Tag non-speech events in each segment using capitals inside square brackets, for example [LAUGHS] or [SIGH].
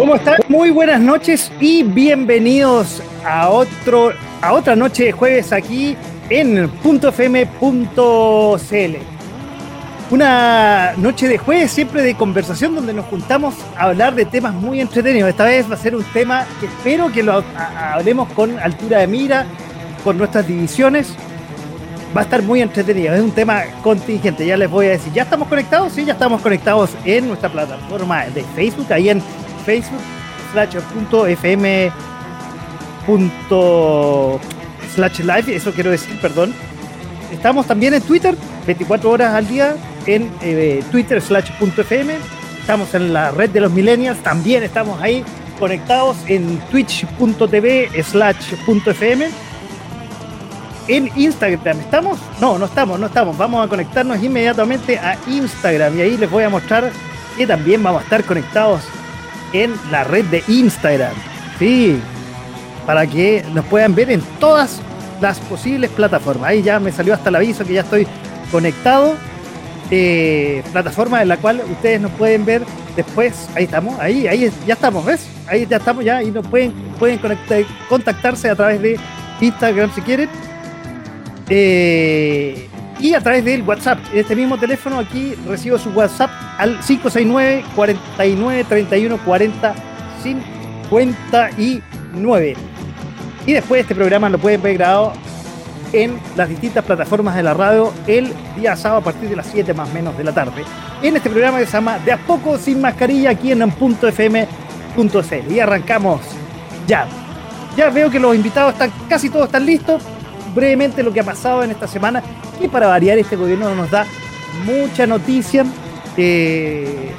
¿Cómo están? Muy buenas noches y bienvenidos a otro a otra noche de jueves aquí en .fm.cl. Una noche de jueves siempre de conversación donde nos juntamos a hablar de temas muy entretenidos. Esta vez va a ser un tema que espero que lo hablemos con altura de mira, con nuestras divisiones. Va a estar muy entretenido, es un tema contingente, ya les voy a decir. ¿Ya estamos conectados? Sí, ya estamos conectados en nuestra plataforma de Facebook, ahí en Facebook slash.fm slash live, eso quiero decir, perdón. Estamos también en Twitter, 24 horas al día, en eh, Twitter slash punto .fm. Estamos en la red de los millennials, también estamos ahí conectados en twitch.tv slash punto .fm. En Instagram, ¿estamos? No, no estamos, no estamos. Vamos a conectarnos inmediatamente a Instagram y ahí les voy a mostrar que también vamos a estar conectados en la red de Instagram. Sí, para que nos puedan ver en todas las posibles plataformas. Ahí ya me salió hasta el aviso que ya estoy conectado. Eh, plataforma en la cual ustedes nos pueden ver después. Ahí estamos, ahí, ahí ya estamos, ¿ves? Ahí ya estamos ya y nos pueden, pueden contactarse a través de Instagram si quieren. Eh, y a través del WhatsApp. En este mismo teléfono aquí recibo su WhatsApp al 569 49 31 40 59. Y después este programa lo pueden ver grabado en las distintas plataformas de la radio el día sábado a partir de las 7 más menos de la tarde. En este programa que se llama De a poco sin mascarilla aquí en .fm.cl. Y arrancamos ya. Ya veo que los invitados están, casi todos están listos. Brevemente lo que ha pasado en esta semana, que para variar este gobierno nos da mucha noticia. Eh,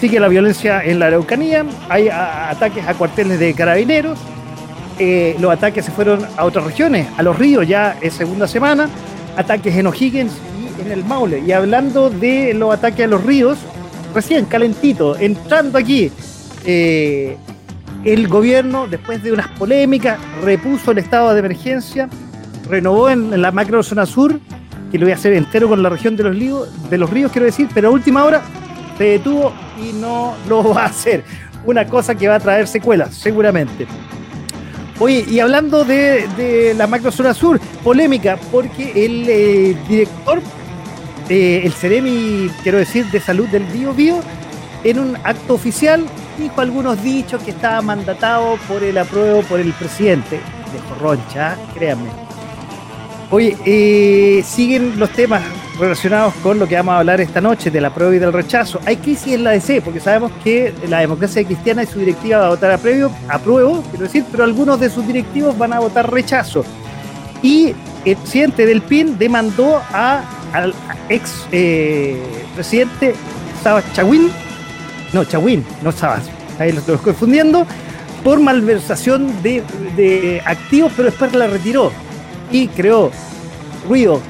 sigue la violencia en la Araucanía, hay ataques a cuarteles de carabineros, eh, los ataques se fueron a otras regiones, a los ríos ya es segunda semana, ataques en O'Higgins y en el Maule. Y hablando de los ataques a los ríos, recién calentito, entrando aquí, eh, el gobierno, después de unas polémicas, repuso el estado de emergencia, renovó en, la macro zona sur, que lo voy a hacer entero con la región de los, de los ríos, quiero decir, pero a última hora se detuvo y no lo [LAUGHS] va a hacer. Una cosa que va a traer secuelas, seguramente. Oye, y hablando de, la macrozona sur, polémica, porque el eh, director, eh, el Ceremi, quiero decir, de salud del Bio Bio, en un acto oficial dijo algunos dichos que estaba mandatado por el apruebo por el presidente de Jorroncha, créanme. Oye, eh, siguen los temas relacionados con lo que vamos a hablar esta noche, de la prueba y del rechazo. Hay crisis en la DC, porque sabemos que la democracia cristiana y su directiva va a votar a previo, apruebo, quiero decir, pero algunos de sus directivos van a votar rechazo. Y el presidente del PIN demandó a, al ex eh, presidente Sabas Chawin, no, Chawin, no Sabas, ahí lo estoy confundiendo, por malversación de, de activos, pero después la retiró y creó ruido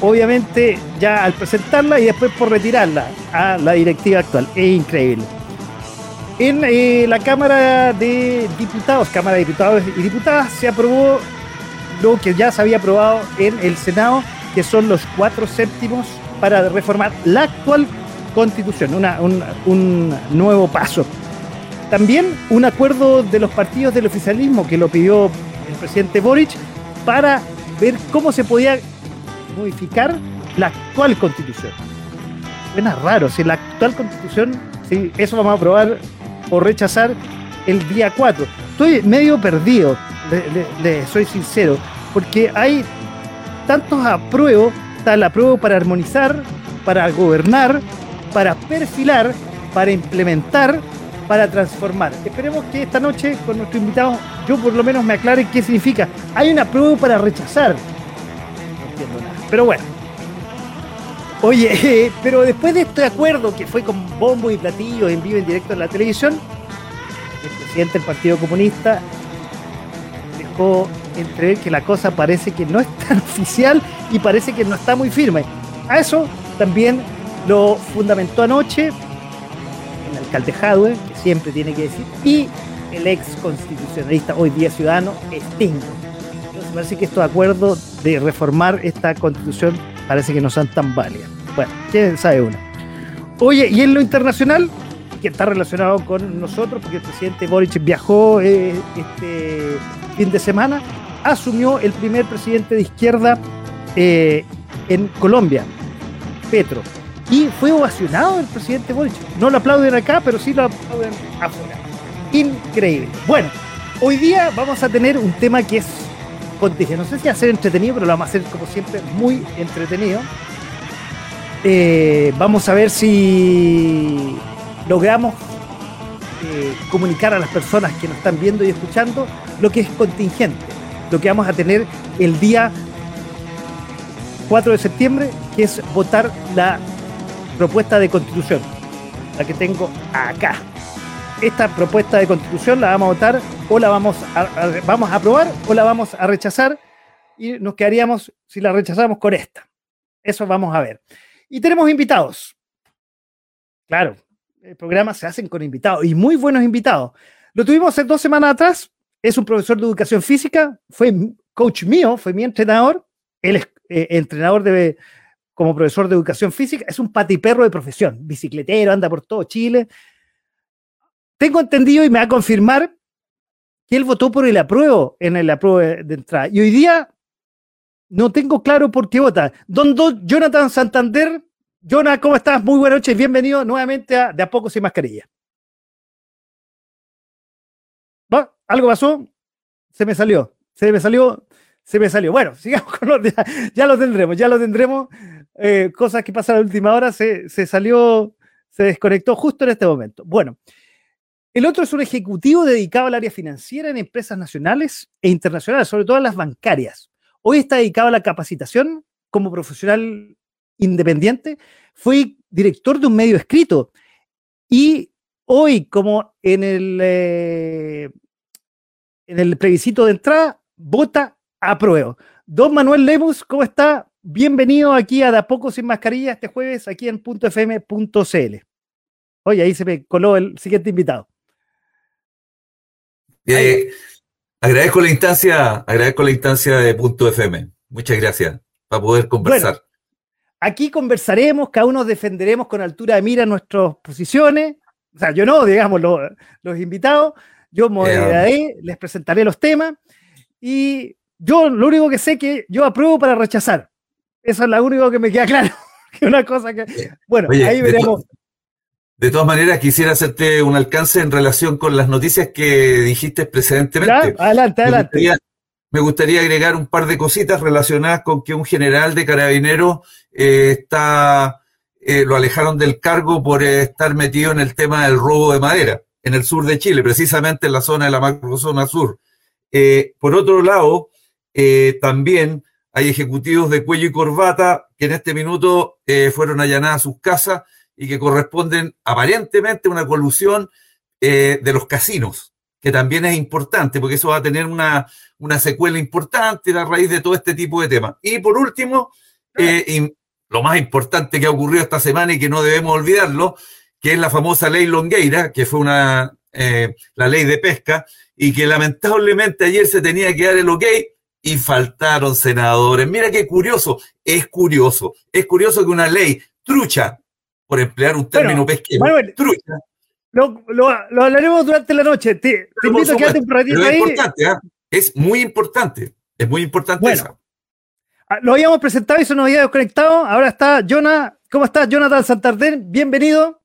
obviamente ya al presentarla y después por retirarla a la directiva actual. Es increíble. En eh, la Cámara de Diputados, Cámara de Diputados y Diputadas, se aprobó lo que ya se había aprobado en el Senado, que son los cuatro séptimos para reformar la actual constitución, un, un nuevo paso. También un acuerdo de los partidos del oficialismo que lo pidió el presidente Boric para ver cómo se podía modificar la actual constitución. Suena raro, si la actual constitución, si eso vamos a aprobar o rechazar el día 4. Estoy medio perdido, soy sincero, porque hay tantos apruebos, el apruebo para armonizar, para gobernar, para perfilar, para implementar, para transformar. Esperemos que esta noche con nuestro invitado yo por lo menos me aclare qué significa. Hay un apruebo para rechazar. No entiendo nada. Pero bueno. Oye, [LAUGHS] pero después de este acuerdo que fue con bombo y platillo en vivo en directo en la televisión, el presidente del Partido Comunista dejó entrever que la cosa parece que no es tan [LAUGHS] oficial y parece que no está muy firme. A eso también lo fundamentó anoche el alcalde Jadwe, siempre tiene que decir, y el ex constitucionalista, hoy día ciudadano, Sting. Entonces parece que estos acuerdos de reformar esta constitución parece que no son tan válidos. Bueno, quién sabe una. Oye, y en lo internacional, que está relacionado con nosotros, porque el presidente Boric viajó eh, este fin de semana, asumió el primer presidente de izquierda eh, en Colombia, Petro. Y fue ovacionado el presidente Boric. No lo aplauden acá, pero sí lo aplauden afuera. Increíble. Bueno, hoy día vamos a tener un tema que es contingente. No sé si va a ser entretenido, pero lo vamos a hacer como siempre muy entretenido. Eh, vamos a ver si logramos eh, comunicar a las personas que nos están viendo y escuchando lo que es contingente, lo que vamos a tener el día 4 de septiembre, que es votar la propuesta de constitución, la que tengo acá. Esta propuesta de constitución la vamos a votar o la vamos a, vamos a aprobar o la vamos a rechazar y nos quedaríamos, si la rechazamos, con esta. Eso vamos a ver. Y tenemos invitados. Claro, el programa se hacen con invitados y muy buenos invitados. Lo tuvimos hace dos semanas atrás. Es un profesor de educación física, fue coach mío, fue mi entrenador. Él es eh, entrenador de, como profesor de educación física. Es un patiperro de profesión, bicicletero, anda por todo Chile. Tengo entendido y me va a confirmar que él votó por el apruebo en el apruebo de entrada. Y hoy día no tengo claro por qué vota. Don, Don Jonathan Santander Jonah, ¿cómo estás? Muy buenas noches, bienvenido nuevamente a De a poco sin mascarilla. ¿Va? ¿Algo pasó? Se me salió, se me salió, se me salió. Bueno, sigamos con los ya, [LAUGHS] ya lo tendremos, ya lo tendremos. Eh, cosas que pasan a la última hora, se, se salió, se desconectó justo en este momento. Bueno, el otro es un ejecutivo dedicado al área financiera en empresas nacionales e internacionales, sobre todo las bancarias. Hoy está dedicado a la capacitación como profesional independiente, fui director de un medio escrito y hoy, como en el, eh, en el de entrada, vota a prueba. Don Manuel Lemus, ¿cómo está? Bienvenido aquí a De a poco sin mascarilla este jueves aquí en .fm.cl. Oye, ahí se me coló el siguiente invitado. Eh, agradezco la instancia, agradezco la instancia de Punto FM. Muchas gracias para poder conversar. Aquí conversaremos, cada uno defenderemos con altura de mira nuestras posiciones. O sea, yo no, digamos, los, invitados. Yo moderaré, les presentaré los temas. Y yo lo único que sé que yo apruebo para rechazar. Eso es lo único que me queda claro. [LAUGHS] una cosa que. Bueno, ahí veremos. De, todas maneras, quisiera hacerte un alcance en relación con las noticias que dijiste precedentemente. Adelante, adelante me gustaría agregar un par de cositas relacionadas con que un general de carabineros eh, está, eh, lo alejaron del cargo por estar metido en el tema del robo de madera en el sur de Chile, precisamente en la zona de la macrozona sur. Eh, por otro lado, también hay ejecutivos de cuello y corbata que en este minuto fueron allanadas sus casas y que corresponden aparentemente a una colusión de los casinos que también es importante, porque eso va a tener una, una secuela importante a raíz de todo este tipo de temas. Y por último, eh, lo más importante que ha ocurrido esta semana y que no debemos olvidarlo, que es la famosa ley Longueira, que fue una, eh, la ley de pesca, y que lamentablemente ayer se tenía que dar el ok y faltaron senadores. Mira qué curioso, es curioso, es curioso que una ley trucha, por emplear un término pesquero, trucha, lo, lo, hablaremos durante la noche. Te, invito a quedarte un ratito ahí. Es, importante, ¿eh? es muy importante. Es muy importante eso. Ah, lo habíamos presentado y se nos había desconectado. Ahora está Jonah. ¿Cómo estás, Jonathan Santander? Bienvenido.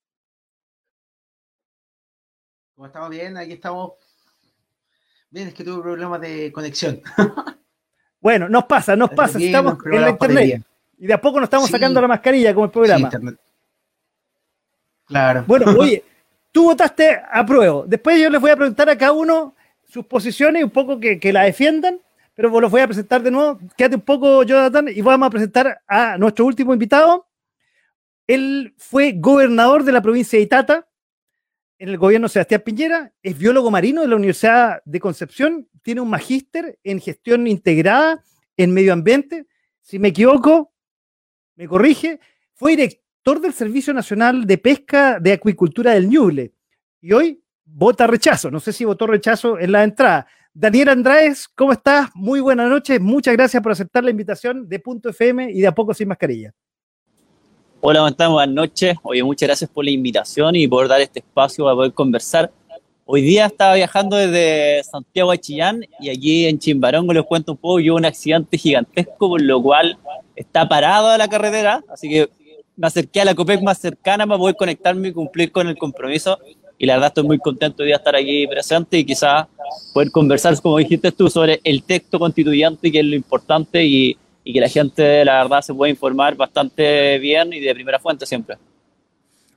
¿Cómo estamos? Bien, aquí estamos. Bien, es que tuve problemas de conexión. [LAUGHS] bueno, nos pasa, nos pasa. estamos en la internet. Y de a poco nos estamos sacando la mascarilla como el programa. Claro. Bueno, [LAUGHS] oye. Tú votaste a prueba. Después yo les voy a preguntar a cada uno sus posiciones y un poco que, la defiendan, pero los voy a presentar de nuevo. Quédate un poco, Jonathan, y vamos a presentar a nuestro último invitado. Él fue gobernador de la provincia de Itata, en el gobierno Sebastián Piñera, es biólogo marino de la Universidad de Concepción, tiene un magíster en gestión integrada en medio ambiente. Si me equivoco, me corrige, fue director del Servicio Nacional de Pesca de Acuicultura del Ñuble y hoy vota rechazo. No sé si votó rechazo en la entrada. Daniel Andrés, ¿cómo estás? Muy buenas noches. Muchas gracias por aceptar la invitación de Punto FM y de A Poco Sin Mascarilla. Hola, ¿cómo Buenas noches. Oye, muchas gracias por la invitación y por dar este espacio para poder conversar. Hoy día estaba viajando desde Santiago a Chillán y aquí en Chimbarongo les cuento un poco, hubo un accidente gigantesco, por lo cual está parado la carretera, así que me acerqué a la COPEC más cercana para poder conectarme y cumplir con el compromiso. Y la verdad estoy muy contento de estar aquí presente y quizás poder conversar, como dijiste tú, sobre el texto constituyente, que es lo importante y, y que la gente, la verdad, se puede informar bastante bien y de primera fuente siempre.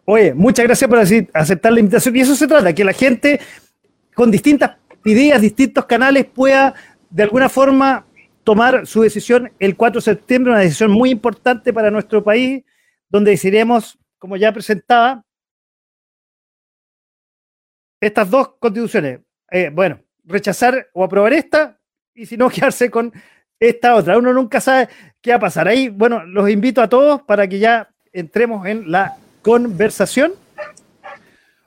Oye, muchas gracias por aceptar la invitación. Y eso se trata, que la gente con distintas ideas, distintos canales pueda de alguna forma tomar su decisión el 4 de septiembre, una decisión muy importante para nuestro país, donde decidiremos, como ya presentaba, estas dos constituciones. Eh, bueno, rechazar o aprobar esta y si no, [LAUGHS] quedarse con esta otra. Uno nunca sabe qué va a pasar. Ahí, bueno, los invito a todos para que ya entremos en la conversación.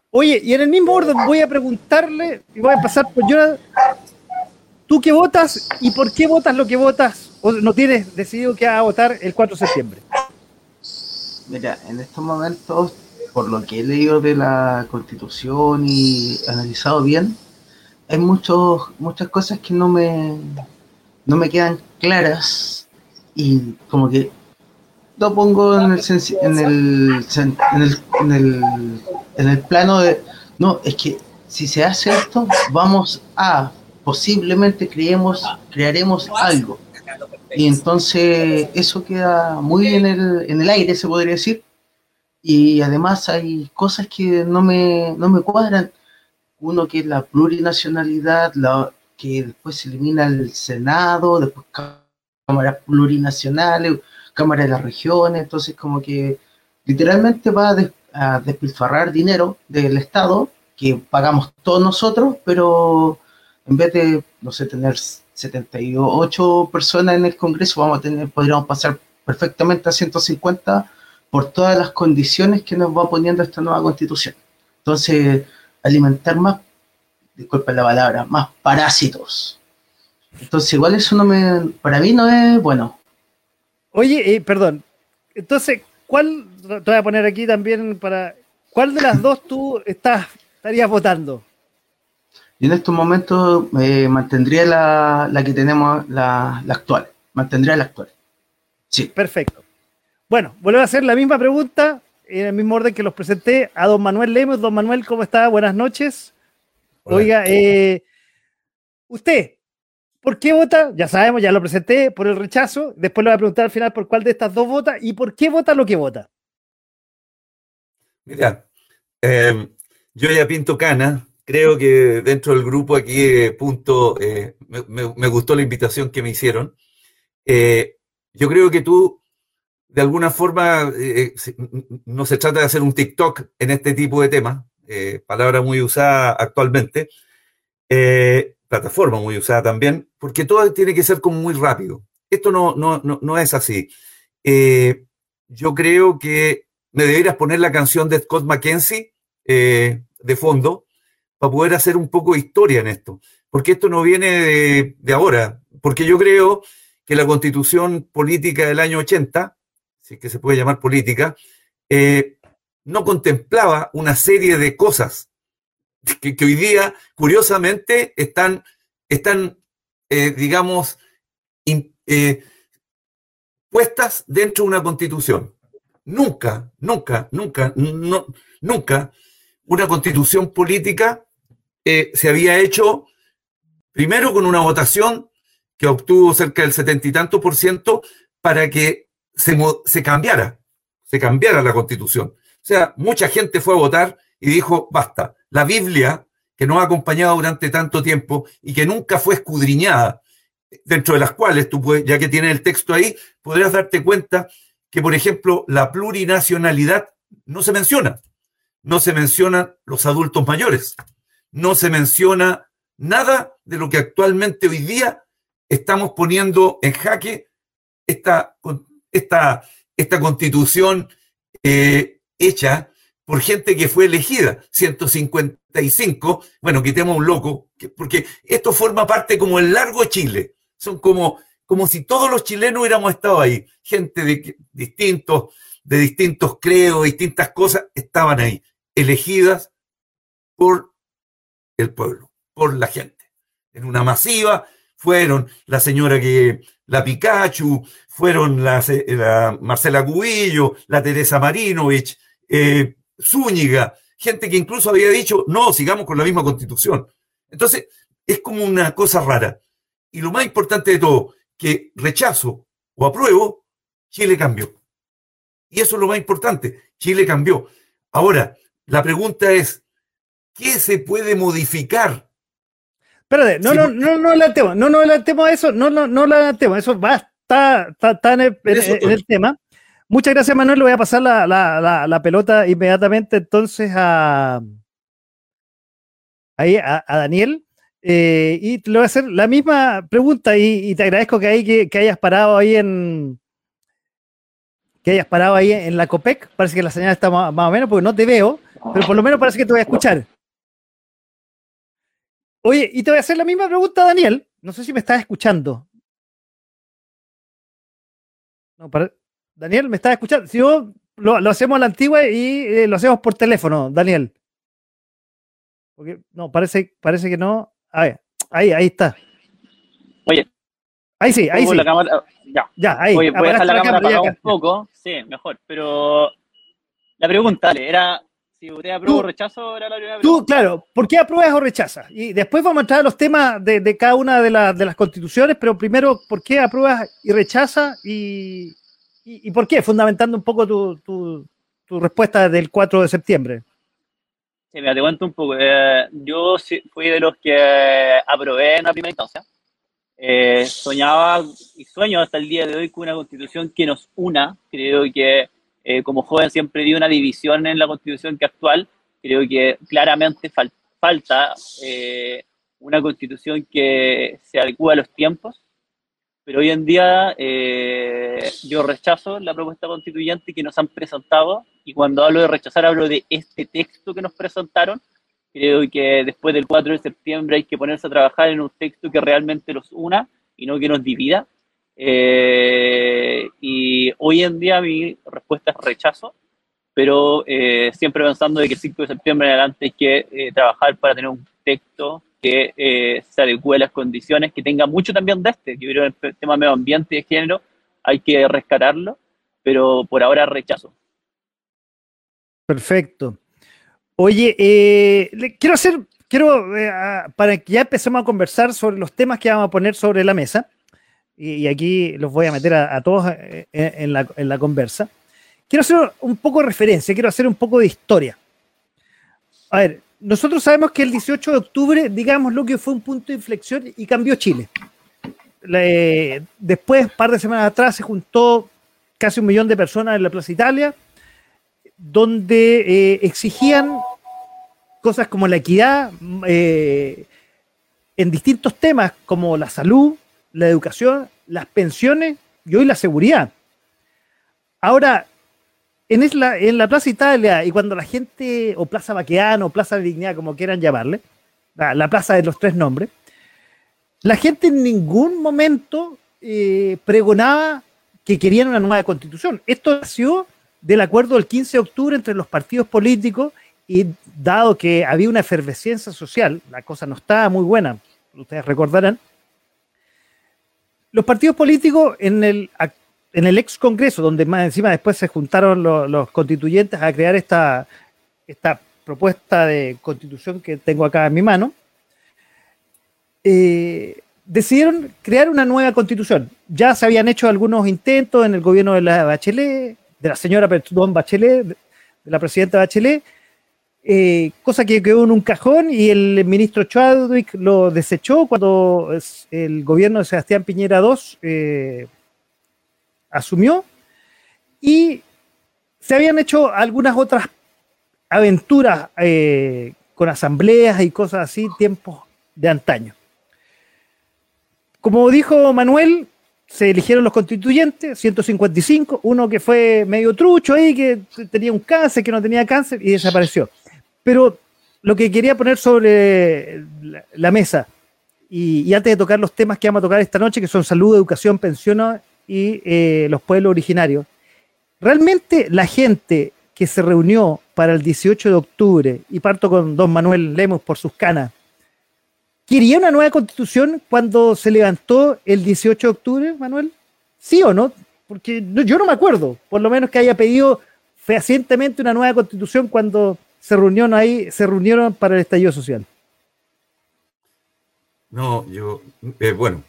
Oye, y en el mismo orden voy a preguntarle, y voy a pasar por yo. ¿Tú qué votas y por qué votas lo que votas? ¿O no tienes decidido qué va a votar el 4 de septiembre? Mira, en estos momentos, por lo que he leído de la constitución y analizado bien, hay muchos, muchas cosas que no me, no me quedan claras y como que lo pongo en el, en el, en el, en el, en el plano de, no, es que si se hace esto, vamos a, posiblemente creemos, crearemos algo y entonces eso queda muy en el, en el aire, se podría decir. Y además hay cosas que no me, no me cuadran. Uno que es la plurinacionalidad, la, que después se elimina el Senado, después cámaras plurinacionales, cámaras de las regiones, entonces como que literalmente va a, despilfarrar dinero del Estado que pagamos todos nosotros, pero en vez de, no sé, tener 78 personas en el Congreso, vamos a tener, podríamos pasar perfectamente a 150 por todas las condiciones que nos va poniendo esta nueva constitución. Entonces, alimentar más, disculpen la palabra, más parásitos. Entonces, igual eso no me, para mí no es bueno. Oye, eh, perdón, entonces, ¿cuál, te voy a poner aquí también para, ¿cuál de las dos tú estás, estarías votando? Y en estos momentos eh, mantendría la, la, que tenemos, la, la, actual. Mantendría la actual. Sí. Perfecto. Bueno, vuelvo a hacer la misma pregunta, en el mismo orden que los presenté, a don Manuel Lemos. Don Manuel, ¿cómo está? Buenas noches. Hola. Oiga, eh, usted, ¿por qué vota? Ya sabemos, ya lo presenté, por el rechazo. Después le voy a preguntar al final por cuál de estas dos vota y por qué vota lo que vota. Mira, eh, yo ya pinto cana, creo que dentro del grupo aquí, eh, punto, eh, me, me, gustó la invitación que me hicieron. Eh, yo creo que tú, de alguna forma, eh, no se trata de hacer un TikTok en este tipo de temas, palabra muy usada actualmente, plataforma muy usada también, porque todo tiene que ser como muy rápido. Esto no, no, no, no es así. yo creo que me deberías poner la canción de Scott McKenzie de fondo, para poder hacer un poco de historia en esto. Porque esto no viene de, de, ahora. Porque yo creo que la constitución política del año 80, si es que se puede llamar política, eh, no contemplaba una serie de cosas que, hoy día, curiosamente, están, están eh, digamos, eh, puestas dentro de una constitución. Nunca, nunca, nunca, no, nunca una constitución política eh, se había hecho primero con una votación que obtuvo cerca del setenta y tanto por ciento para que se, se cambiara, se cambiara la constitución. O sea, mucha gente fue a votar y dijo, basta, la Biblia, que nos ha acompañado durante tanto tiempo y que nunca fue escudriñada, dentro de las cuales tú, puedes, ya que tienes el texto ahí, podrías darte cuenta que, por ejemplo, la plurinacionalidad no se menciona. no se mencionan los adultos mayores, no se menciona nada de lo que actualmente hoy día estamos poniendo en jaque esta, esta, esta constitución eh, hecha por gente que fue elegida, 155, bueno, quitemos un loco, porque esto forma parte como el largo Chile, son como, como si todos los chilenos hubiéramos estado ahí, gente de distintos, de distintos creos, distintas cosas, estaban ahí, elegidas por el pueblo, por la gente. En una masiva fueron la señora que, la Pikachu, fueron la, la Marcela Cubillo, la Teresa Marinovich, eh, Zúñiga, gente que incluso había dicho, no, sigamos con la misma constitución. Entonces, es como una cosa rara. Y lo más importante de todo, que rechazo o apruebo, Chile cambió. Y eso es lo más importante, Chile cambió. Ahora, la pregunta es, ¿qué se puede modificar? Espérate, no, no, no, no el tema, no, no el tema eso, no, no, no el tema, eso va, está, está, en, el, tema. Muchas gracias, Manuel. Le voy a pasar la, pelota inmediatamente entonces a, ahí, a, Daniel. Eh, y le voy a hacer la misma pregunta y, te agradezco que, hay, que, hayas parado ahí en, que hayas parado ahí en la COPEC. Parece que la señal está más, o menos porque no te veo, pero por lo menos parece que te voy a escuchar. Oye, y te voy a hacer la misma pregunta, Daniel. No sé si me estás escuchando. Daniel, ¿me estás escuchando? Si no, lo, hacemos a la antigua y eh, lo hacemos por teléfono, Daniel. Porque, no, parece, parece que no. A ver, ahí, ahí está. Oye. Ahí sí, ahí sí. Ya. Ya, ahí. Oye, voy a dejar la, cámara, apagada un poco. Sí, mejor. Pero la pregunta era si usted aprueba o rechazo, era la primera Tú, claro, ¿por qué apruebas o rechazas? Y después vamos a entrar a los temas de, cada una de, de, las constituciones, pero primero, ¿por qué apruebas y rechazas? Y, y, por qué? Fundamentando un poco tu, tu, tu, respuesta del 4 de septiembre. Sí, mira, te cuento un poco. Eh, yo fui de los que aprobé en la primera instancia. Eh, soñaba y sueño hasta el día de hoy con una constitución que nos una. Creo que eh, como joven siempre vi una división en la constitución que actual. Creo que claramente falta eh, una constitución que se adecua a los tiempos. Pero hoy en día yo rechazo la propuesta constituyente que nos han presentado y cuando hablo de rechazar hablo de este texto que nos presentaron Creo que después del 4 de septiembre hay que ponerse a trabajar en un texto que realmente los una y no que nos divida. Eh, y hoy en día mi respuesta es rechazo, pero eh, siempre pensando de que el 5 de septiembre en adelante hay que eh, trabajar para tener un texto que se adecue a las condiciones, que tenga mucho también de este. Yo creo que el tema medio ambiente y de género hay que rescatarlo, pero por ahora rechazo. Perfecto. Oye, eh, quiero hacer, quiero, eh, para que ya empecemos a conversar sobre los temas que vamos a poner sobre la mesa, y, aquí los voy a meter a, todos eh, en, la, conversa, quiero hacer un poco de referencia, quiero hacer un poco de historia. A ver, nosotros sabemos que el 18 de octubre, digamos lo que fue un punto de inflexión y cambió Chile. después, un par de semanas atrás, se juntó casi un millón de personas en la Plaza Italia, donde exigían cosas como la equidad eh, en distintos temas como la salud, la educación, las pensiones y hoy la seguridad. Ahora, en, la Plaza Italia y cuando la gente, o Plaza Baqueano, o Plaza de Dignidad, como quieran llamarle, la, plaza de los tres nombres, la gente en ningún momento eh, pregonaba que querían una nueva constitución. Esto nació del acuerdo del 15 de octubre entre los partidos políticos y dado que había una efervescencia social, la cosa no estaba muy buena, ustedes recordarán, los partidos políticos en el, en el ex Congreso, donde más encima después se juntaron los, constituyentes a crear esta, esta propuesta de constitución que tengo acá en mi mano, eh, decidieron crear una nueva constitución. Ya se habían hecho algunos intentos en el gobierno de la Bachelet, de la señora Bachelet, de la presidenta Bachelet, eh, cosa que quedó en un cajón y el ministro Chadwick lo desechó cuando el gobierno de Sebastián Piñera II asumió y se habían hecho algunas otras aventuras eh, con asambleas y cosas así, tiempos de antaño. Como dijo Manuel, se eligieron los constituyentes, 155, uno que fue medio trucho ahí, que tenía un cáncer, que no tenía cáncer y desapareció. Pero lo que quería poner sobre la, mesa, y, antes de tocar los temas que vamos a tocar esta noche, que son salud, educación, pensiones y eh, los pueblos originarios, realmente la gente que se reunió para el 18 de octubre, y parto con don Manuel Lemos por sus canas, ¿quería una nueva constitución cuando se levantó el 18 de octubre, Manuel? ¿Sí o no? Porque yo no me acuerdo, por lo menos que haya pedido fehacientemente una nueva constitución cuando se reunieron ahí, se reunieron para el estallido social. No, yo, eh, bueno,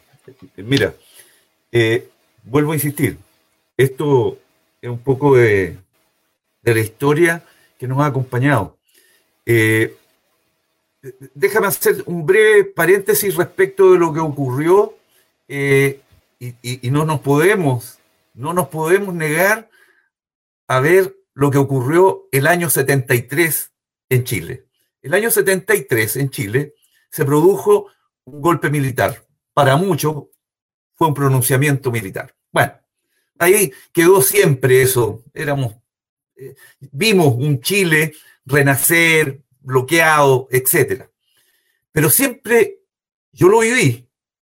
mira, eh, vuelvo a insistir, esto es un poco de, la historia que nos ha acompañado. Eh, déjame hacer un breve paréntesis respecto de lo que ocurrió y, y, no nos podemos, no nos podemos negar a ver lo que ocurrió el año 73 en Chile. El año 73 en Chile se produjo un golpe militar. Para muchos fue un pronunciamiento militar. Bueno, ahí quedó siempre eso. Éramos, eh, vimos un Chile renacer, bloqueado, etc. Pero siempre yo lo viví,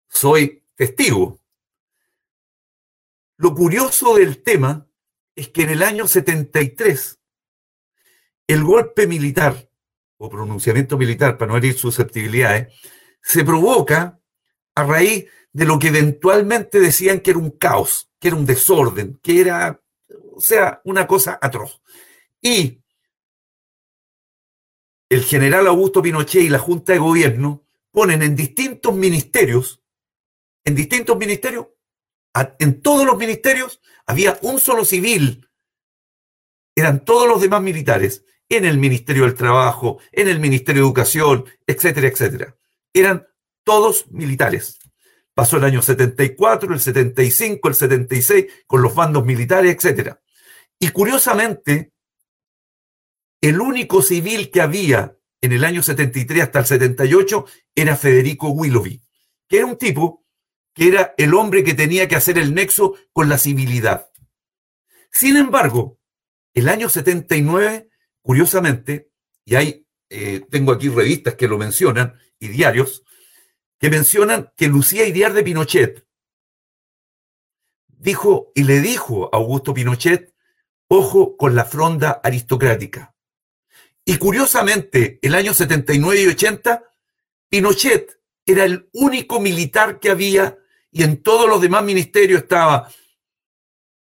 soy testigo. Lo curioso del tema es que en el año 73 el golpe militar o pronunciamiento militar, para no herir susceptibilidades, se provoca a raíz de lo que eventualmente decían que era un caos, que era un desorden, que era, o sea, una cosa atroz. Y el general Augusto Pinochet y la Junta de Gobierno ponen en distintos ministerios, en distintos ministerios, en todos los ministerios había un solo civil, eran todos los demás militares, en el Ministerio del Trabajo, en el Ministerio de Educación, etcétera, etcétera. Eran todos militares. Pasó el año 74, el 75, el 76, con los bandos militares, etcétera. Y curiosamente, el único civil que había en el año 73 hasta el 78 era Federico Willoughby, que era un tipo que era el hombre que tenía que hacer el nexo con la civilidad. Sin embargo, el año 79, curiosamente, y hay, eh, tengo aquí revistas que lo mencionan y diarios, que mencionan que Lucía Idiar de Pinochet dijo y le dijo a Augusto Pinochet, ojo con la fronda aristocrática. Y curiosamente, el año 79 y 80, Pinochet era el único militar que había y en todos los demás ministerios estaba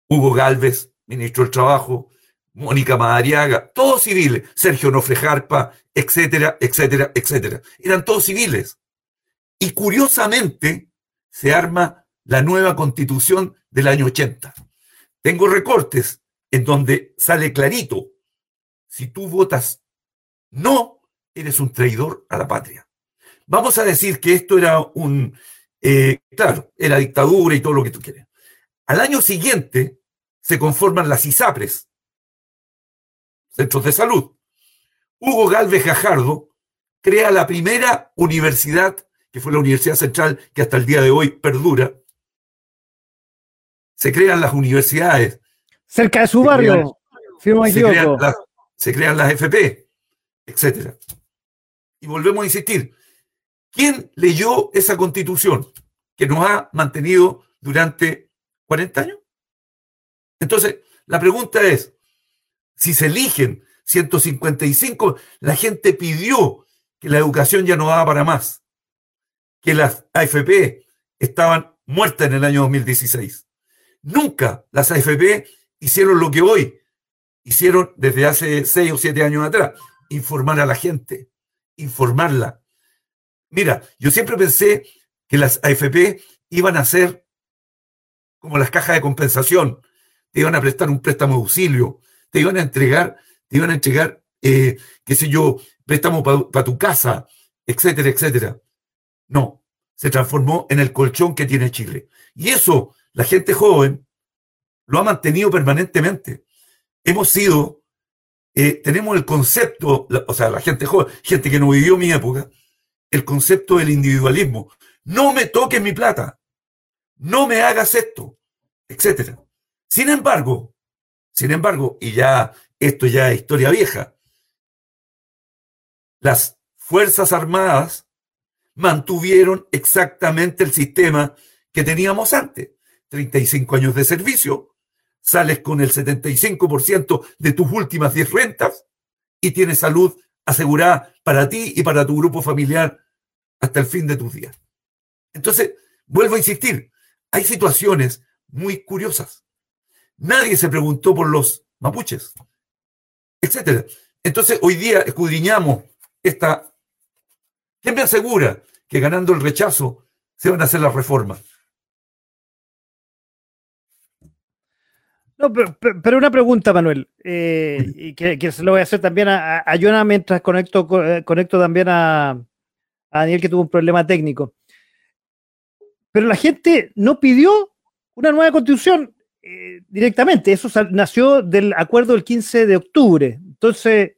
Hugo Galvez, ministro del Trabajo, Mónica Madariaga, todos civiles, Sergio Nofrejarpa, etcétera, etcétera, etcétera. Eran todos civiles. Y curiosamente se arma la nueva constitución del año 80. Tengo recortes en donde sale clarito, si tú votas no, eres un traidor a la patria. Vamos a decir que esto era un, eh, claro, era dictadura y todo lo que tú quieres. Al año siguiente se conforman las ISAPRES, centros de salud. Hugo Galvez Gajardo crea la primera universidad, que fue la Universidad Central, que hasta el día de hoy perdura. Se crean las universidades. Cerca de su barrio, se crean, se crean las FP etcétera. Y volvemos a insistir, ¿quién leyó esa constitución que nos ha mantenido durante 40 años? Entonces, la pregunta es, si se eligen 155, la gente pidió que la educación ya no daba para más, que las AFP estaban muertas en el año 2016. Nunca las AFP hicieron lo que hoy hicieron desde hace seis o siete años atrás, informar a la gente, informarla. Mira, yo siempre pensé que las AFP iban a ser como las cajas de compensación, te iban a prestar un préstamo de auxilio, te iban a entregar, te iban a entregar, eh, qué sé yo, préstamo para tu casa, etcétera, etcétera. No, se transformó en el colchón que tiene Chile. Y eso, la gente joven lo ha mantenido permanentemente. Hemos sido eh, tenemos el concepto, o sea, la gente joven, gente que no vivió mi época, el concepto del individualismo. No me toques mi plata, no me hagas esto, etc. Sin embargo, sin embargo, y ya esto ya es historia vieja, las Fuerzas Armadas mantuvieron exactamente el sistema que teníamos antes. 35 años de servicio, sales con el 75% de tus últimas 10 rentas y tienes salud asegurada para ti y para tu grupo familiar hasta el fin de tus días. Entonces, vuelvo a insistir, hay situaciones muy curiosas. Nadie se preguntó por los mapuches, etcétera. Entonces, hoy día escudriñamos esta. ¿Quién me asegura que ganando el rechazo se van a hacer las reformas? No, pero, una pregunta, Manuel, eh, y que, se lo voy a hacer también a, a mientras conecto, eh, conecto también a, a Daniel que tuvo un problema técnico. Pero la gente no pidió una nueva constitución eh, directamente, eso nació del acuerdo del 15 de octubre. Entonces,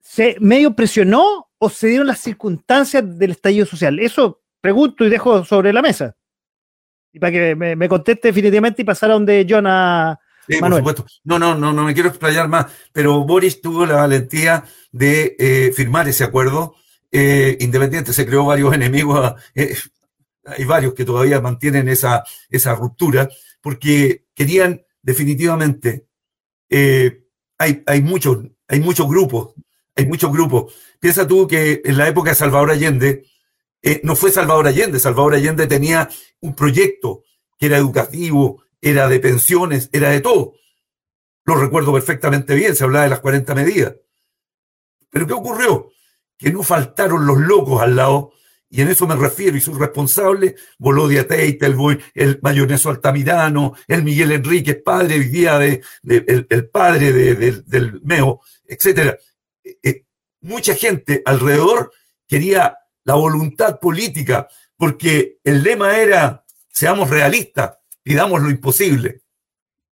¿se medio presionó o se dieron las circunstancias del estallido social? Eso pregunto y dejo sobre la mesa. Y para que me, conteste definitivamente y pasar a donde John a sí, Manuel. Por supuesto. No, no, no, no me quiero explayar más, pero Boris tuvo la valentía de eh, firmar ese acuerdo. Eh, independiente, se creó varios [LAUGHS] enemigos, eh, hay varios que todavía mantienen esa, esa ruptura, porque querían definitivamente, hay, hay, muchos, hay muchos grupos, hay muchos grupos. Piensa tú que en la época de Salvador Allende, eh, no fue Salvador Allende. Salvador Allende tenía un proyecto que era educativo, era de pensiones, era de todo. Lo recuerdo perfectamente bien, se hablaba de las 40 medidas. Pero ¿qué ocurrió? Que no faltaron los locos al lado, y en eso me refiero, y sus responsables, Bolodia Teitelboy, el Mayoneso Altamirano, el Miguel Enríquez, padre hoy día de, el, padre del MEO, etc. Eh, eh, mucha gente alrededor quería la voluntad política, porque el lema era, seamos realistas, pidamos lo imposible.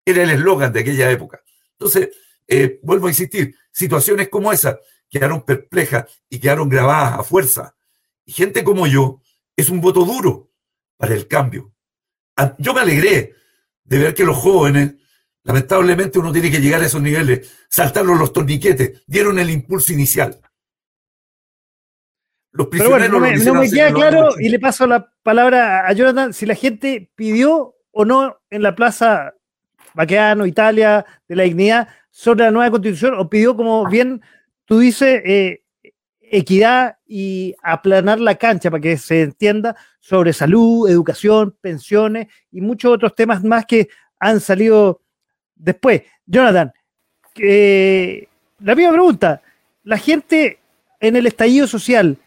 Era el eslogan de aquella época. Entonces, eh, vuelvo a insistir, situaciones como esa quedaron perplejas y quedaron grabadas a fuerza. Y gente como yo es un voto duro para el cambio. Ah, yo me alegré de ver que los jóvenes, lamentablemente uno tiene que llegar a esos niveles, saltaron los torniquetes, dieron el impulso inicial. Pero bueno, no me, queda claro y le paso la palabra a Jonathan si la gente pidió o no en la plaza Baqueano, Italia, de la dignidad, sobre la nueva constitución o pidió, como bien tú dices, eh, equidad y aplanar la cancha para que se entienda sobre salud, educación, pensiones y muchos otros temas más que han salido después. Jonathan, la misma pregunta, la gente en el estallido social,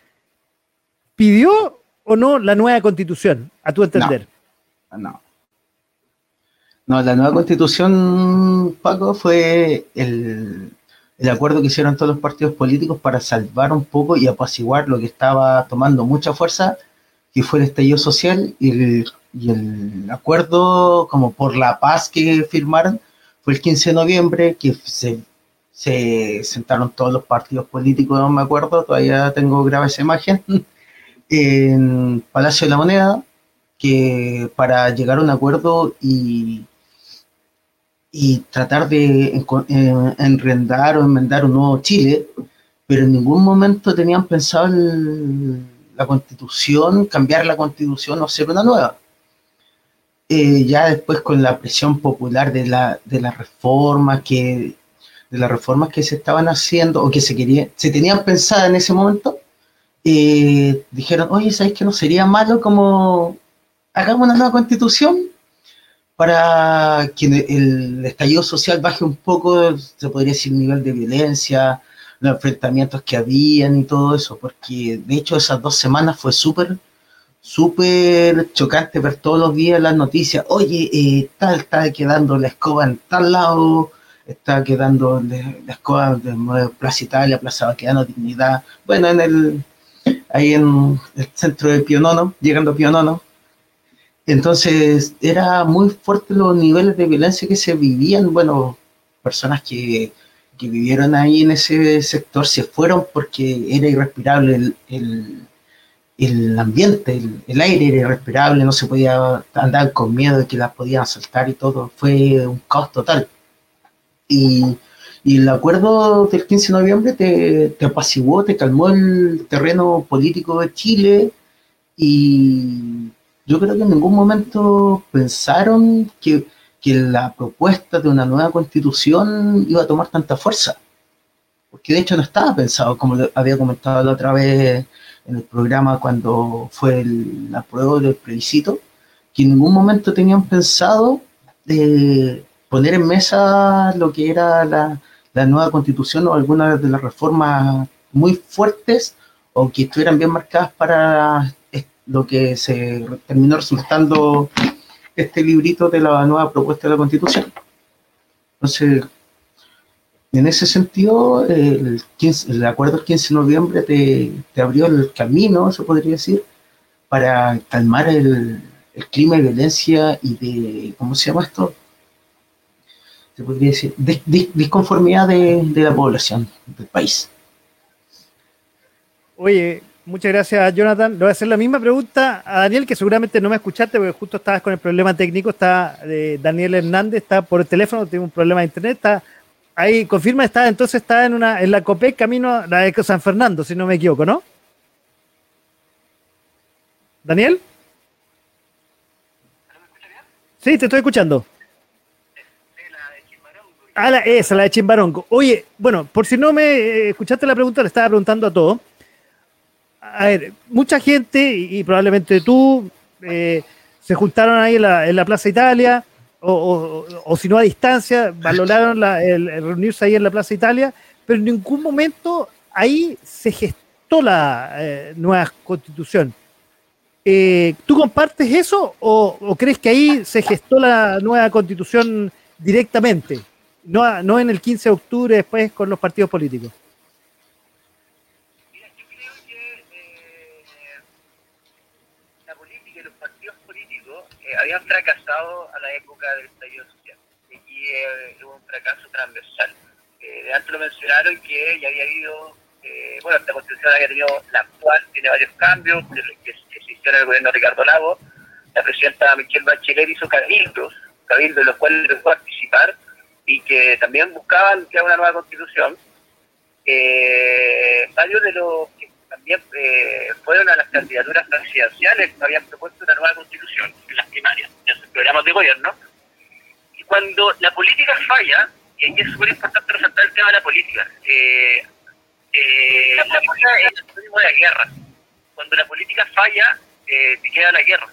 ¿Pidió o no la nueva constitución, a tu entender? No. No, la nueva constitución, Paco, fue el, acuerdo que hicieron todos los partidos políticos para salvar un poco y apaciguar lo que estaba tomando mucha fuerza, que fue el estallido social y el, acuerdo como por la paz que firmaron fue el 15 de noviembre, que se, se sentaron todos los partidos políticos, no me acuerdo, todavía tengo grave esa imagen. [LAUGHS] en Palacio de la Moneda que para llegar a un acuerdo y, tratar de enrendar o enmendar un nuevo Chile, pero en ningún momento tenían pensado la constitución, cambiar la constitución o hacer una nueva. Eh, ya después con la presión popular de la, de las reformas que de las reformas que se estaban haciendo o que se quería, se tenían pensada en ese momento, eh, dijeron, oye, ¿sabéis que no sería malo como hagamos una nueva constitución para que el estallido social baje un poco, se podría decir, el nivel de violencia, los enfrentamientos que habían y todo eso, porque de hecho esas dos semanas fue súper, súper chocante ver todos los días las noticias, oye, eh, tal, está quedando la escoba en tal lado, está quedando la escoba de Plaza Italia, Plaza Baqueano, Dignidad, bueno, en el ahí en el centro de Pionono, llegando a Pionono. Entonces era muy fuerte los niveles de violencia que se vivían, bueno, personas que que vivieron ahí en ese sector se fueron porque era irrespirable el, el ambiente, el, aire era irrespirable, no se podía andar con miedo de que las podían asaltar y todo, fue un caos total. Y, el acuerdo del 15 de noviembre te, te apaciguó, te calmó el terreno político de Chile y yo creo que en ningún momento pensaron que, que la propuesta de una nueva constitución iba a tomar tanta fuerza. Porque de hecho no estaba pensado, como había comentado la otra vez en el programa cuando fue el, la prueba del plebiscito, que en ningún momento tenían pensado de poner en mesa lo que era la, la nueva constitución o algunas de las reformas muy fuertes o que estuvieran bien marcadas para lo que se terminó resultando este librito de la nueva propuesta de la constitución. Entonces, en ese sentido, el, 15, el acuerdo del 15 de noviembre te, abrió el camino, se podría decir, para calmar el, clima de violencia y de, ¿cómo se llama esto? Se podría decir, de, de, disconformidad de, de la población del país. Oye, muchas gracias, Jonathan. Le voy a hacer la misma pregunta a Daniel, que seguramente no me escuchaste porque justo estabas con el problema técnico. Está eh, Daniel Hernández, está por el teléfono, tiene un problema de internet, está ahí, confirma, está, entonces está en una, en la COPEC camino la de San Fernando, si no me equivoco, ¿no? ¿Daniel? Sí, te estoy escuchando. Ah, la, esa, la de Chimbarongo. Oye, bueno, por si no me eh, escuchaste la pregunta, le estaba preguntando a todos. A ver, mucha gente, y, y probablemente tú, eh, se juntaron ahí en la, en la Plaza Italia, o, o, si no a distancia, valoraron la, el, el, reunirse ahí en la Plaza Italia, pero en ningún momento ahí se gestó la eh, nueva constitución. Eh, ¿Tú compartes eso o, o, crees que ahí se gestó la nueva constitución directamente? No, no en el 15 de octubre después con los partidos políticos. Mira, yo creo que eh, la política y los partidos políticos eh, habían fracasado a la época del estallido social. Y eh, hubo un fracaso transversal. de antes lo mencionaron que ya había habido, bueno, esta constitución había tenido, la actual tiene varios cambios, que, que, se hicieron en el gobierno de Ricardo Lago. La presidenta Michelle Bachelet hizo cabildos, cabildos de los cuales dejó participar y que también buscaban crear una nueva constitución. Eh, varios de los también eh, fueron a las candidaturas presidenciales habían propuesto una nueva constitución en las primarias, en sus programas de gobierno. Y cuando la política falla, y aquí es súper importante resaltar el tema de la política, eh, eh, la política es el sinónimo de la guerra. Cuando la política falla, eh, te queda la guerra.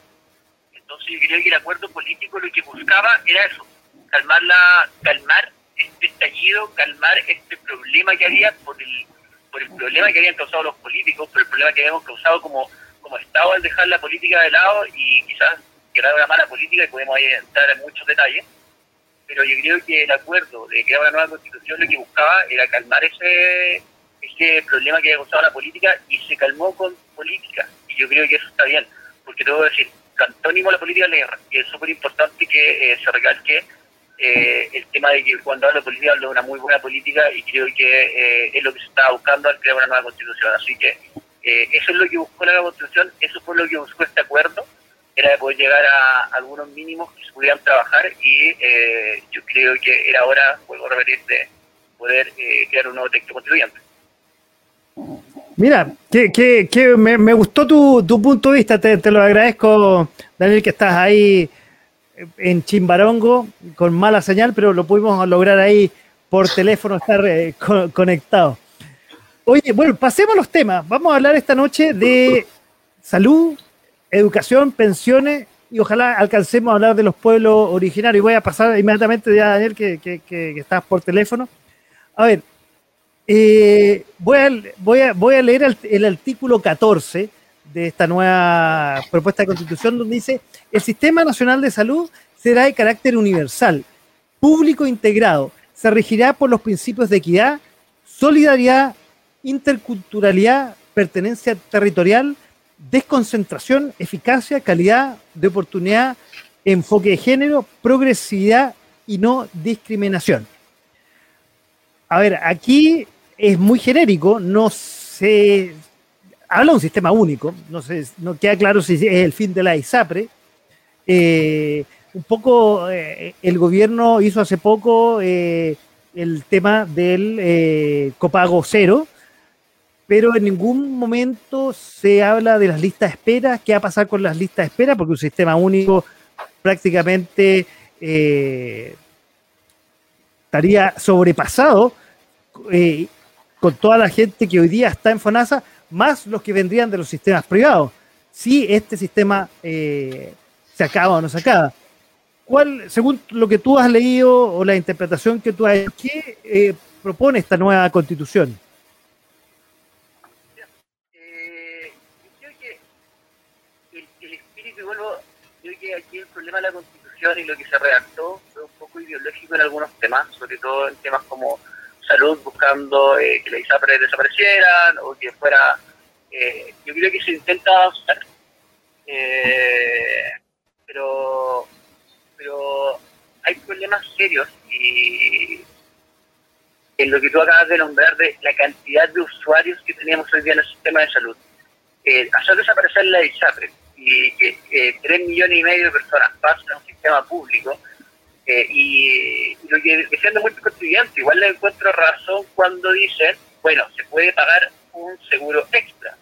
Entonces yo creo que el acuerdo político lo que buscaba era eso, calmar la, calmar este estallido, calmar este problema que había por el, por el problema que habían causado los políticos, por el problema que habíamos causado como, como Estado al dejar la política de lado y quizás crear una mala política y podemos ahí entrar en muchos detalles. Pero yo creo que el acuerdo de crear una nueva constitución lo que buscaba era calmar ese, ese problema que había causado la política y se calmó con política. Y yo creo que eso está bien, porque te voy a decir, antónimo a la política de la guerra, y es súper importante que eh, se recalque eh, el tema de que cuando hablo de política hablo de una muy buena política y creo que eh, es lo que se estaba buscando al crear una nueva constitución. Así que eh, eso es lo que buscó la nueva constitución, eso fue lo que buscó este acuerdo, era de poder llegar a algunos mínimos que se pudieran trabajar y eh, yo creo que era hora, vuelvo a repetir, de poder crear un nuevo texto constituyente. Mira, que, que, que me, me, gustó tu, tu, punto de vista, te, te lo agradezco, Daniel, que estás ahí en Chimbarongo con mala señal, pero lo pudimos lograr ahí por teléfono estar eh, co conectado. Oye, bueno, pasemos los temas. Vamos a hablar esta noche de salud, educación, pensiones y ojalá alcancemos a hablar de los pueblos originarios. Voy a pasar inmediatamente a Daniel, que, que, estás por teléfono. A ver, eh, voy, a, voy, a, voy a leer el, el artículo 14 de esta nueva propuesta de constitución donde dice el sistema nacional de salud será de carácter universal, público integrado, se regirá por los principios de equidad, solidaridad, interculturalidad, pertenencia territorial, desconcentración, eficacia, calidad de oportunidad, enfoque de género, progresividad y no discriminación. a ver, aquí es muy genérico, no se habla de un sistema único, no sé, no queda claro si es el fin de la ISAPRE. Eh, un poco eh, el gobierno hizo hace poco eh, el tema del copago cero, pero en ningún momento se habla de las listas de espera, qué va a pasar con las listas de espera, porque un sistema único prácticamente estaría sobrepasado con toda la gente que hoy día está en FONASA, más los que vendrían de los sistemas privados. Si este sistema eh, se acaba o no se acaba. ¿Cuál, según lo que tú has leído o la interpretación que tú has hecho, qué eh, propone esta nueva constitución? Eh, que el, espíritu, vuelvo, yo que aquí el problema de la constitución y lo que se redactó fue un poco ideológico en algunos temas, sobre todo en temas como salud buscando eh, que la ISAPRE desaparecieran o que fuera... Eh, yo creo que se intenta usar, eh, pero, pero hay problemas serios y en lo que tú acabas de nombrar de la cantidad de usuarios que teníamos hoy día en el sistema de salud. hacer desaparecer la ISAPRE y que tres millones y medio de personas pasen a un sistema público, eh, y, lo que defiende mucho estudiantes, igual le encuentro razón cuando dicen, bueno, se puede pagar un seguro extra.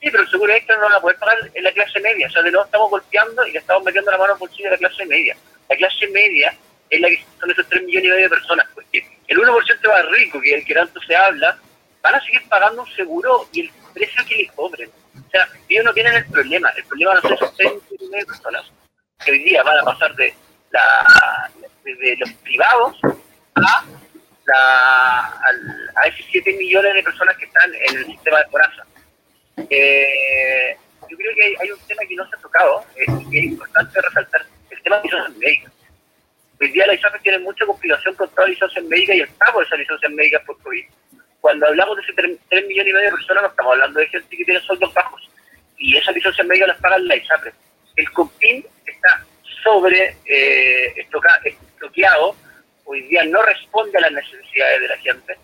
Sí, pero el seguro extra no lo va a poder pagar en la clase media. O sea, de nuevo estamos golpeando y le estamos metiendo la mano al bolsillo de la clase media. La clase media es la que son esos 3 millones y medio de personas. Porque el 1% más rico, que el que tanto se habla, van a seguir pagando un seguro y el precio que les cobren. O sea, ellos no tienen el problema. El problema no son esos 3 millones de personas que hoy día van a pasar de la, desde los privados a, a, esos 7 millones de personas que están en el sistema de coraza. Eh, yo creo que hay, un tema que no se ha tocado eh, y es importante resaltar, el tema de licencias médicas. Hoy día la ISAPE tiene mucha complicación con todas las licencias médicas y pago de esas licencias médicas por COVID. Cuando hablamos de ese 3, millones y medio de personas, no estamos hablando de gente que tiene sueldos bajos. Y esas licencias médicas las pagan la ISAPRE. El COPIN está sobre eh, bloqueado, hoy día no responde a las necesidades de la gente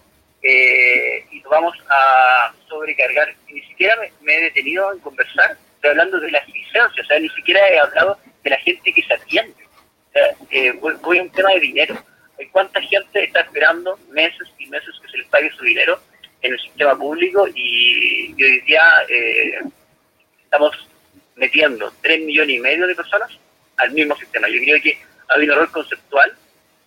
eh, y nos vamos a sobrecargar. Y ni siquiera me, he detenido en conversar, estoy hablando de las licencias, o sea, ni siquiera he hablado de la gente que se atiende. Eh, voy, a un tema de dinero. ¿Cuánta gente está esperando meses y meses que se les pague su dinero en el sistema público? Y, y hoy día eh, estamos metiendo 3 millones y medio de personas al mismo sistema. Yo creo que hay un error conceptual.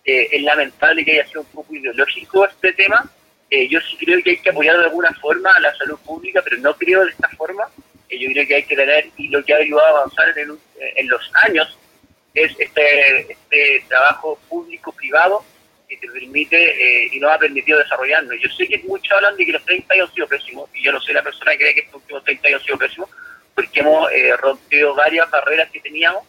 Eh, es lamentable que haya sido un poco ideológico este tema. Eh, yo sí creo que hay que apoyar de alguna forma a la salud pública, pero no creo de esta forma. Eh, yo creo que hay que tener, y lo que ha ayudado a avanzar en, en los años, es este, este trabajo público-privado que te permite y nos ha permitido desarrollarnos. Yo sé que muchos hablan de que los 30 años han sido pésimos, y yo no soy la persona que cree que estos últimos 30 años han sido pésimos, porque hemos rompido varias barreras que teníamos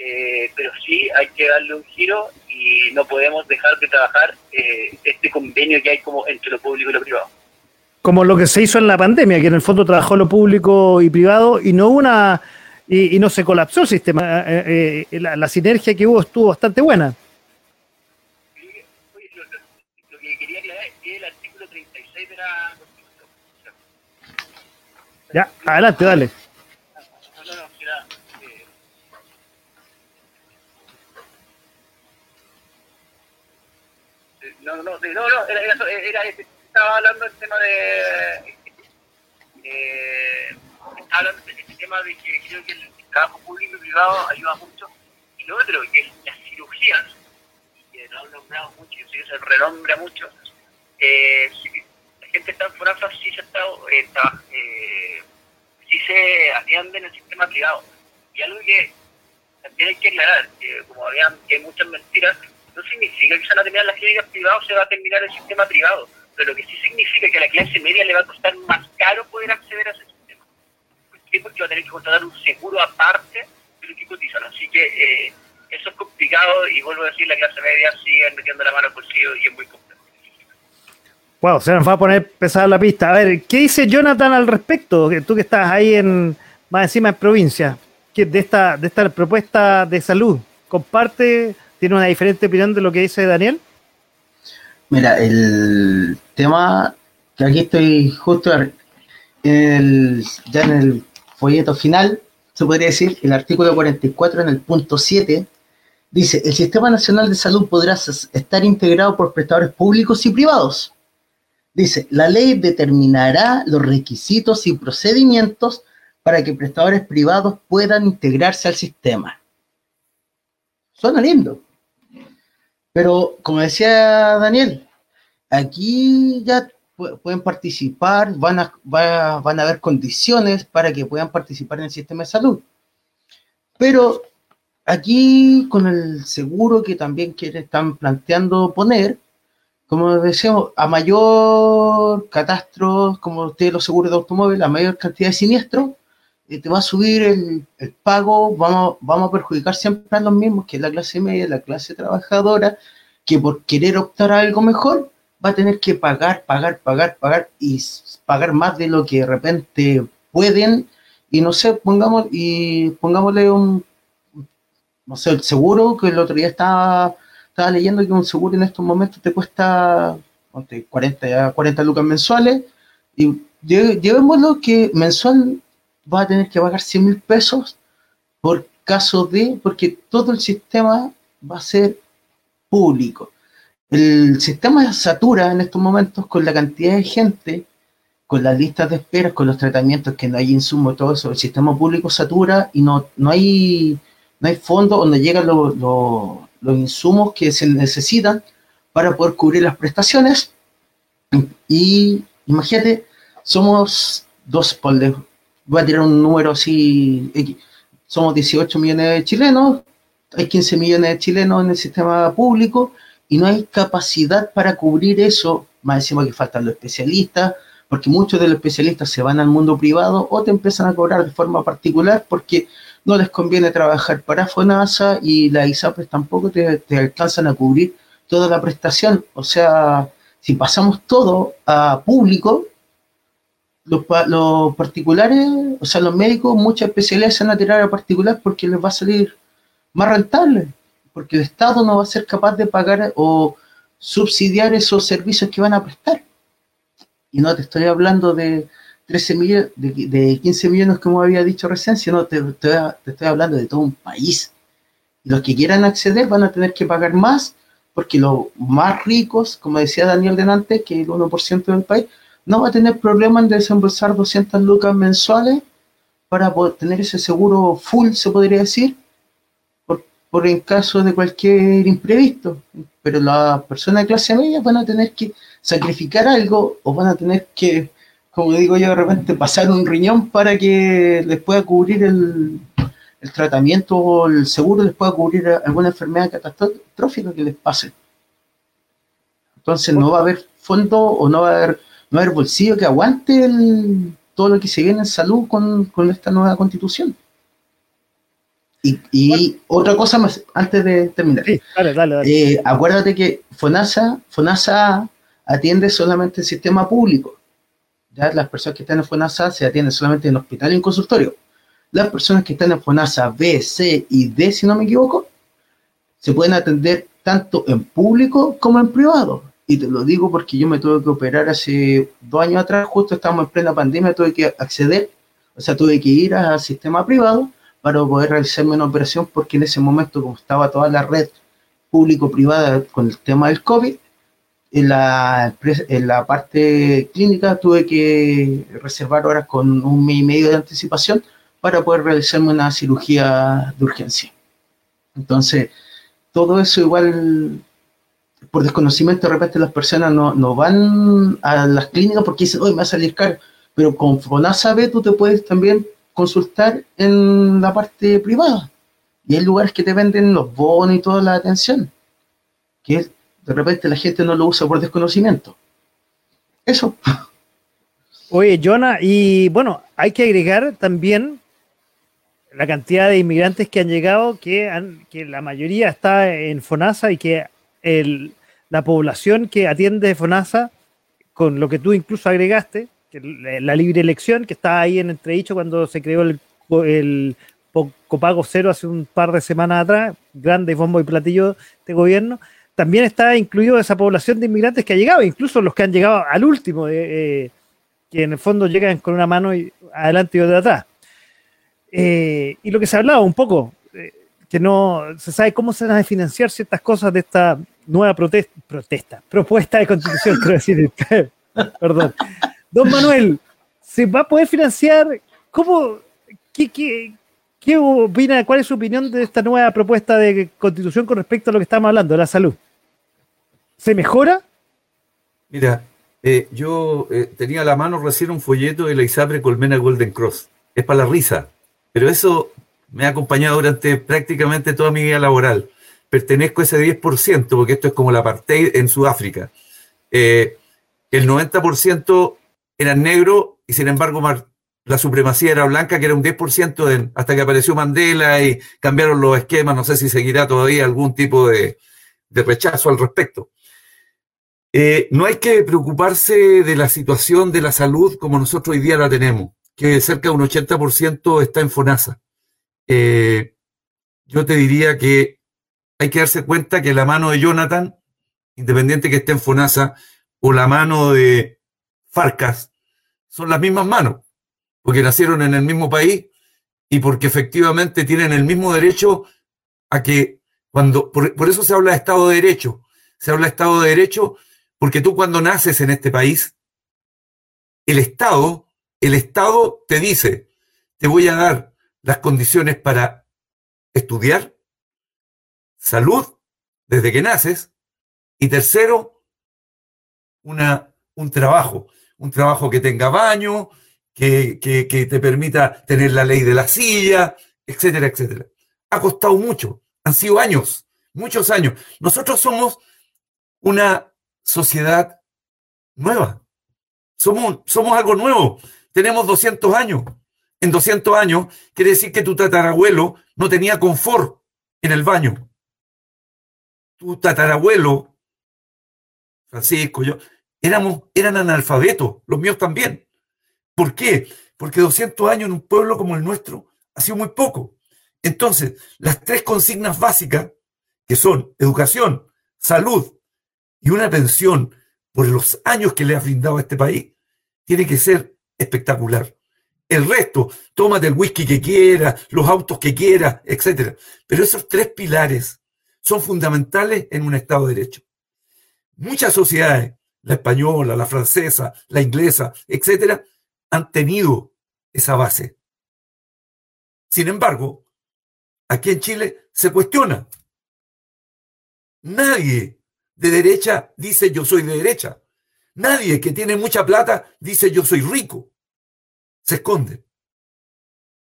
eh, pero sí hay que darle un giro y no podemos dejar de trabajar eh, este convenio que hay como entre lo público y lo privado. Como lo que se hizo en la pandemia, que en el fondo trabajó lo público y privado y no una y, no se colapsó el sistema. Eh, la, sinergia que hubo estuvo bastante buena. lo, que quería aclarar es que el artículo 36 de la Constitución. Ya, adelante, dale. No, no, no, no era, era, estaba hablando del tema de. Eh, estaba hablando del tema de que creo que el trabajo público y privado ayuda mucho. Y lo otro, que es las cirugías, que lo han nombrado mucho, y se renombra mucho, eh, la gente está en Fonasa sí se está, eh, está eh, sí se atiende en el sistema privado. Y algo que también hay que aclarar, que como habían, que hay muchas mentiras, no significa que se van a terminar las clínicas privadas o se va a terminar el sistema privado, pero lo que sí significa es que a la clase media le va a costar más caro poder acceder a ese sistema. ¿Por qué? Porque va a tener que contratar un seguro aparte de lo que cotizan. Así que eh, eso es complicado y vuelvo a decir, la clase media sigue metiendo la mano al bolsillo y es muy complejo. Wow, se nos va a poner pesada la pista. A ver, ¿qué dice Jonathan al respecto? Tú que estás ahí en más encima en provincia, de esta, de esta propuesta de salud, comparte ¿Tiene una diferente opinión de lo que dice Daniel? Mira, el tema que aquí estoy justo el, ya en el folleto final, se podría decir, el artículo 44 en el punto 7, dice, el Sistema Nacional de Salud podrá estar integrado por prestadores públicos y privados. Dice, la ley determinará los requisitos y procedimientos para que prestadores privados puedan integrarse al sistema. Suena lindo. Pero, como decía Daniel, aquí ya pueden participar, van a, van a haber condiciones para que puedan participar en el sistema de salud. Pero aquí con el seguro que también quieren, están planteando poner, como decíamos, a mayor catastro, como ustedes los seguros de automóvil, a mayor cantidad de siniestros, te va a subir el, el, pago, vamos, vamos a perjudicar siempre a los mismos, que es la clase media, la clase trabajadora, que por querer optar a algo mejor va a tener que pagar, pagar, pagar, pagar y pagar más de lo que de repente pueden. Y no sé, pongamos y pongámosle un no sé, seguro que el otro día estaba, estaba leyendo que un seguro en estos momentos te cuesta 40, 40 lucas mensuales y llevémoslo que mensual va a tener que pagar 100 mil pesos por caso de, porque todo el sistema va a ser público. El sistema satura en estos momentos con la cantidad de gente, con las listas de espera, con los tratamientos que no hay insumo, todo eso. El sistema público satura y no, no hay no hay fondos donde llegan los insumos que se necesitan para poder cubrir las prestaciones. Y imagínate, somos dos, voy a tirar un número así, somos 18 millones de chilenos, hay 15 millones de chilenos en el sistema público y no hay capacidad para cubrir eso, más decimos que faltan los especialistas, porque muchos de los especialistas se van al mundo privado o te empiezan a cobrar de forma particular porque no les conviene trabajar para FONASA y la ISAPRES tampoco te, alcanzan a cubrir toda la prestación. O sea, si pasamos todo a público, los, los, particulares, o sea, los médicos, muchas especialidades se van a tirar a particular porque les va a salir más rentable, porque el Estado no va a ser capaz de pagar o subsidiar esos servicios que van a prestar. Y no te estoy hablando de 13 millones, de, 15 millones como había dicho recién, sino te, estoy hablando de todo un país. Los que quieran acceder van a tener que pagar más porque los más ricos, como decía Daniel delante, que el 1% del país, no va a tener problema en desembolsar 200 lucas mensuales para poder tener ese seguro full, se podría decir, por, por en caso de cualquier imprevisto. Pero las personas de clase media van a tener que sacrificar algo o van a tener que, como digo yo de repente, pasar un riñón para que les pueda cubrir el, tratamiento o el seguro les pueda cubrir alguna enfermedad catastrófica que les pase. Entonces no va a haber fondo o no va a haber, no va a haber bolsillo que aguante todo lo que se viene en salud con, esta nueva constitución. Y, otra cosa más, antes de terminar. dale, dale, dale. Eh, acuérdate que FONASA, FONASA atiende solamente el sistema público. ¿ya? Las personas que están en FONASA se atienden solamente en hospital y en consultorio. Las personas que están en FONASA B, C y D, si no me equivoco, se pueden atender tanto en público como en privado. Y te lo digo porque yo me tuve que operar hace dos años atrás, justo estábamos en plena pandemia, tuve que acceder, o sea, tuve que ir al sistema privado para poder realizarme una operación porque en ese momento, como estaba toda la red público-privada con el tema del COVID, en la, en la parte clínica tuve que reservar horas con un mes y medio de anticipación para poder realizarme una cirugía de urgencia. Entonces, todo eso igual, por desconocimiento, de repente las personas no, no van a las clínicas porque dicen, hoy me va a salir caro, pero con FONASA B tú te puedes también consultar en la parte privada. Y hay lugares que te venden los bonos y toda la atención, que de repente la gente no lo usa por desconocimiento. Eso. Oye, Jonah, y bueno, hay que agregar también la cantidad de inmigrantes que han llegado, que, que la mayoría está en FONASA y que el, la población que atiende FONASA, con lo que tú incluso agregaste, que la libre elección, que está ahí en entredicho cuando se creó el, el copago cero hace un par de semanas atrás, grande bombo y platillo de gobierno, también está incluido esa población de inmigrantes que ha llegado, incluso los que han llegado al último, que en el fondo llegan con una mano adelante y otra atrás. y lo que se ha hablado un poco, que no se sabe cómo se van a financiar ciertas cosas de esta nueva protesta, protesta propuesta de constitución, quiero decir, [LAUGHS] perdón. Don Manuel, ¿se va a poder financiar? ¿Cómo? ¿Qué, qué, qué opina? ¿Cuál es su opinión de esta nueva propuesta de constitución con respecto a lo que estamos hablando, de la salud? ¿Se mejora? Mira, eh, yo eh, tenía a la mano recién un folleto de la Isapre Colmena Golden Cross. Es para la risa, pero eso me ha acompañado durante prácticamente toda mi vida laboral. Pertenezco a ese 10%, porque esto es como la parte en Sudáfrica. Eh, el 90% eran negros y sin embargo la supremacía era blanca, que era un 10% hasta que apareció Mandela y cambiaron los esquemas. No sé si seguirá todavía algún tipo de, rechazo al respecto. Eh, no hay que preocuparse de la situación de la salud como nosotros hoy día la tenemos, que cerca de un 80% está en FONASA. Eh, yo te diría que hay que darse cuenta que la mano de Jonathan, independiente que esté en FONASA, o la mano de Farcas, son las mismas manos, porque nacieron en el mismo país y porque efectivamente tienen el mismo derecho a que cuando, por, por eso se habla de Estado de Derecho, se habla de Estado de Derecho porque tú cuando naces en este país, el Estado, el Estado te dice, te voy a dar las condiciones para estudiar, salud desde que naces, y tercero, una, un trabajo, un trabajo que tenga baño, que, que, te permita tener la ley de la silla, etcétera, etcétera. Ha costado mucho, han sido años, muchos años. Nosotros somos una sociedad nueva, somos, somos algo nuevo, tenemos 200 años en 200 años, quiere decir que tu tatarabuelo no tenía confort en el baño. Tu tatarabuelo, Francisco, yo, éramos, eran analfabetos, los míos también. ¿Por qué? Porque 200 años en un pueblo como el nuestro ha sido muy poco. Entonces, las tres consignas básicas, que son educación, salud y una pensión por los años que le ha brindado a este país, tiene que ser espectacular. El resto, tómate el whisky que quieras, los autos que quieras, etc. Pero esos tres pilares son fundamentales en un Estado de Derecho. Muchas sociedades, la española, la francesa, la inglesa, etc., han tenido esa base. Sin embargo, aquí en Chile se cuestiona. Nadie de derecha dice yo soy de derecha. Nadie que tiene mucha plata dice yo soy rico se esconden.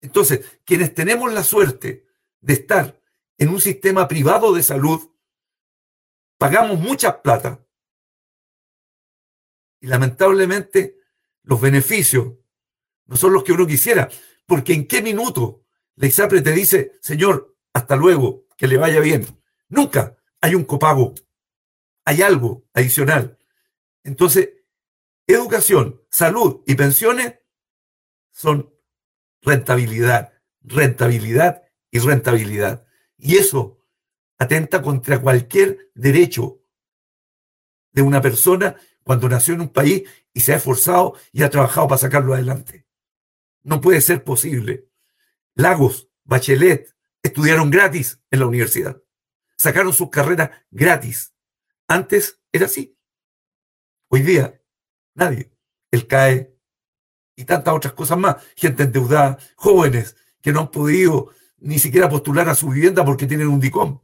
Entonces, quienes tenemos la suerte de estar en un sistema privado de salud, pagamos mucha plata y lamentablemente los beneficios no son los que uno quisiera, porque en qué minuto la ISAPRE te dice, señor, hasta luego, que le vaya bien. Nunca hay un copago, hay algo adicional. Entonces, educación, salud y pensiones son rentabilidad, rentabilidad y rentabilidad. Y eso atenta contra cualquier derecho de una persona cuando nació en un país y se ha esforzado y ha trabajado para sacarlo adelante. No puede ser posible. Lagos, Bachelet, estudiaron gratis en la universidad. Sacaron sus carreras gratis. Antes era así. Hoy día, nadie. El CAE, y tantas otras cosas más. Gente endeudada, jóvenes que no han podido ni siquiera postular a su vivienda porque tienen un DICOM,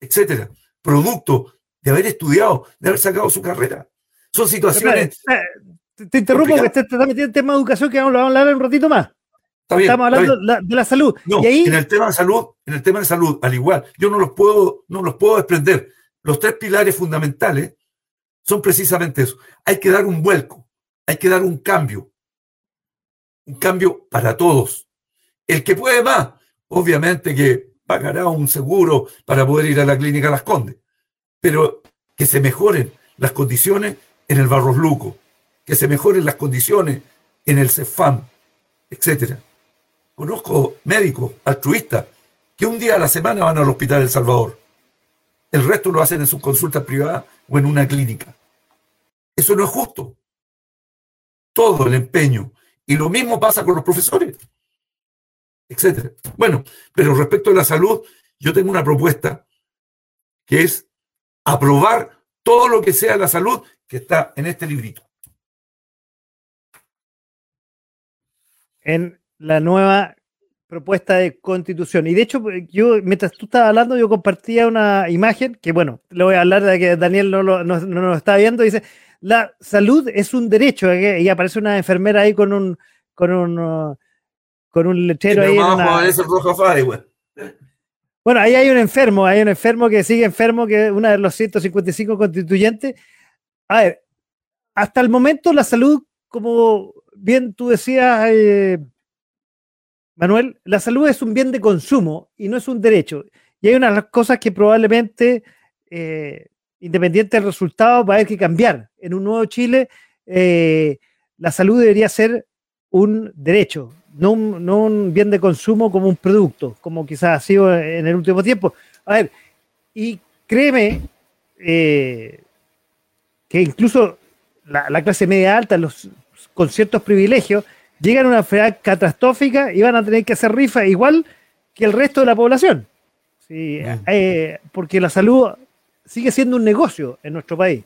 etcétera. Producto de haber estudiado, de haber sacado su carrera. Son situaciones. Eh, te, interrumpo porque te estás metiendo en tema de educación que vamos a hablar un ratito más. Estamos hablando de la salud. No, y ahí... en el tema de salud, en el tema de salud, al igual, yo no los puedo, no los puedo desprender. Los tres pilares fundamentales son precisamente eso. Hay que dar un vuelco, hay que dar un cambio, un cambio para todos. El que puede más, obviamente que pagará un seguro para poder ir a la clínica Las Condes, pero que se mejoren las condiciones en el Barros Luco, que se mejoren las condiciones en el CEFAM, etcétera. Conozco médicos altruistas que un día a la semana van al Hospital El Salvador. el resto lo hacen en sus consultas privadas o en una clínica. Eso no es justo. Todo el empeño. Y lo mismo pasa con los profesores, etcétera. Bueno, pero respecto a la salud, yo tengo una propuesta que es aprobar todo lo que sea la salud que está en este librito. En la nueva propuesta de constitución. Y de hecho, yo, mientras tú estabas hablando, yo compartía una imagen que, bueno, le voy a hablar de que Daniel no, lo, no, no está viendo. Dice, la salud es un derecho. ¿eh? Y aparece una enfermera ahí con un, con un, uh, con un lechero ahí. Bueno, ahí hay un enfermo, hay un enfermo que sigue enfermo, que es una de los 155 constituyentes. A ver, hasta el momento la salud, como bien tú decías, eh, Manuel, la salud es un bien de consumo y no es un derecho. Y hay unas cosas que probablemente, eh, independiente del resultado, va a haber que cambiar. En un nuevo Chile, eh, la salud debería ser un derecho, no un, no un bien de consumo como un producto, como quizás ha sido en el último tiempo. A ver, y créeme eh, que incluso la, la, clase media alta, los, con ciertos privilegios, llegan a una enfermedad catastrófica y van a tener que hacer rifa igual que el resto de la población. Sí, eh, porque la salud sigue siendo un negocio en nuestro país.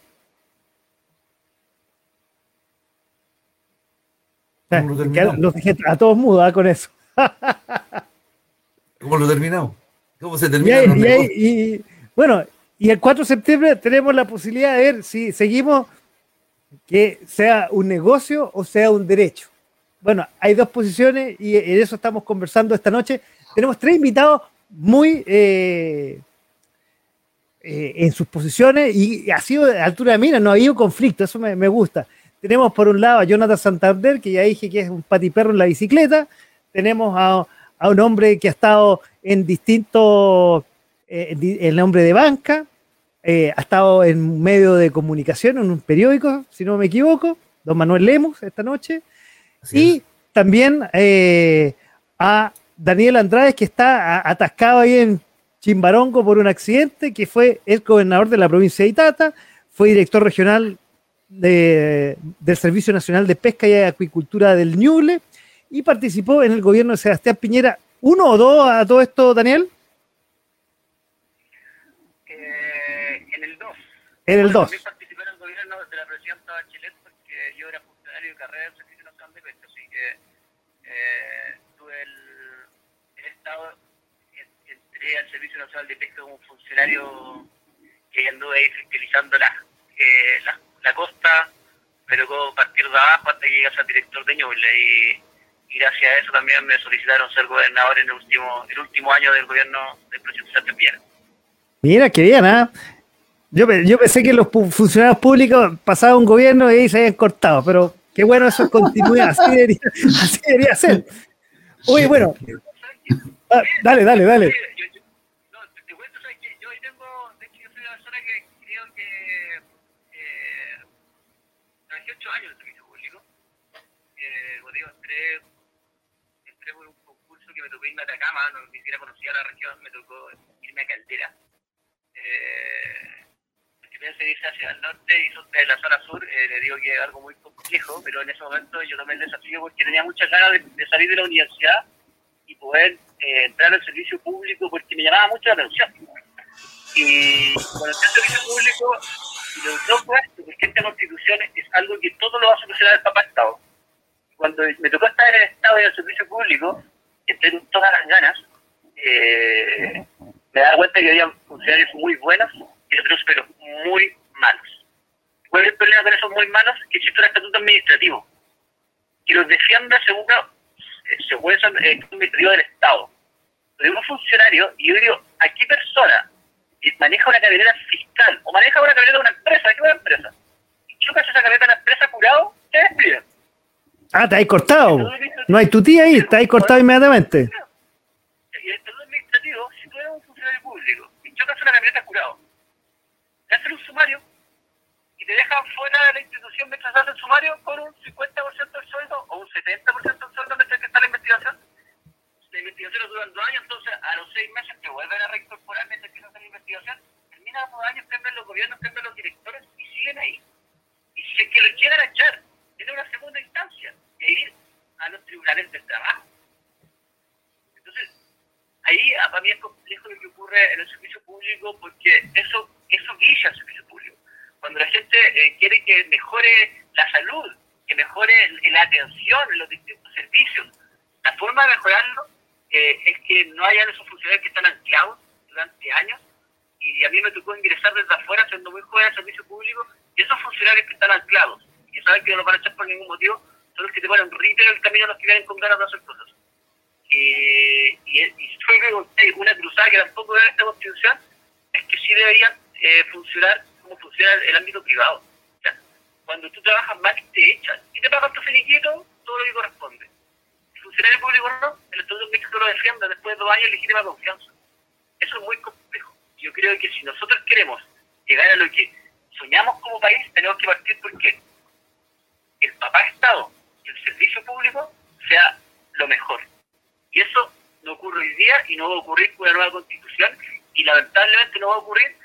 ¿Cómo lo terminamos? a todos mudos ¿ah? con eso. [LAUGHS] ¿Cómo lo terminamos? ¿Cómo se termina? Y, y, bueno, y el 4 de septiembre tenemos la posibilidad de ver si seguimos que sea un negocio o sea un derecho. Bueno, hay dos posiciones y de eso estamos conversando esta noche. Tenemos tres invitados muy eh, eh, en sus posiciones y ha sido de altura de mira, no ha habido conflicto, eso me, me, gusta. Tenemos por un lado a Jonathan Santander, que ya dije que es un patiperro en la bicicleta. Tenemos a, a un hombre que ha estado en distintos, eh, el nombre de banca, eh, ha estado en medio de comunicación, en un periódico, si no me equivoco, don Manuel Lemus esta noche. y también a Daniel Andrade, que está atascado ahí en Chimbarongo por un accidente, que fue el gobernador de la provincia de Itata, fue director regional de, del Servicio Nacional de Pesca y Acuicultura del Ñuble y participó en el gobierno de Sebastián Piñera. ¿Uno o dos a todo esto, Daniel? Eh, en el 2. En el 2. Al Servicio Nacional de Pesca como funcionario que anduve ahí fiscalizando la, eh, la, la, costa, pero luego partir de abajo hasta que llegue a ser director de Ñuble. Y, y, gracias a eso también me solicitaron ser gobernador en el último, el último año del gobierno del presidente Sánchez Piñera. Mira, qué bien, ¿eh? Yo, yo pensé que los funcionarios públicos pasaban un gobierno y se habían cortado, pero qué bueno eso es continuidad, así debería, [LAUGHS] así debería ser. Oye, bueno, ah, dale, dale, dale. irme a Atacama, no ni conocía la región, me tocó irme a Caldera. Eh, pensé irse hacia el norte y de la zona sur, eh, le digo que es algo muy complejo, pero en ese momento yo tomé el desafío porque tenía muchas ganas de, de salir de la universidad y poder eh, entrar al servicio público porque me llamaba mucho la atención. Y con el servicio público, lo otro esto, porque esta constitución es algo que todo lo va a solucionar el papá Estado. Cuando me tocó estar en el Estado y en el servicio público, tengo todas las ganas, eh, me da cuenta que había funcionarios muy buenos y otros pero muy malos. ¿Cuál es el problema con esos muy malos? Que existe un estatuto administrativo y los defienda según eh, según el estatuto administrativo del Estado. Pero un funcionario, y yo digo, ¿a qué persona maneja una camioneta fiscal o maneja una camioneta de una empresa? ¿Qué una empresa? Y chocas esa camioneta de una empresa curado, te despiden. Ah, te hay cortado. No hay tu tía ahí, está ahí cortado inmediatamente. Y el estatuto administrativo, si tú eres un funcionario público y chocas una camioneta curado, te hacen un sumario y te dejan fuera de la institución mientras hacen sumario con un 50% del sueldo o un 70% del sueldo mientras que está la investigación. La investigación dura dos años, entonces a los seis meses te vuelven a reincorporar mientras que hace la investigación. cambian los años, cambian los gobiernos, cambian los directores y siguen ahí. Y si es que los llegan a echar, tiene una segunda instancia, que ir a los tribunales del trabajo. Ahí para mí es complejo lo que ocurre en el servicio público porque eso, eso guilla el servicio público. Cuando la gente eh, quiere que mejore la salud, que mejore la atención en los distintos servicios, la forma de mejorarlo eh, es que no hayan esos funcionarios que están anclados durante años y a mí me tocó ingresar desde afuera siendo muy joven al servicio público y esos funcionarios que están anclados que saben que no los van a echar por ningún motivo son los que te ponen rígido en el camino a los que vienen con ganas de hacer cosas. Y, y, y fue una cruzada que tampoco en esta constitución es que sí deberían eh, funcionar como funciona el ámbito privado. O sea, cuando tú trabajas mal te echan y te pagan tu finiquito, todo lo que corresponde. El funcionario público no, el Estatuto México lo defiende después de dos años de legítima confianza. Eso es muy complejo. Yo creo que si nosotros queremos llegar a lo que soñamos como país, tenemos que partir porque el papá Estado y el servicio público sea lo mejor. Y eso no ocurre hoy día y no va a ocurrir con la nueva constitución y lamentablemente no va a ocurrir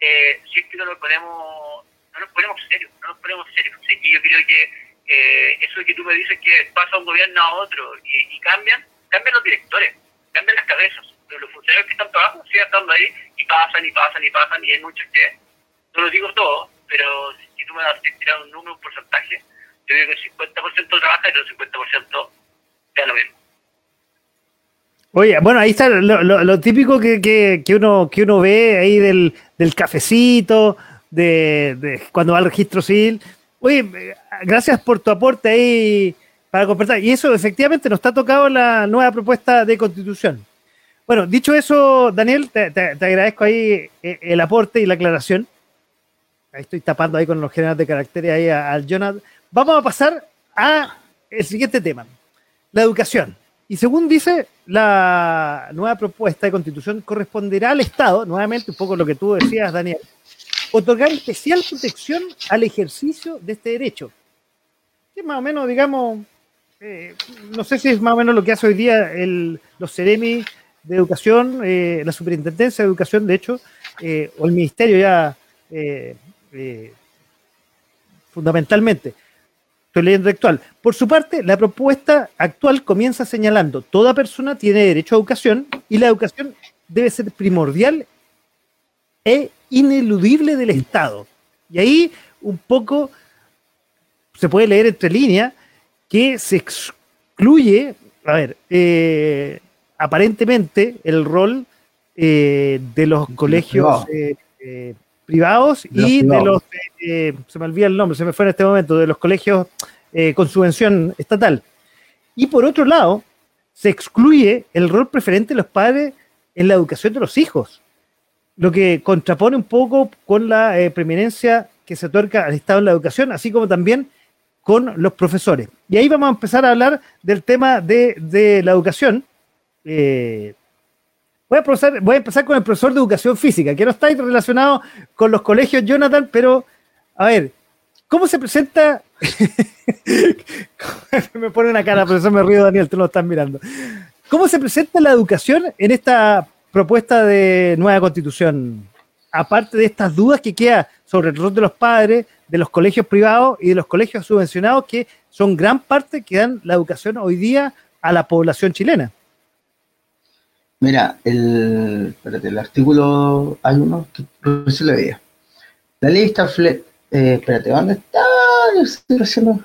eh, si es que no nos ponemos no nos ponemos serios, no nos ponemos serios. Así que yo creo que eh, eso que tú me dices que pasa un gobierno a otro y, cambian, cambian los directores, cambian las cabezas, pero los funcionarios que están trabajando siguen estando ahí y pasan y pasan y pasan y hay muchos que, no lo digo todo, pero si tú me das tirar un número, un porcentaje, yo digo que el 50% trabaja y el 50% da lo mismo. Oye, bueno, ahí está lo, lo, típico que, que, que, uno, que uno ve ahí del, del cafecito, de, cuando va al registro civil. Oye, gracias por tu aporte ahí para conversar. Y eso efectivamente nos está tocado la nueva propuesta de constitución. Bueno, dicho eso, Daniel, te, agradezco ahí el aporte y la aclaración. Ahí estoy tapando ahí con los generales de caracteres ahí al Jonathan. Vamos a pasar a el siguiente tema, la educación. Y según dice la nueva propuesta de constitución, corresponderá al Estado, nuevamente un poco lo que tú decías, Daniel, otorgar especial protección al ejercicio de este derecho. Que más o menos, digamos, eh, no sé si es más o menos lo que hace hoy día el, los CEREMI de Educación, eh, la Superintendencia de Educación, de hecho, eh, o el Ministerio ya fundamentalmente. Estoy leyendo actual. Por su parte, la propuesta actual comienza señalando, toda persona tiene derecho a educación y la educación debe ser primordial e ineludible del Estado. Y ahí un poco se puede leer entre líneas que se excluye, a ver, eh, aparentemente el rol eh, de los colegios eh, privados y privados. de los, eh, se me olvida el nombre, se me fue en este momento, de los colegios eh, con subvención estatal. Y por otro lado, se excluye el rol preferente de los padres en la educación de los hijos, lo que contrapone un poco con la eh, preeminencia que se otorga al Estado en la educación, así como también con los profesores. Y ahí vamos a empezar a hablar del tema de, de la educación. Eh, Voy a, profesor, voy a, empezar con el profesor de educación física, que no está relacionado con los colegios, Jonathan, pero a ver, ¿cómo se presenta? [LAUGHS] me pone una cara, profesor, me río, Daniel, tú lo estás mirando. ¿Cómo se presenta la educación en esta propuesta de nueva constitución? Aparte de estas dudas que queda sobre el rol de los padres, de los colegios privados y de los colegios subvencionados, que son gran parte que dan la educación hoy día a la población chilena. Mira, el, espérate, el artículo, hay uno que se le veía. La ley está, eh, espérate, ¿dónde está? Yo estoy haciendo,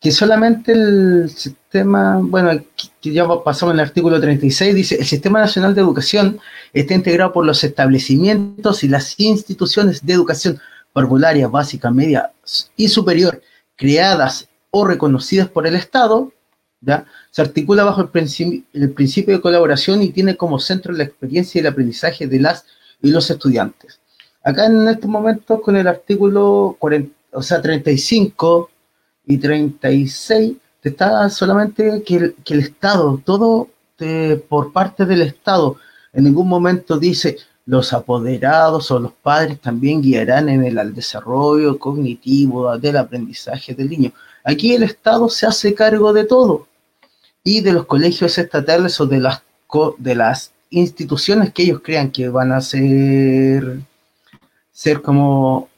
que solamente el sistema, bueno, que ya pasamos en el artículo 36, dice, el Sistema Nacional de Educación está integrado por los establecimientos y las instituciones de educación parvularia, básica, media y superior, creadas o reconocidas por el Estado, ¿ya? Se articula bajo el, principio, el principio de colaboración y tiene como centro la experiencia y el aprendizaje de las y los estudiantes. Acá en estos momentos con el artículo 40, o sea, 35 y 36 está solamente que el, que el Estado, todo de, por parte del Estado, en ningún momento dice los apoderados o los padres también guiarán en el desarrollo cognitivo del aprendizaje del niño. Aquí el Estado se hace cargo de todo y de los colegios estatales o de las, de las instituciones que ellos crean que van a ser, ser como,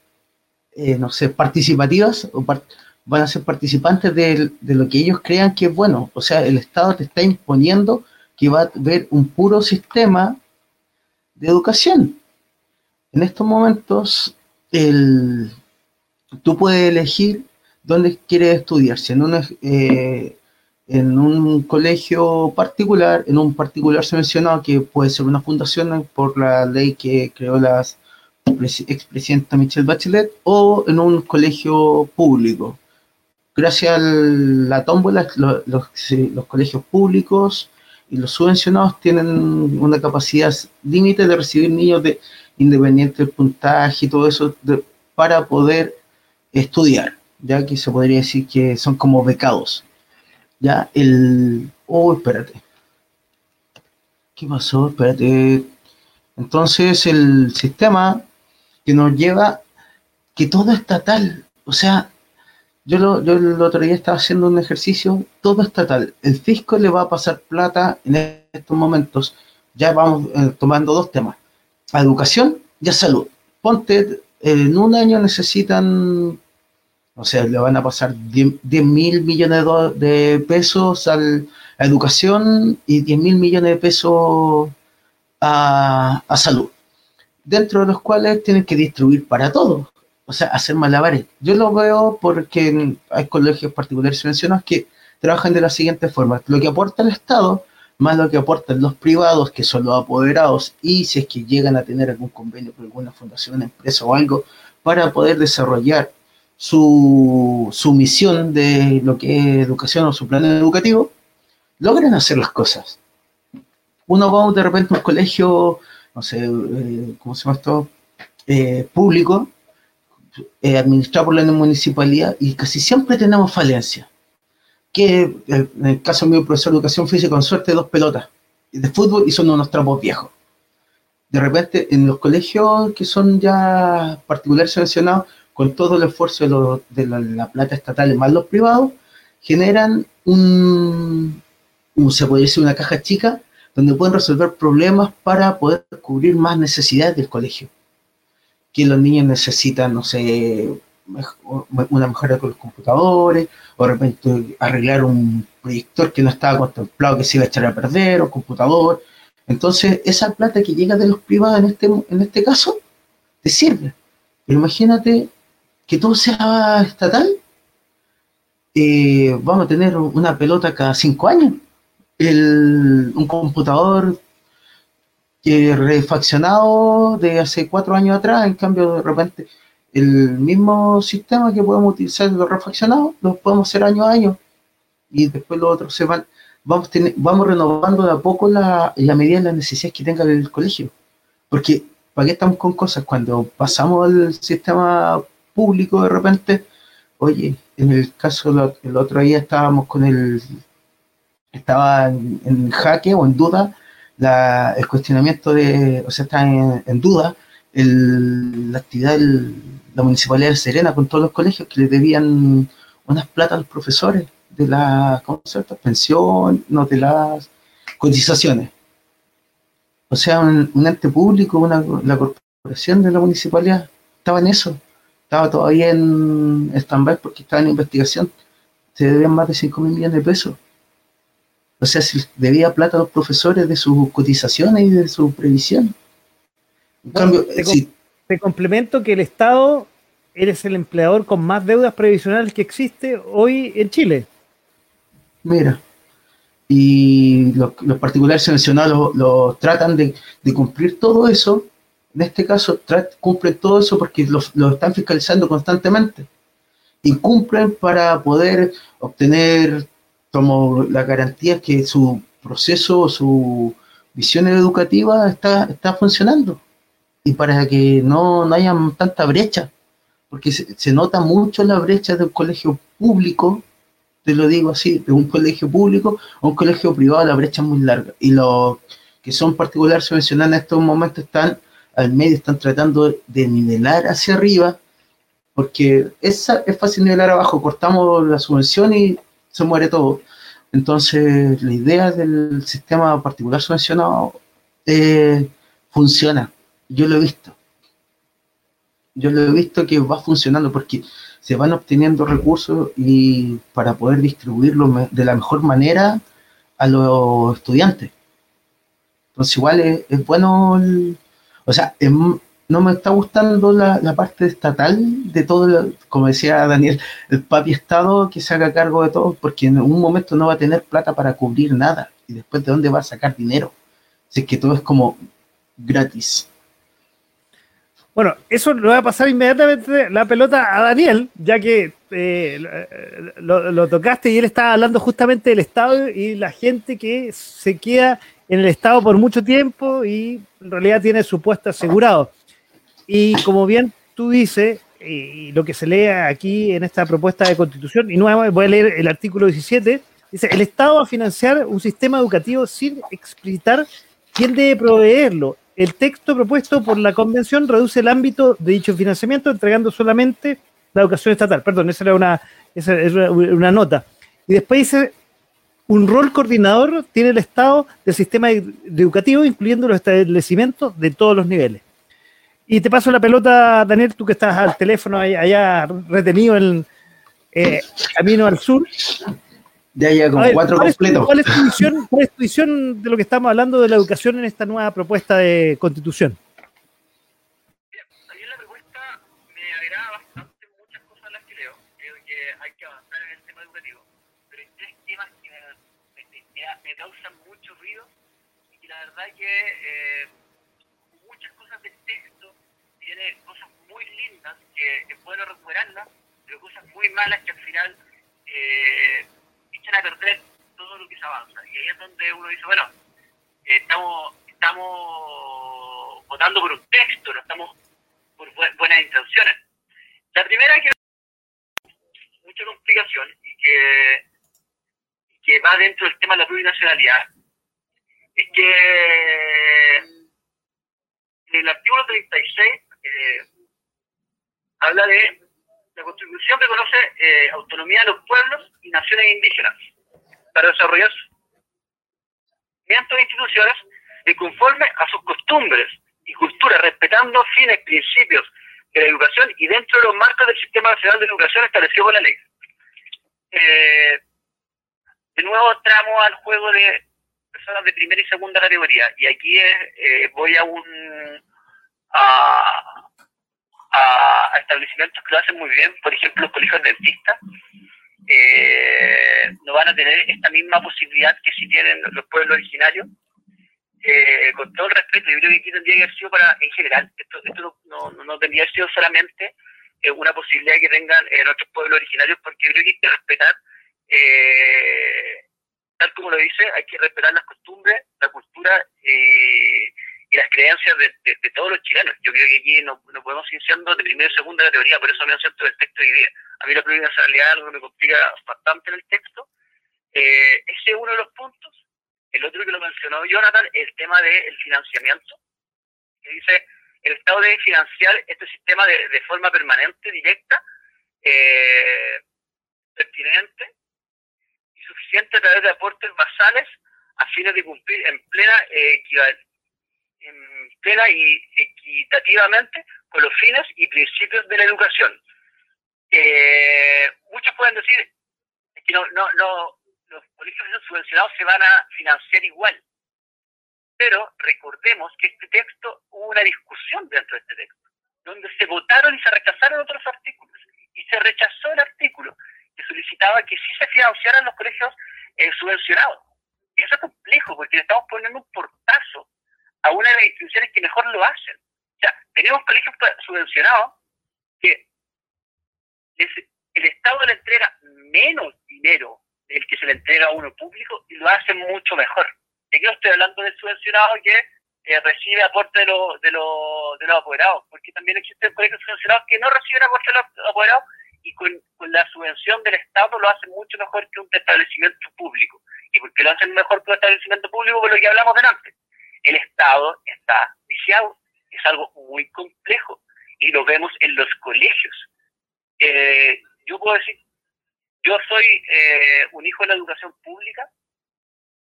eh, no sé, participativas o van a ser participantes de, lo que ellos crean que es bueno. O sea, el Estado te está imponiendo que va a haber un puro sistema de educación. En estos momentos, el, tú puedes elegir dónde quieres estudiar, si en un, eh, en un colegio particular, en un particular se mencionó que puede ser una fundación por la ley que creó la expresidenta Michelle Bachelet, o en un colegio público. Gracias a la tómbola, los, los colegios públicos y los subvencionados tienen una capacidad límite de recibir niños de independiente del puntaje y todo eso para poder estudiar, ya que se podría decir que son como becados. Ya el... Oh, espérate. ¿Qué pasó? Espérate. Entonces el sistema que nos lleva que todo estatal, o sea, yo, lo, yo el otro día estaba haciendo un ejercicio, todo estatal. El fisco le va a pasar plata en estos momentos. Ya vamos eh, tomando dos temas, a educación y a salud. Ponte, en un año necesitan, o sea, le van a pasar 10 mil millones de, pesos a educación y 10 mil millones de pesos a, a salud, dentro de los cuales tienen que distribuir para todos o sea, hacer malabares. Yo lo veo porque hay colegios particulares subvencionados que trabajan de la siguiente forma. Lo que aporta el Estado, más lo que aportan los privados, que son los apoderados, y si es que llegan a tener algún convenio con alguna fundación, empresa o algo, para poder desarrollar su, su misión de lo que es educación o su plan educativo, logran hacer las cosas. Uno va de repente a un colegio, no sé, eh, ¿cómo se llama esto? Eh, público, eh, administrado por la municipalidad y casi siempre tenemos falencia. Que en el caso mío, profesor de educación física, con suerte, dos pelotas de fútbol y son unos trapos viejos. De repente, en los colegios que son ya particulares seleccionados, con todo el esfuerzo de, la, plata estatal más los privados, generan un, un, se puede decir, una caja chica donde pueden resolver problemas para poder cubrir más necesidades del colegio que los niños necesitan, no sé, una mejora con los computadores, o de repente arreglar un proyector que no estaba contemplado que se iba a echar a perder, o computador. Entonces, esa plata que llega de los privados en este, en este caso, te sirve. Pero imagínate que todo sea estatal, eh, vamos a tener una pelota cada cinco años. un computador refaccionado de hace cuatro años atrás, en cambio de repente el mismo sistema que podemos utilizar los refaccionados, lo podemos hacer año a año y después los otros se van, vamos, vamos renovando de a poco la, la medida de las necesidades que tenga el colegio. Porque, ¿para qué estamos con cosas? Cuando pasamos al sistema público de repente, oye, en el caso, el otro día estábamos con el, estaba en jaque o en duda el cuestionamiento de, o sea, está en, duda la actividad de la Municipalidad de Serena con todos los colegios que le debían unas plata a los profesores de la ¿cómo pensión, no de las cotizaciones. O sea, un, ente público, una, la corporación de la municipalidad, estaba en eso. Estaba todavía en stand-by porque estaba en investigación. Se debían más de 5 mil millones de pesos. O sea, si debía plata a los profesores de sus cotizaciones y de su previsión. En cambio, te, complemento que el Estado eres el empleador con más deudas previsionales que existe hoy en Chile. Mira, y los, particulares seleccionados lo, tratan de, cumplir todo eso. En este caso, cumplen todo eso porque lo están fiscalizando constantemente. Y cumplen para poder obtener como la garantía que su proceso, su visión educativa está, está funcionando y para que no, no haya tanta brecha, porque se, nota mucho la brecha de un colegio público, te lo digo así, de un colegio público a un colegio privado, la brecha es muy larga. Y los que son particulares subvencionados en estos momentos están al medio, están tratando de nivelar hacia arriba, porque es, es fácil nivelar abajo, cortamos la subvención y se muere todo. Entonces, la idea del sistema particular subvencionado eh, funciona. Yo lo he visto. Yo lo he visto que va funcionando porque se van obteniendo recursos y para poder distribuirlo de la mejor manera a los estudiantes. Entonces igual es, bueno, o sea, no me está gustando la, parte estatal de todo, como decía Daniel, el papi Estado que se haga cargo de todo, porque en un momento no va a tener plata para cubrir nada. Y después, ¿de dónde va a sacar dinero? Es que todo es como gratis. Bueno, eso le va a pasar inmediatamente la pelota a Daniel, ya que eh, lo, tocaste y él estaba hablando justamente del Estado y la gente que se queda en el Estado por mucho tiempo y en realidad tiene su puesto asegurado. Y como bien tú dices, y lo que se lee aquí en esta propuesta de constitución, y nuevamente voy a leer el artículo 17, dice, el Estado va a financiar un sistema educativo sin explicitar quién debe proveerlo el texto propuesto por la convención reduce el ámbito de dicho financiamiento, entregando solamente la educación estatal. Perdón, esa era una, esa una nota. Y después dice, un rol coordinador tiene el Estado del sistema educativo, incluyendo los establecimientos de todos los niveles. Y te paso la pelota, Daniel, tú que estás al teléfono allá, retenido en eh, camino al sur de haya con cuatro completos. ¿cuál es, tu visión, ¿Cuál es tu visión de lo que estamos hablando de la educación en esta nueva propuesta de constitución? A mí la propuesta me agrada bastante muchas cosas las que leo. Creo que hay que avanzar en el tema educativo. Pero hay tres temas que me, causan mucho ruido y que la verdad que eh, muchas cosas del texto tiene cosas muy lindas que, que puedo recuperarlas, pero cosas muy malas que al final eh, a perder todo lo que se avanza. Y ahí es donde uno dice, bueno, estamos, estamos votando por un texto, no estamos por buenas intenciones. La primera que mucha complicación y que, que va dentro del tema de la plurinacionalidad es que en el artículo 36 eh, habla de la Constitución reconoce eh, autonomía de los pueblos y naciones indígenas para desarrollar sus instituciones y conforme a sus costumbres y culturas, respetando fines, principios de la educación y dentro de los marcos del Sistema Nacional de Educación establecido por la ley. Eh, de nuevo entramos al juego de personas de primera y segunda categoría y aquí eh, voy a un a, a, establecimientos que lo hacen muy bien, por ejemplo, los colegios dentistas, eh, no van a tener esta misma posibilidad que si tienen los pueblos originarios. Eh, con todo el respeto, yo creo que aquí tendría que haber sido para, en general, esto, esto no, no, no tendría que haber sido solamente eh, una posibilidad que tengan nuestros pueblos originarios, porque yo creo que hay que respetar, tal como lo dice, hay que respetar las costumbres, la cultura y las creencias de, todos los chilenos. Yo creo que aquí no, podemos ir siendo de primera y segunda categoría, por eso me siento el texto hoy día. A mí la plurinacionalidad algo me complica bastante en el texto. Eh, ese es uno de los puntos. El otro que lo mencionó Jonathan, el tema del financiamiento, que dice, el Estado debe financiar este sistema de, forma permanente, directa, eh, pertinente y suficiente a través de aportes basales a fines de cumplir en plena eh, plena y equitativamente con los fines y principios de la educación. Eh, muchos pueden decir que no, los colegios subvencionados se van a financiar igual. Pero recordemos que este texto hubo una discusión dentro de este texto, donde se votaron y se rechazaron otros artículos. Y se rechazó el artículo que solicitaba que sí se financiaran los colegios eh, subvencionados. Y eso es complejo, porque le estamos poniendo un portazo a una de las instituciones que mejor lo hacen. O sea, tenemos colegios subvencionados que el Estado le entrega menos dinero del que se le entrega a uno público y lo hace mucho mejor. Aquí no estoy hablando del subvencionado que eh, recibe aporte de, los de, los de los apoderados, porque también existen colegios subvencionados que no reciben aporte de los apoderados y con, con, la subvención del Estado lo hacen mucho mejor que un establecimiento público. ¿Y por qué lo hacen mejor que un establecimiento público? Por lo que hablamos delante el Estado está viciado. Es algo muy complejo y lo vemos en los colegios. Eh, yo puedo decir, yo soy eh, un hijo de la educación pública.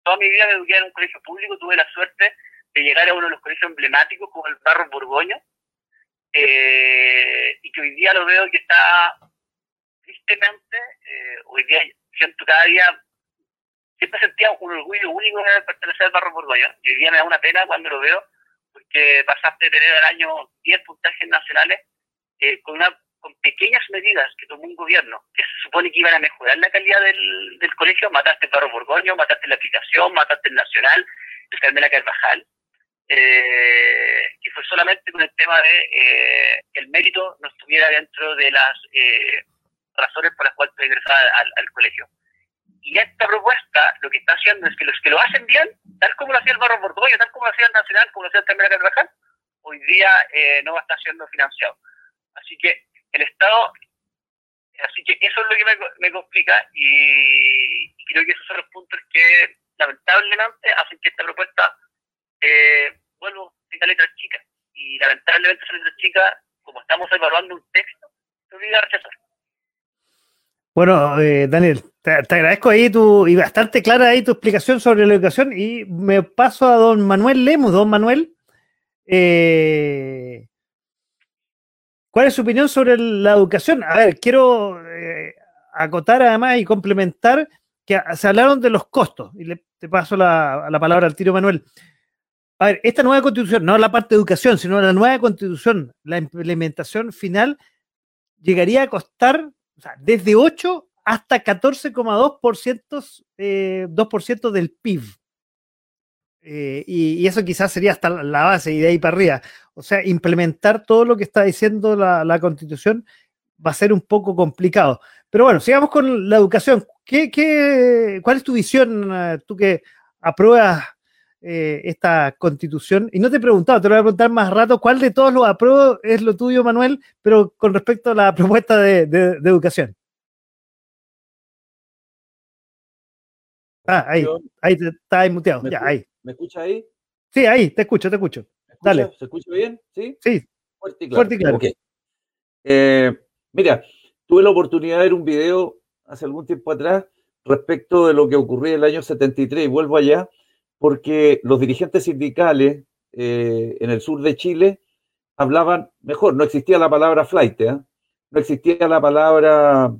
Toda mi vida me eduqué en un colegio público, tuve la suerte de llegar a uno de los colegios emblemáticos como el Barro Borgoño, eh, y que hoy día lo veo que está tristemente, hoy día siento cada día, siempre sentía un orgullo único de pertenecer al Barro Borgoño, y hoy día me da una pena cuando lo veo, porque pasaste de tener al año 10 puntajes nacionales eh, con una con pequeñas medidas que tomó un gobierno que se supone que iban a mejorar la calidad del, del colegio, mataste el Barro Borgoño, mataste la aplicación, mataste el Nacional, el Carmela Carvajal, eh, que fue solamente con el tema de eh, que el mérito no estuviera dentro de las eh, razones por las cuales te ingresaba al, al, colegio. Y esta propuesta lo que está haciendo es que los que lo hacen bien, tal como lo hacía el Barro Borgoño, tal como lo hacía el Nacional, como lo hacía el Carmela Carvajal, hoy día eh, no va a estar siendo financiado. Así que el Estado, así que eso es lo que me, me complica y, creo que esos son los puntos que lamentablemente hacen que esta propuesta, eh, vuelvo, tenga letras chicas. Y lamentablemente esa letra chica, como estamos evaluando un texto, se obliga a rechazar. Bueno, eh, Daniel, te, agradezco ahí tu, y bastante clara ahí tu explicación sobre la educación y me paso a don Manuel Lemus. Don Manuel, eh, ¿Cuál es su opinión sobre la educación? A ver, quiero eh, acotar además y complementar que se hablaron de los costos. Y le, te paso la, la, palabra al tiro, Manuel. A ver, esta nueva constitución, no la parte de educación, sino la nueva constitución, la implementación final, llegaría a costar o sea, desde 8 hasta 14,2% eh, 2% del PIB. Eh, y, y, eso quizás sería hasta la base y de ahí para arriba. O sea, implementar todo lo que está diciendo la, la, constitución va a ser un poco complicado. Pero bueno, sigamos con la educación. ¿Qué, qué, ¿Cuál es tu visión, uh, tú que apruebas eh, esta constitución? Y no te he preguntado, te lo voy a preguntar más rato, ¿cuál de todos los apruebo es lo tuyo, Manuel, pero con respecto a la [LAUGHS] propuesta de, de, de educación? Ah, ahí, ahí te, está ahí muteado, ya, ahí. ¿Me escucha ahí? Sí, ahí, te escucho, te escucho. ¿Escucha? Dale. ¿Se escucha bien? Sí. Sí. Fuerte y claro. Fuerte y claro. Okay. Eh, mira, tuve la oportunidad de ver un video hace algún tiempo atrás respecto de lo que ocurrió en el año 73, y vuelvo allá, porque los dirigentes sindicales eh, en el sur de Chile hablaban, mejor, no existía la palabra flight, ¿eh? no existía la palabra,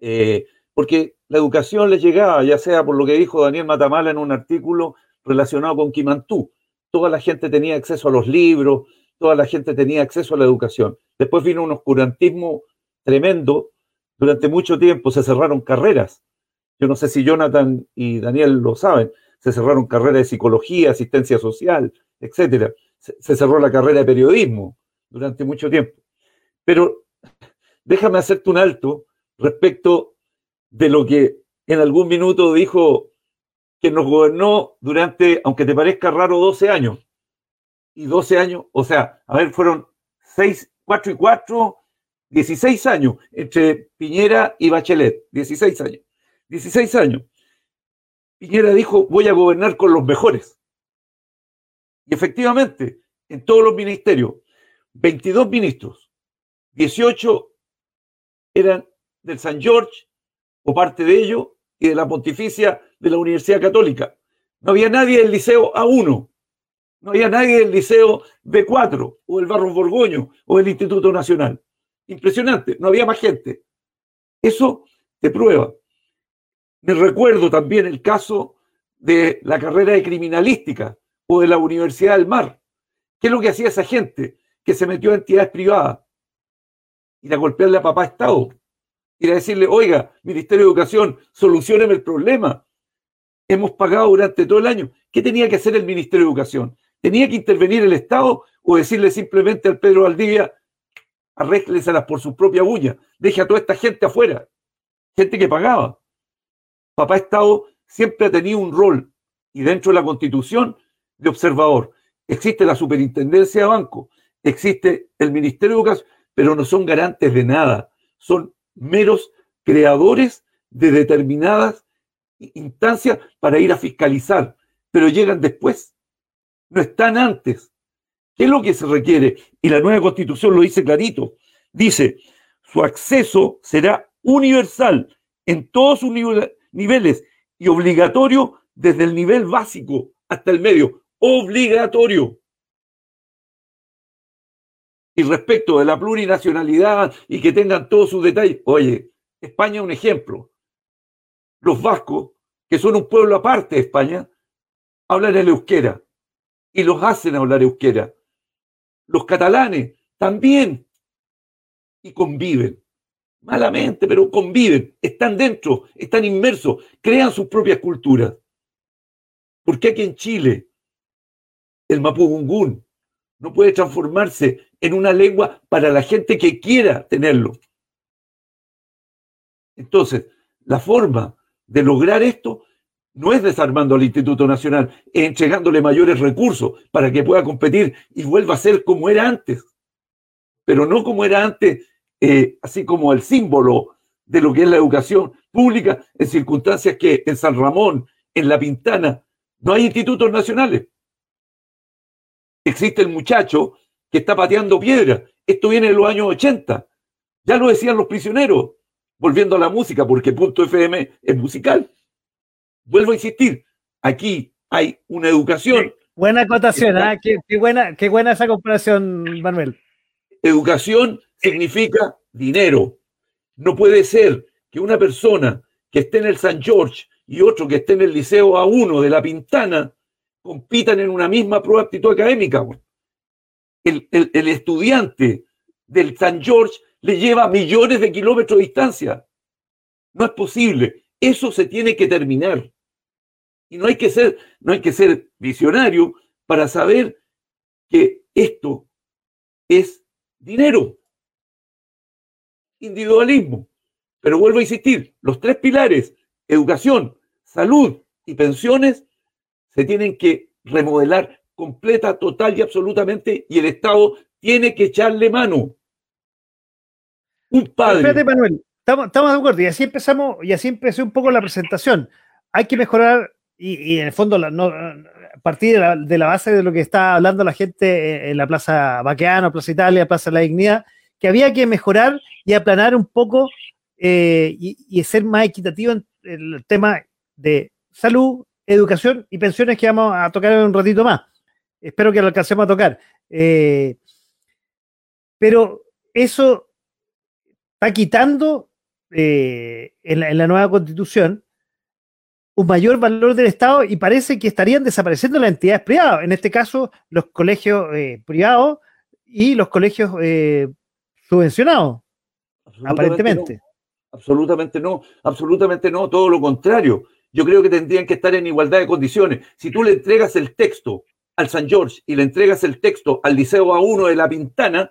eh, porque la educación les llegaba, ya sea por lo que dijo Daniel Matamala en un artículo relacionado con Kimantú. Toda la gente tenía acceso a los libros, toda la gente tenía acceso a la educación. Después vino un oscurantismo tremendo. Durante mucho tiempo se cerraron carreras. Yo no sé si Jonathan y Daniel lo saben. Se cerraron carreras de psicología, asistencia social, etcétera. Se, cerró la carrera de periodismo durante mucho tiempo. Pero déjame hacerte un alto respecto de lo que en algún minuto dijo que nos gobernó durante, aunque te parezca raro, 12 años. Y 12 años, o sea, a ver, fueron 6, 4 y 4, 16 años entre Piñera y Bachelet. 16 años. 16 años. Piñera dijo, voy a gobernar con los mejores. Y efectivamente, en todos los ministerios, 22 ministros, 18 eran del San George, o parte de ello, y de la pontificia de la Universidad Católica. No había nadie del liceo A1, no había nadie del liceo B4, o el Barros Borgoño, o el Instituto Nacional. Impresionante, no había más gente. Eso te prueba. Me recuerdo también el caso de la carrera de criminalística o de la Universidad del Mar. ¿Qué es lo que hacía esa gente que se metió a entidades privadas? Ir a golpearle a papá Estado ir a decirle, oiga, Ministerio de Educación, solucioneme el problema. Hemos pagado durante todo el año. ¿Qué tenía que hacer el Ministerio de Educación? ¿Tenía que intervenir el Estado o decirle simplemente al Pedro Valdivia, arrégleselas por su propia uña, deje a toda esta gente afuera, gente que pagaba? Papá Estado siempre ha tenido un rol y dentro de la Constitución de observador. Existe la Superintendencia de Banco, existe el Ministerio de Educación, pero no son garantes de nada. Son meros creadores de determinadas instancias para ir a fiscalizar, pero llegan después, no están antes. ¿Qué es lo que se requiere? Y la nueva constitución lo dice clarito. Dice, su acceso será universal en todos sus niveles y obligatorio desde el nivel básico hasta el medio. obligatorio. Y respecto de la plurinacionalidad y que tengan todos sus detalles, oye, España es un ejemplo. Los vascos, que son un pueblo aparte de España, hablan el euskera y los hacen hablar euskera. Los catalanes también y conviven. Malamente, pero conviven, están dentro, están inmersos, crean sus propias culturas. ¿Por qué aquí en Chile el mapudungún no puede transformarse en una lengua para la gente que quiera tenerlo? Entonces, la forma de lograr esto no es desarmando al Instituto Nacional, es entregándole mayores recursos para que pueda competir y vuelva a ser como era antes. Pero no como era antes, eh, así como el símbolo de lo que es la educación pública en circunstancias que en San Ramón, en La Pintana, no hay institutos nacionales. Existe el muchacho que está pateando piedra. Esto viene de los años 80. Ya lo decían los prisioneros, volviendo a la música, porque punto FM es musical. Vuelvo a insistir, aquí hay una educación. Buena acotación, ¿ah? qué, buena, qué buena esa comparación, Manuel. Educación significa dinero. No puede ser que una persona que esté en el San George y otro que esté en el Liceo A1 de La Pintana compitan en una misma prueba de aptitud académica. El, el estudiante del San George le lleva millones de kilómetros de distancia. No es posible. Eso se tiene que terminar. Y no hay que ser, no hay que ser visionario para saber que esto es dinero. Individualismo. Pero vuelvo a insistir, los tres pilares, educación, salud y pensiones, se tienen que remodelar completa, total y absolutamente, y el Estado tiene que echarle mano. Un padre. Espérate, Manuel. Estamos, de acuerdo y así empezamos y así empezó un poco la presentación. Hay que mejorar y, en el fondo no, a partir de la, base de lo que está hablando la gente en la Plaza Baqueano, Plaza Italia, Plaza la Dignidad, que había que mejorar y aplanar un poco eh, y, ser más equitativo en el tema de salud, educación y pensiones que vamos a tocar en un ratito más. Espero que lo alcancemos a tocar. Eh, pero eso está quitando eh, en, la, nueva constitución un mayor valor del Estado y parece que estarían desapareciendo las entidades privadas, en este caso los colegios eh, privados y los colegios eh, subvencionados, aparentemente. Absolutamente no, absolutamente no, todo lo contrario. Yo creo que tendrían que estar en igualdad de condiciones. Si tú le entregas el texto al San George y le entregas el texto al Liceo A1 de La Pintana,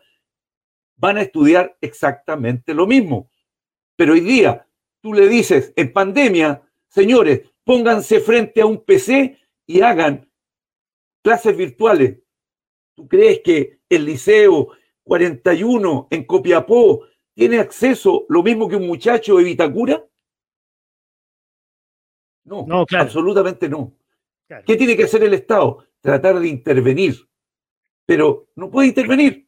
van a estudiar exactamente lo mismo. Pero hoy día tú le dices, en pandemia, señores, pónganse frente a un PC y hagan clases virtuales. ¿Tú crees que el Liceo 41 en Copiapó tiene acceso lo mismo que un muchacho de Vitacura? No, no absolutamente no. ¿Qué tiene que hacer el Estado? Tratar de intervenir. Pero no puede intervenir,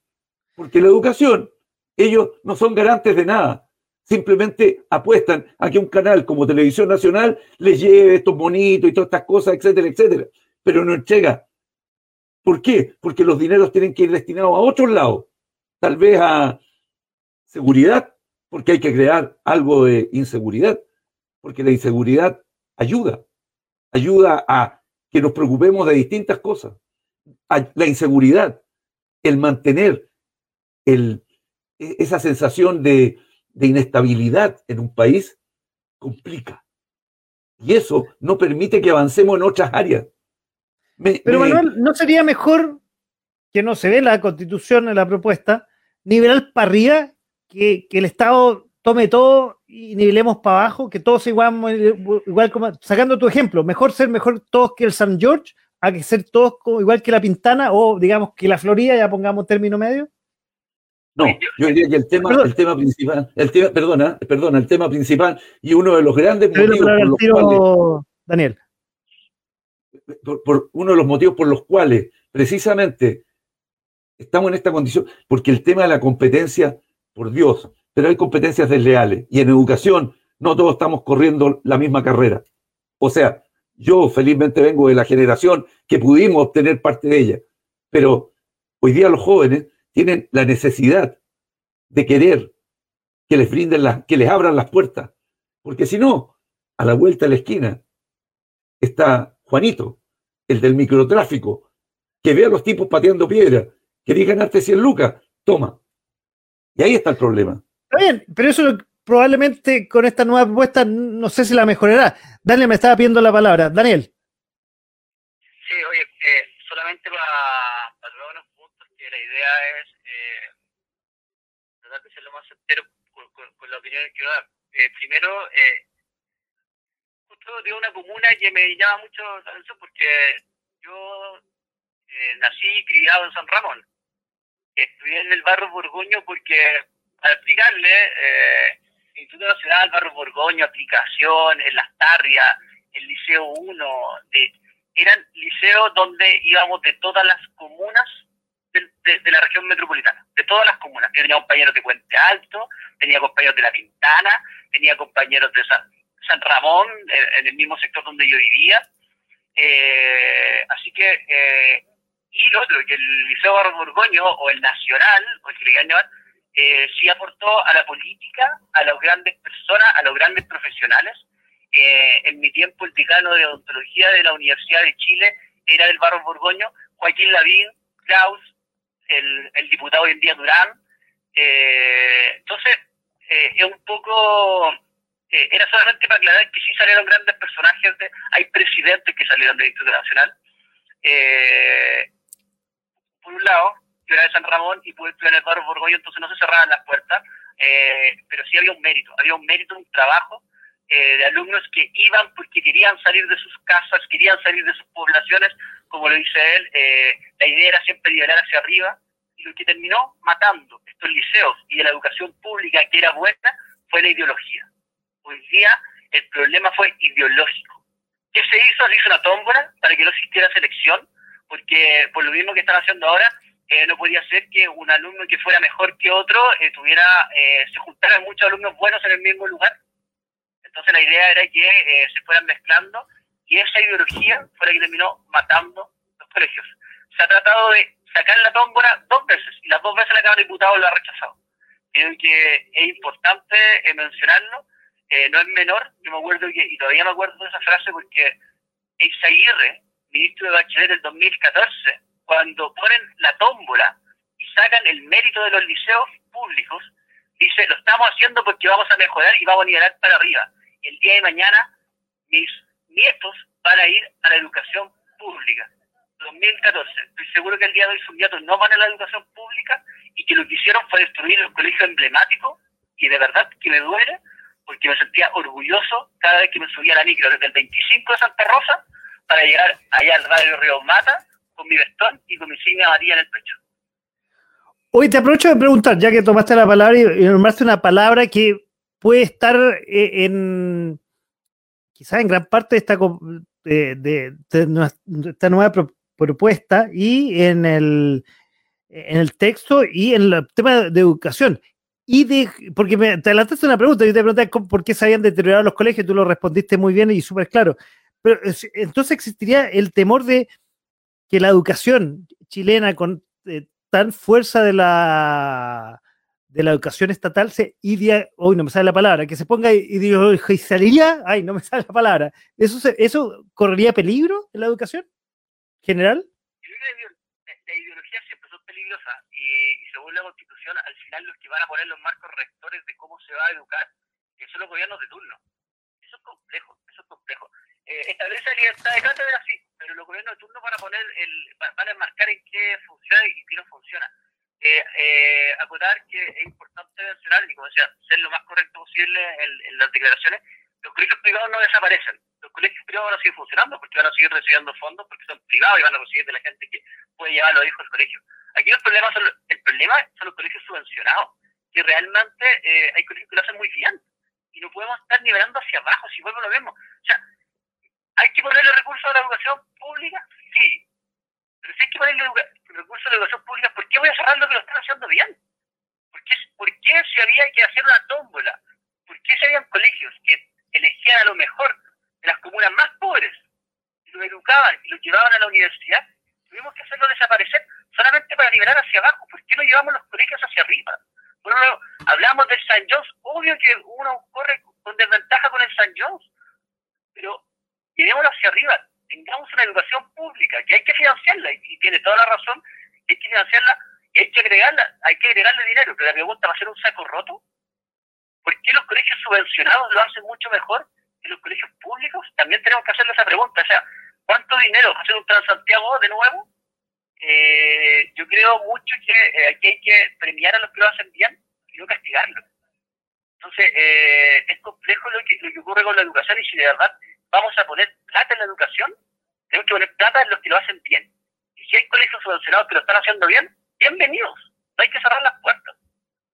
porque la educación, ellos no son garantes de nada simplemente apuestan a que un canal como Televisión Nacional les lleve estos bonitos y todas estas cosas, etcétera, etcétera, pero no entrega. ¿Por qué? Porque los dineros tienen que ir destinados a otros lados, tal vez a seguridad, porque hay que crear algo de inseguridad, porque la inseguridad ayuda, ayuda a que nos preocupemos de distintas cosas. La inseguridad, el mantener el, e, esa sensación de, de inestabilidad en un país complica. Y eso no permite que avancemos en otras áreas. Pero Manuel, ¿no sería mejor que no se ve la constitución en la propuesta, nivelar para arriba, que, el Estado tome todo y nivelemos para abajo, que todos igual, igual como, sacando tu ejemplo, mejor ser mejor todos que el San George, a que ser todos igual que la Pintana o digamos que la Florida, ya pongamos término medio? No, yo diría que el tema, el tema principal, el tema, perdona, perdona, el tema principal y uno de los grandes motivos por los cuales, Daniel. Por, uno de los motivos por los cuales precisamente estamos en esta condición, porque el tema de la competencia, por Dios, pero hay competencias desleales y en educación no todos estamos corriendo la misma carrera. O sea, Yo felizmente vengo de la generación que pudimos obtener parte de ella, pero hoy día los jóvenes tienen la necesidad de querer que les brinden las, que les abran las puertas, porque si no, a la vuelta de la esquina está Juanito, el del microtráfico, que ve a los tipos pateando piedra, quería ganarte 100 lucas, toma. Y ahí está el problema. Está bien, pero eso probablemente con esta nueva propuesta no sé si la mejorará. Daniel me estaba pidiendo la palabra. Daniel. Sí, oye, eh, solamente para, para unos puntos que la idea es eh, tratar de ser lo más entero con, la opinión que dar. Eh, primero, eh, justo de una comuna que me llama mucho la atención porque yo eh, nací y criado en San Ramón. Estudié en el barrio Borgoño porque, para explicarle, eh, Instituto Nacional, Barrio Borgoño, Aplicación, en Las Tarrias, el Liceo 1, de, eran liceos donde íbamos de todas las comunas de, la región metropolitana, de todas las comunas. Yo tenía compañeros de Puente Alto, tenía compañeros de La Pintana, tenía compañeros de San, San Ramón, en, el mismo sector donde yo vivía. Eh, así que, eh, y lo otro, que el Liceo Barrio Borgoño, o el Nacional, o el que le llamar, eh, sí aportó a la política, a las grandes personas, a los grandes profesionales. Eh, en mi tiempo, el decano de odontología de la Universidad de Chile era del barrio Borgoño, Joaquín Lavín, Klaus, el, diputado hoy en día Durán. Eh, entonces, es un poco, era solamente para aclarar que sí salieron grandes personajes, de, hay presidentes que salieron del Instituto Nacional. por un lado, yo era de San Ramón y pude estudiar en el barrio Borgoño, entonces no se cerraban las puertas, eh, pero sí había un mérito, había un mérito, un trabajo eh, de alumnos que iban porque querían salir de sus casas, querían salir de sus poblaciones, como lo dice él, eh, la idea era siempre nivelar hacia arriba, y lo que terminó matando estos liceos y de la educación pública que era buena fue la ideología. Hoy día el problema fue ideológico. ¿Qué se hizo? Se hizo una tómbola para que no existiera selección, porque por lo mismo que están haciendo ahora, eh, no podía ser que un alumno que fuera mejor que otro eh, tuviera, eh, se juntaran muchos alumnos buenos en el mismo lugar. Entonces la idea era que se fueran mezclando y esa ideología fue la que terminó matando los colegios. Se ha tratado de sacar la tómbola dos veces y las dos veces la Cámara de Diputados lo ha rechazado. Creo que es importante mencionarlo, no es menor, yo me acuerdo que, y todavía me acuerdo de esa frase porque Eizaguirre, ministro de Bachelet del 2014, cuando ponen la tómbola y sacan el mérito de los liceos públicos, dice, lo estamos haciendo porque vamos a mejorar y vamos a nivelar para arriba. El día de mañana, mis nietos van a ir a la educación pública. 2014. Estoy seguro que el día de hoy sus nietos no van a la educación pública y que lo que hicieron fue destruir el colegio emblemático y de verdad que me duele porque me sentía orgulloso cada vez que me subía a la micro desde el 25 de Santa Rosa para llegar allá al barrio Río Mata con mi vestón y con mi insignia amarilla en el pecho. Hoy te aprovecho de preguntar, ya que tomaste la palabra y nombraste una palabra que puede estar eh, en, quizás en gran parte de esta, de, esta nueva propuesta y en el, en el texto y en el tema de educación. Y porque te adelantaste una pregunta, yo te pregunté por qué se habían deteriorado los colegios, tú lo respondiste muy bien y súper claro. Pero entonces existiría el temor de que la educación chilena con eh, tan fuerza de la de la educación estatal se idea, hoy no me sale la palabra, que se ponga ideologizaría, ay, no me [LAUGHS] sale la palabra. ¿Eso, ¿Eso correría peligro en la educación general? La ideología siempre son peligrosas y, según la constitución, al final los que van a poner los marcos rectores de cómo se va a educar, que son los gobiernos de turno. Eso es complejo, eso es complejo. Eh, establece libertad de cátedra, sí, pero los gobiernos de turno van a poner, el, van a enmarcar en qué funciona y qué no funciona. Eh, eh, acotar que es importante mencionar, y como decía, ser lo más correcto posible en, las declaraciones, los colegios privados no desaparecen. Los colegios privados van a seguir funcionando porque van a seguir recibiendo fondos porque son privados y van a recibir de la gente que puede llevar a los hijos al colegio. Aquí el problema son, el problema son los colegios subvencionados, que realmente eh, hay colegios que lo hacen muy bien y no podemos estar nivelando hacia abajo si vuelvo lo mismo. O sea, ¿Hay que ponerle recursos a la educación pública? Sí. Pero si hay que ponerle recursos la educación pública, ¿por qué voy a cerrar lo que lo están haciendo bien? ¿Por qué, ¿Por qué si había que hacer una tómbola? ¿Por qué si habían colegios que elegían a lo mejor de las comunas más pobres lo educaban y lo llevaban a la universidad, tuvimos que hacerlo desaparecer solamente para nivelar hacia abajo. ¿Por qué no llevamos los colegios hacia arriba? Bueno, hablamos del San Jones, obvio que uno corre con desventaja con el San Jones, pero llevémoslo hacia arriba, tengamos una educación pública, que hay que financiarla, y, tiene toda la razón, hay que financiarla y hay que agregarla, hay que agregarle dinero, pero la pregunta va a ser un saco roto. ¿Por qué los colegios subvencionados lo hacen mucho mejor que los colegios públicos? También tenemos que hacerle esa pregunta, o sea, ¿cuánto dinero va a hacer un Transantiago de nuevo? Eh, yo creo mucho que eh, aquí hay que premiar a los que lo hacen bien y no castigarlos. Entonces, eh, es complejo lo que, lo que ocurre con la educación y si de verdad vamos a poner plata en la educación, tenemos que poner plata en los que lo hacen bien. Y si hay colegios subvencionados que lo están haciendo bien, bienvenidos. No hay que cerrar las puertas.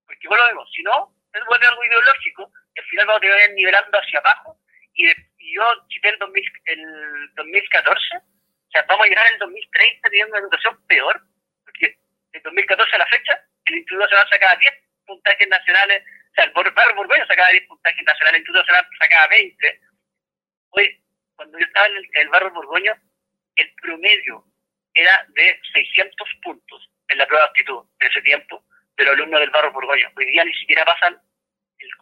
Porque bueno, vemos, si no, es vuelve algo ideológico y al final vamos a ir nivelando hacia abajo. Y, yo cité el, 2000, el 2014, o sea, vamos a llegar el 2030 teniendo una educación peor, porque en 2014 a la fecha, el Instituto Nacional sacaba 10 puntajes nacionales, o sea, el barrio Borgoño sacaba 10 puntajes nacionales, el Instituto Nacional sacaba 20. Hoy, cuando yo estaba en el, el barrio Borgoño, el promedio era de 600 puntos en la prueba de actitud de ese tiempo de los alumnos del barrio Borgoño. Hoy día ni siquiera pasan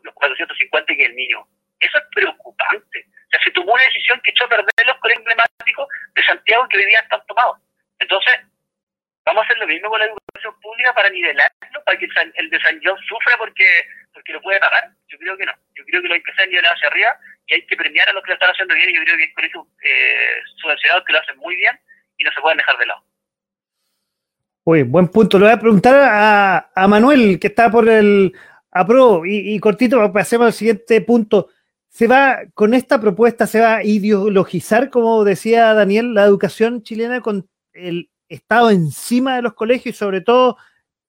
los 450 y el niño. Eso es preocupante. O sea, se tomó una decisión que echó a perder los colegios emblemáticos de Santiago que hoy día están tomados. Entonces, vamos a hacer lo mismo con la educación pública para nivelarlo, para que el de San John sufra porque, porque lo puede pagar. Yo creo que no. Yo creo que lo hay que hacer nivelar hacia arriba y hay que premiar a los que lo están haciendo bien. Y yo creo que hay colegios eh, subvencionados que lo hacen muy bien y no se pueden dejar de lado. Uy, buen punto. Le voy a preguntar a, a Manuel, que está por el apro, y, y cortito, pasemos al siguiente punto. ¿Se va, con esta propuesta, se va a ideologizar, como decía Daniel, la educación chilena con el Estado encima de los colegios y sobre todo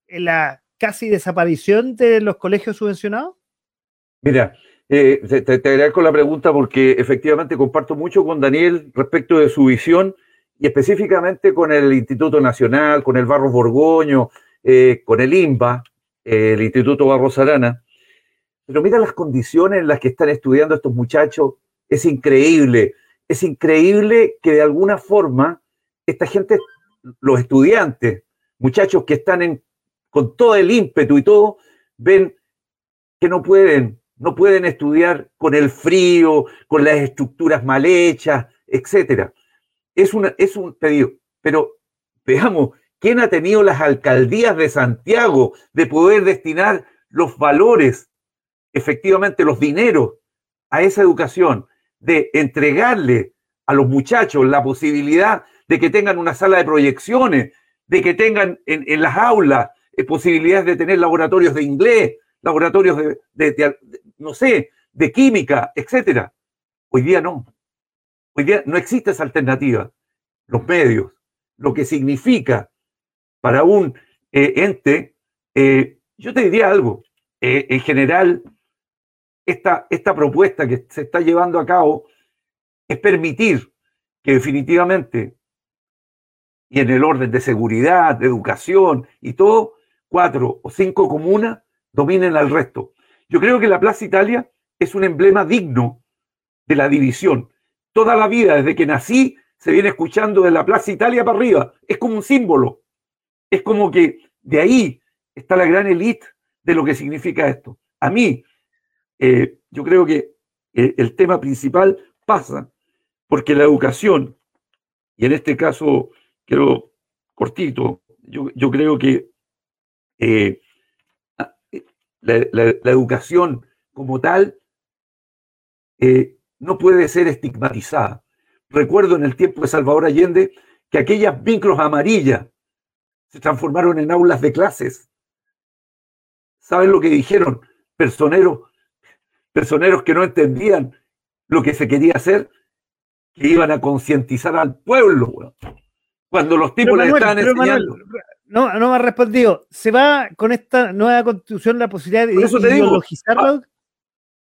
la casi desaparición de los colegios subvencionados? Mira, eh, te, te, agradezco la pregunta porque efectivamente comparto mucho con Daniel respecto de su visión y específicamente con el Instituto Nacional, con el Barros Borgoño, eh, con el INBA, el Instituto Barros Arana. Pero mira las condiciones en las que están estudiando estos muchachos, es increíble, es increíble que de alguna forma esta gente, los estudiantes, muchachos que están en, con todo el ímpetu y todo, ven que no pueden, no pueden estudiar con el frío, con las estructuras mal hechas, etcétera es, una, es un pedido. Pero veamos, ¿quién ha tenido las alcaldías de Santiago de poder destinar los valores, efectivamente los dineros, a esa educación, de entregarle a los muchachos la posibilidad de que tengan una sala de proyecciones, de que tengan en, las aulas eh, posibilidades de tener laboratorios de inglés, laboratorios de, no sé, de química, etcétera. Hoy día no. Hoy día no existe esa alternativa. Los medios, lo que significa para un eh, ente, eh, yo te diría algo, eh, en general, esta, esta propuesta que se está llevando a cabo es permitir que definitivamente, y en el orden de seguridad, de educación y todo, cuatro o cinco comunas dominen al resto. Yo creo que la Plaza Italia es un emblema digno de la división toda la vida, desde que nací, se viene escuchando de la Plaza Italia para arriba. Es como un símbolo. Es como que de ahí está la gran élite de lo que significa esto. A mí, eh, yo creo que eh, el tema principal pasa porque la educación, y en este caso, quiero cortito, yo, yo creo que eh, la, la, educación como tal no puede ser estigmatizada. Recuerdo en el tiempo de Salvador Allende que aquellas micros amarillas se transformaron en aulas de clases. ¿Saben lo que dijeron? Personeros, personeros que no entendían lo que se quería hacer, que iban a concientizar al pueblo. Cuando los tipos le estaban enseñando. No, no me ha respondido. ¿Se va con esta nueva constitución la posibilidad de ideologizarlo?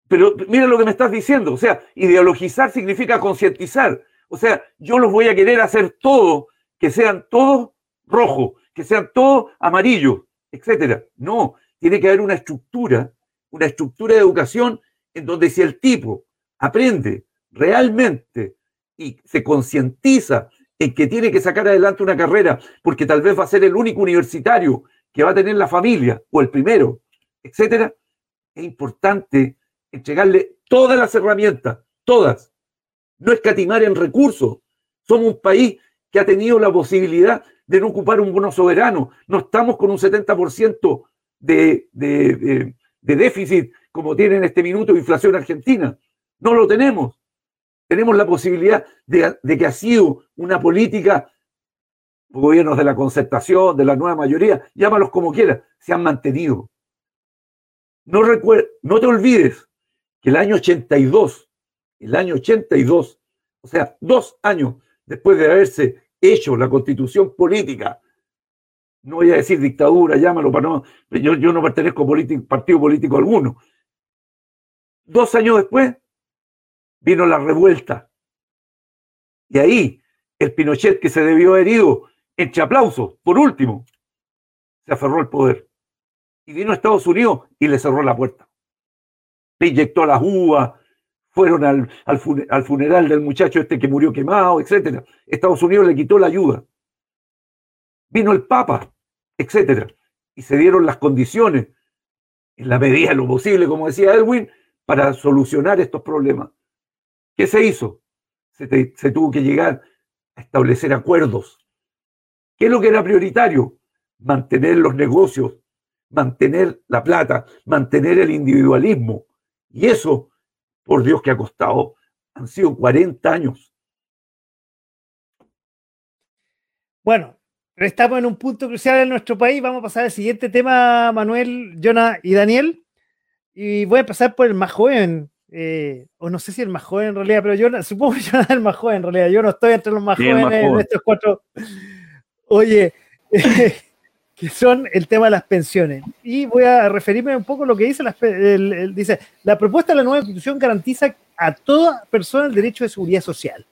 Pero mira lo que me estás diciendo, o sea, ideologizar significa concientizar. O sea, yo los voy a querer hacer todo, que sean todos rojos, que sean todos amarillos, etcétera. No, tiene que haber una estructura, una estructura de educación en donde si el tipo aprende realmente y se concientiza en que tiene que sacar adelante una carrera, porque tal vez va a ser el único universitario que va a tener la familia, o el primero, etcétera, es importante entregarle todas las herramientas, todas. No escatimar en recursos. Somos un país que ha tenido la posibilidad de no ocupar un bono soberano. No estamos con un 70% de, de, déficit como tiene en este minuto inflación argentina. No lo tenemos. Tenemos la posibilidad de, que ha sido una política, gobiernos de la concertación, de la nueva mayoría, llámalos como quieras, se han mantenido. No, no te olvides que el año 82, el año 82, o sea, dos años después de haberse hecho la constitución política, no voy a decir dictadura, llámalo para no, yo, yo no pertenezco a partido político alguno. Dos años después vino la revuelta. Y ahí el Pinochet que se debió herido entre aplausos, por último, se aferró al poder. Y vino a Estados Unidos y le cerró la puerta. Le inyectó las uvas, fueron al, al, funeral del muchacho este que murió quemado, etc. Estados Unidos le quitó la ayuda. Vino el Papa, etc. Y se dieron las condiciones, en la medida de lo posible, como decía Edwin, para solucionar estos problemas. ¿Qué se hizo? Se, tuvo que llegar a establecer acuerdos. ¿Qué es lo que era prioritario? Mantener los negocios, mantener la plata, mantener el individualismo. Y eso por Dios que ha costado, han sido 40 años. Bueno, estamos en un punto crucial en nuestro país. Vamos a pasar al siguiente tema, Manuel, Jonah y Daniel. Y voy a empezar por el más joven, eh, o no sé si el más joven en realidad, pero yo supongo que yo no el más joven en realidad. Yo no estoy entre los más jóvenes en estos cuatro. Oye, [LAUGHS] que son el tema de las pensiones. Y voy a referirme un poco a lo que dice, dice, la propuesta de la nueva constitución garantiza a toda persona el derecho de seguridad social.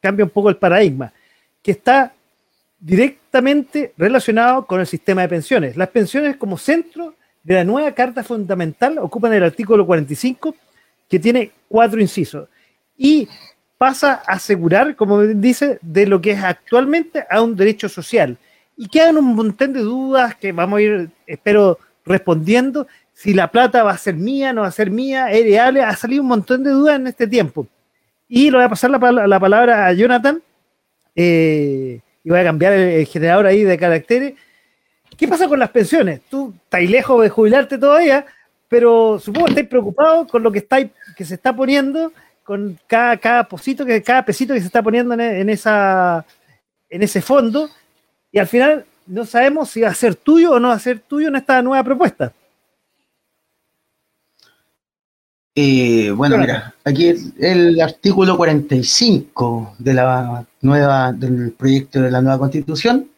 Cambia un poco el paradigma, que está directamente relacionado con el sistema de pensiones. Las pensiones como centro de la nueva Carta Fundamental ocupan el artículo 45, que tiene cuatro incisos. Y pasa a asegurar, como dice, de lo que es actualmente a un derecho social y quedan un montón de dudas que vamos a ir, espero, respondiendo. Si la plata va a ser mía, no va a ser mía, real, ha salido un montón de dudas en este tiempo. Y le voy a pasar la, la palabra a Jonathan eh, y voy a cambiar el, generador ahí de caracteres. ¿Qué pasa con las pensiones? Tú estás lejos de jubilarte todavía, pero supongo que estáis preocupados con lo que, estáis, que se está poniendo, con cada, cada, posito, que, cada pesito que se está poniendo en, en, esa, en ese fondo. Y al final no sabemos si va a ser tuyo o no va a ser tuyo en esta nueva propuesta. Eh, bueno, mira, aquí el, el, artículo 45 de la nueva, del proyecto de la nueva constitución,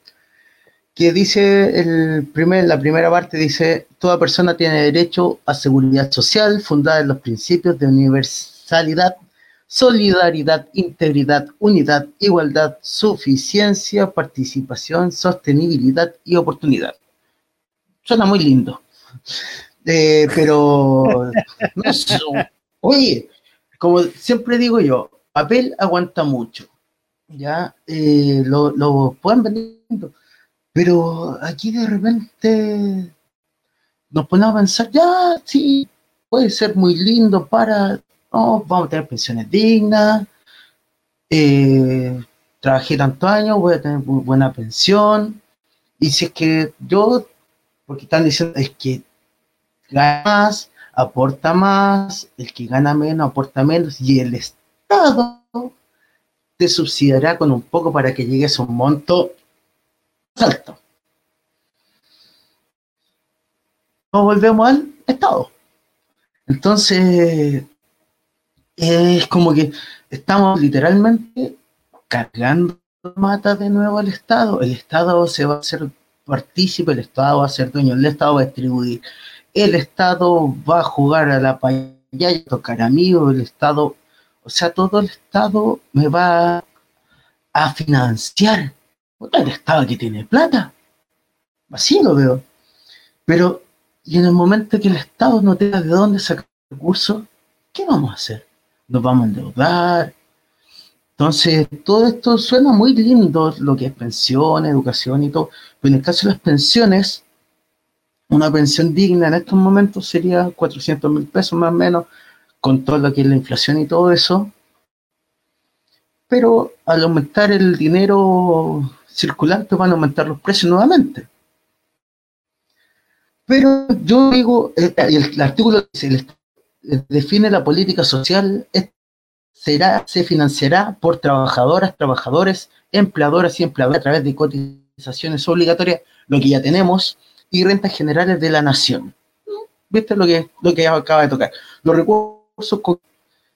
que dice, el primer, la primera parte dice, toda persona tiene derecho a seguridad social fundada en los principios de universalidad, solidaridad, integridad, unidad, igualdad, suficiencia, participación, sostenibilidad y oportunidad. Suena muy lindo. Eh, pero, no oye, como siempre digo yo, papel aguanta mucho. Ya, eh, lo, lo pueden vender, pero aquí de repente nos ponemos a pensar, ya, sí, puede ser muy lindo para vamos a tener pensiones dignas, eh, trabajé tantos años, voy a tener buena pensión. Y si es que yo, porque están diciendo, es que gana más, aporta más, el que gana menos, aporta menos, y el Estado te subsidiará con un poco para que llegues a un monto alto. Nos volvemos al Estado. Entonces, es como que estamos literalmente cargando mata de nuevo al Estado. El Estado se va a hacer partícipe, el Estado va a ser dueño, el Estado va a distribuir. El Estado va a jugar a la pantalla y tocar a mí, el Estado, o sea, todo el Estado me va a financiar. El Estado que tiene plata. Así lo veo. Pero, y en el momento que el Estado no tenga de dónde sacar recursos, ¿qué vamos a hacer? nos vamos a endeudar. Entonces, todo esto suena muy lindo, lo que es pensión, educación y todo, pero en el caso de las pensiones, una pensión digna en estos momentos sería 400 mil pesos más o menos, con todo lo que es la inflación y todo eso. Pero al aumentar el dinero circulante van a aumentar los precios nuevamente. Pero yo digo, eh, el, artículo define la política social, será, se financiará por trabajadoras, trabajadores, empleadoras y empleadores a través de cotizaciones obligatorias, lo que ya tenemos, y rentas generales de la nación. ¿Viste lo que, lo que acaba de tocar? Los recursos que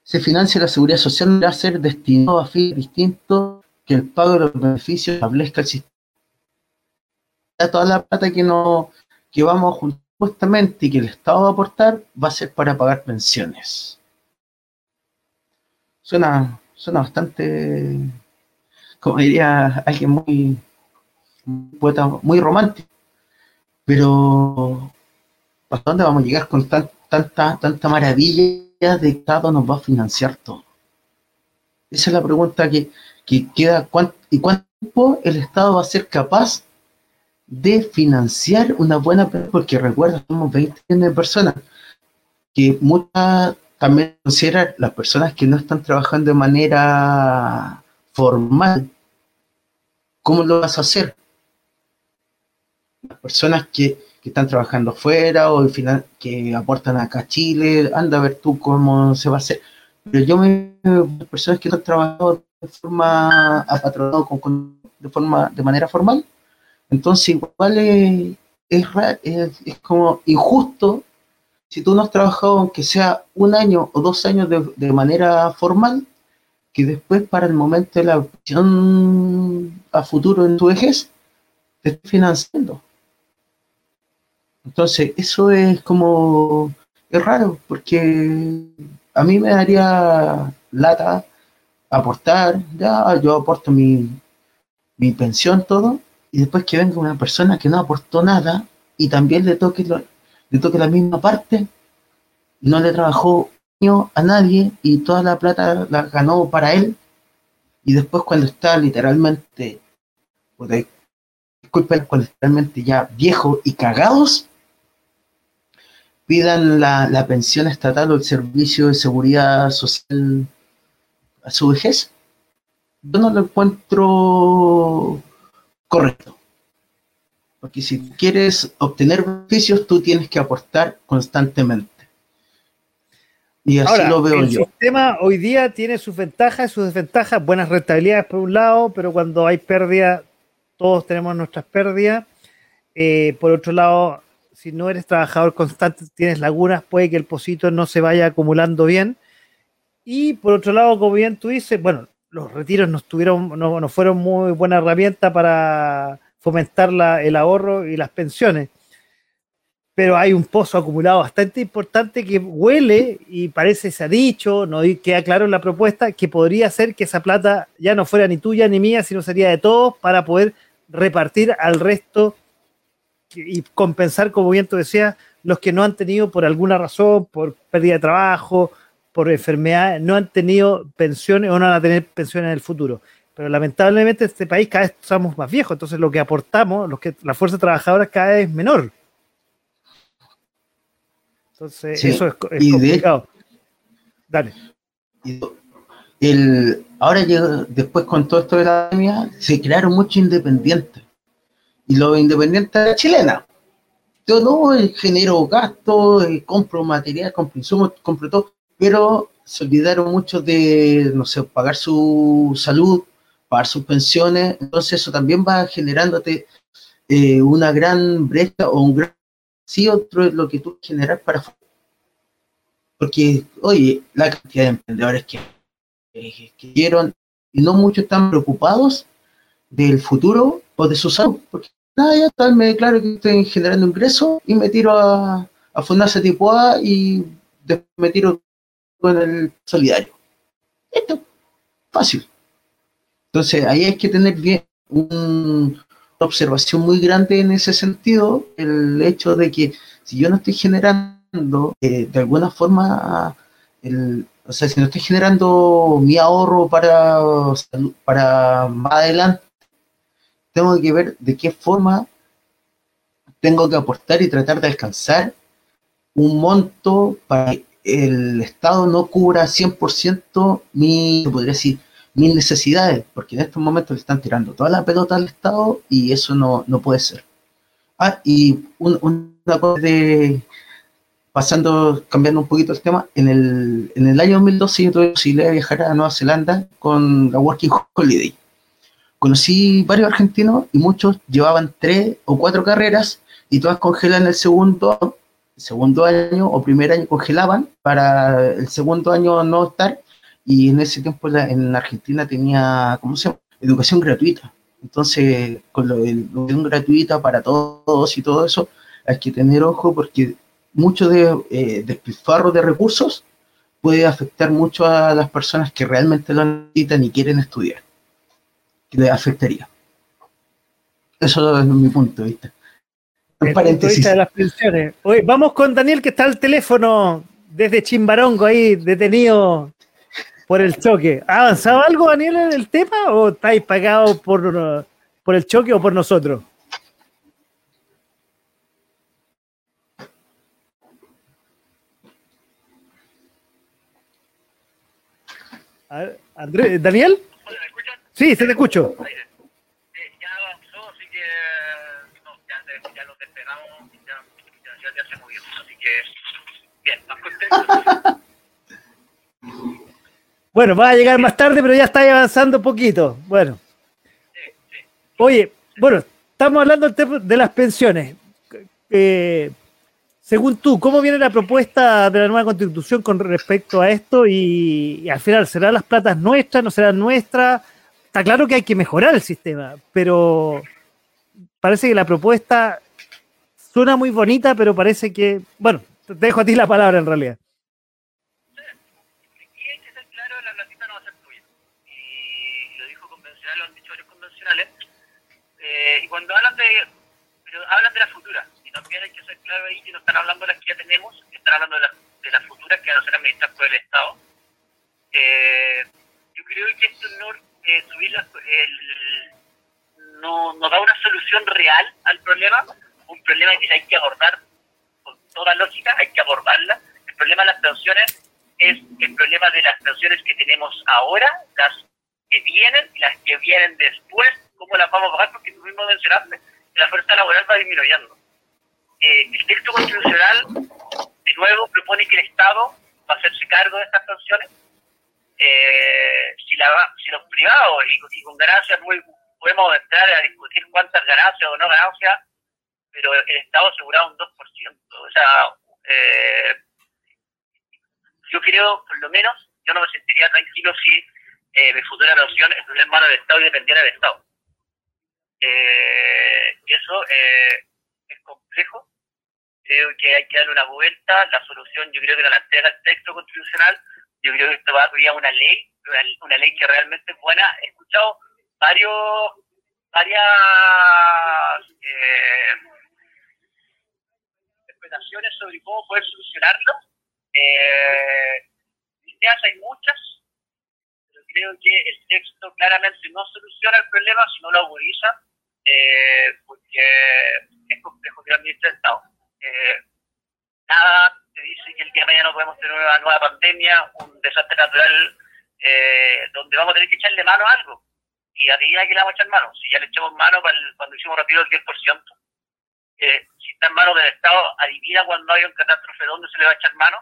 se financia la seguridad social va a ser destinado a fines distintos que el pago de los beneficios establezca el sistema. Toda la plata que, no, que vamos a juntar supuestamente y que el Estado va a aportar va a ser para pagar pensiones. Suena, suena bastante, como diría alguien muy, poeta, muy romántico. Pero, ¿hasta dónde vamos a llegar con tanta, tanta maravilla de Estado nos va a financiar todo? Esa es la pregunta que, queda. ¿Y cuánto tiempo el Estado va a ser capaz de financiar una buena Porque recuerda, somos 20 millones de personas que muchas también consideran las personas que no están trabajando de manera formal. ¿Cómo lo vas a hacer? las personas que, están trabajando fuera o al final que aportan acá a Chile, anda a ver tú cómo se va a hacer. Pero yo me personas que no han trabajado de forma con, de forma de manera formal, entonces igual es, es, como injusto si tú no has trabajado aunque sea un año o dos años de, de manera formal, que después para el momento de la opción a futuro en tu vejez te esté financiando. Entonces, eso es como, es raro, porque a mí me daría lata aportar, ya yo aporto mi, mi pensión, todo, y después que venga una persona que no aportó nada y también le toque, le toque la misma parte, no le trabajó a nadie y toda la plata la ganó para él, y después cuando está literalmente, pues, disculpen, cuando literalmente ya viejo y cagados, pidan la, pensión estatal o el servicio de seguridad social a su vejez, yo no lo encuentro correcto. Porque si quieres obtener beneficios, tú tienes que aportar constantemente. Y así lo veo yo. El sistema hoy día tiene sus ventajas y sus desventajas, buenas rentabilidades por un lado, pero cuando hay pérdida, todos tenemos nuestras pérdidas. Eh, por otro lado, si no eres trabajador constante, tienes lagunas, puede que el posito no se vaya acumulando bien. Y por otro lado, como bien tú dices, bueno, los retiros no, tuvieron, no, fueron muy buena herramienta para fomentar el ahorro y las pensiones. Pero hay un pozo acumulado bastante importante que huele y parece, se ha dicho, no queda claro en la propuesta, que podría ser que esa plata ya no fuera ni tuya ni mía, sino sería de todos para poder repartir al resto y compensar, como bien tú decías, los que no han tenido por alguna razón, por pérdida de trabajo, por enfermedad, no han tenido pensiones o no van a tener pensiones en el futuro. Pero lamentablemente este país cada vez somos más viejos, entonces lo que aportamos, los que, la fuerza trabajadora cada vez es menor. Entonces eso es, complicado. Dale. El, ahora después con todo esto de la pandemia, se crearon muchos independientes y los independientes chilena. Yo no genero gastos, compro material, compro insumos, compro todo, pero se olvidaron mucho de, no sé, pagar su salud, pagar sus pensiones, entonces eso también va generándote eh, una gran brecha o un gran sí otro es lo que tú generas para porque oye la cantidad de emprendedores que, eh, que quieren y no muchos están preocupados del futuro o de su salud porque nada, ya tal, me declaro que estoy generando ingresos y me tiro a, a FONASA tipo A y después me tiro con el solidario. Esto, fácil. Entonces, ahí hay que tener bien una observación muy grande en ese sentido, el hecho de que si yo no estoy generando eh, de alguna forma el, O sea, si no estoy generando mi ahorro para, para más adelante, tengo que ver de qué forma tengo que aportar y tratar de alcanzar un monto para el Estado no cubra 100% mi, podría decir, mis necesidades, porque en estos momentos le están tirando toda la pelota al Estado y eso no, no puede ser. Ah, y una cosa de, pasando, cambiando un poquito el tema, en el, en el año 2012 yo tuve la posibilidad de viajar a Nueva Zelanda con la Working Holiday. Conocí varios argentinos y muchos llevaban tres o cuatro carreras y todas congelan el segundo, segundo año o primer año congelaban para el segundo año no estar y en ese tiempo en Argentina tenía, ¿cómo se llama? Educación gratuita. Entonces, con la educación gratuita para todos y todo eso, hay que tener ojo porque mucho de eh, despilfarro de recursos puede afectar mucho a las personas que realmente lo necesitan y quieren estudiar. Que le afectaría. Eso es mi punto de vista. Paréntesis. De las pensiones. vamos con Daniel que está al teléfono desde Chimbarongo ahí detenido por el choque. ¿Ha avanzado algo, Daniel, en el tema o estáis pagados por, por el choque o por nosotros? Andrés, ¿Daniel? ¿Me escuchan? Sí, se te escucho. ya avanzó, así que no, ya, ya lo despegamos, ya, ya, ya, se movió, así que bien, más contento. [LAUGHS] bueno, va a llegar más tarde, pero ya está avanzando poquito. Bueno. Oye, bueno, estamos hablando de las pensiones. Eh, según tú, ¿cómo viene la propuesta de la nueva constitución con respecto a esto? Y, al final, ¿serán las platas nuestras? ¿No serán nuestras? Está claro que hay que mejorar el sistema, pero parece que la propuesta suena muy bonita, pero parece que, bueno, te dejo a ti la palabra en realidad. La. Y. Eh, y cuando hablan de, pero hablan de la futura también hay que ser claro ahí que no están hablando de las que ya tenemos, están hablando de las, de las futuras que van a ser administradas por el Estado. Eh, yo creo que esto no, eh, subir el, no, no da una solución real al problema, un problema que hay que abordar toda lógica, hay que abordarla. El problema de las pensiones es el problema de las pensiones que tenemos ahora, las que vienen y las que vienen después, cómo las vamos a pagar, porque tú mismo mencionaste la fuerza laboral va disminuyendo eh, el texto constitucional, de nuevo, propone que el Estado va a hacerse cargo de estas pensiones. Eh, si, la, si los privados y, con ganancias muy, podemos entrar a discutir cuántas ganancias o no ganancias, pero el Estado asegura un 2%. O sea, eh, yo creo, por lo menos, yo no me sentiría tranquilo si eh, mi futura pensión estuviera en manos del Estado y dependiera del Estado. Eh, eso eh, es complejo. Creo que hay que darle una vuelta. La solución yo creo que no la entrega el texto constitucional. Yo creo que esto va a una ley, una, ley que realmente es buena. He escuchado varios, varias eh, interpretaciones sobre cómo poder solucionarlo. Eh, ideas hay muchas, pero creo que el texto claramente no soluciona el problema, sino lo agudiza, eh, porque es complejo que administre el Estado. Eh, nada te dice que el día de mañana podemos tener una nueva pandemia, un desastre natural, eh, donde vamos a tener que echarle mano a algo. Y adivina que le vamos a echar mano. Si ya le echamos mano cuando hicimos rápido el 10%, eh, si está en manos del Estado, adivina cuando hay un catástrofe dónde se le va a echar mano.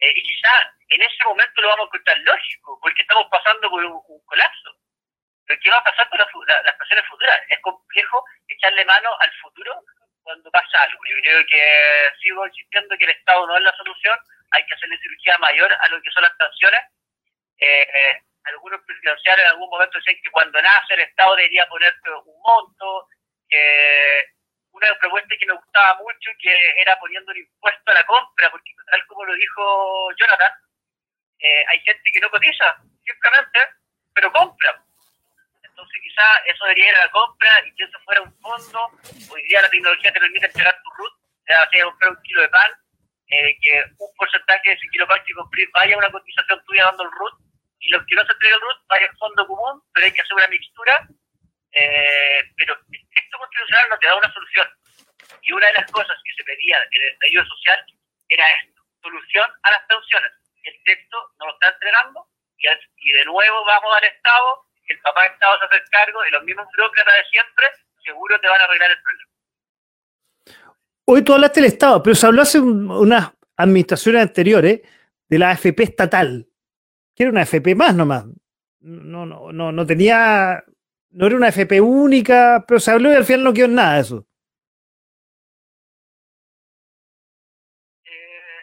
Eh, y quizá en ese momento lo vamos a encontrar lógico, porque estamos pasando por un, colapso. Pero ¿qué va a pasar con las personas futuras? Es complejo echarle mano al futuro cuando pasa algo. Yo creo que sigo insistiendo que el Estado no es la solución, hay que hacerle cirugía mayor a lo que son las pensiones. Eh, algunos presidenciales en algún momento dicen que cuando nace el Estado debería poner un monto, que una propuesta que me gustaba mucho, que era poniendo un impuesto a la compra, porque tal como lo dijo Jonathan, eh, hay gente que no cotiza, simplemente, pero compra. Entonces quizá eso debería ir a la compra y que eso fuera un fondo. Hoy día la tecnología te permite entregar tu o sea, si comprar un kilo de pan eh, que un porcentaje de ese quiropráctico vaya a una cotización tuya dando el RUT y los que no se entregan el RUT vaya al fondo común, pero hay que hacer una mixtura. Eh, pero constitucional no te da una solución. Y una de las cosas que se pedía en el estallido social era esto, solución a las pensiones. El texto no lo está entregando y, y de nuevo vamos al Estado, el papá de Estado se hace cargo y los mismos burócratas de siempre seguro te van a arreglar el problema. Hoy tú hablaste del Estado, pero se habló hace unas administraciones anteriores de la AFP estatal, que era una AFP más nomás. No, no, no, no tenía, no era una AFP única, pero se habló y al final no quedó nada de eso. Eh,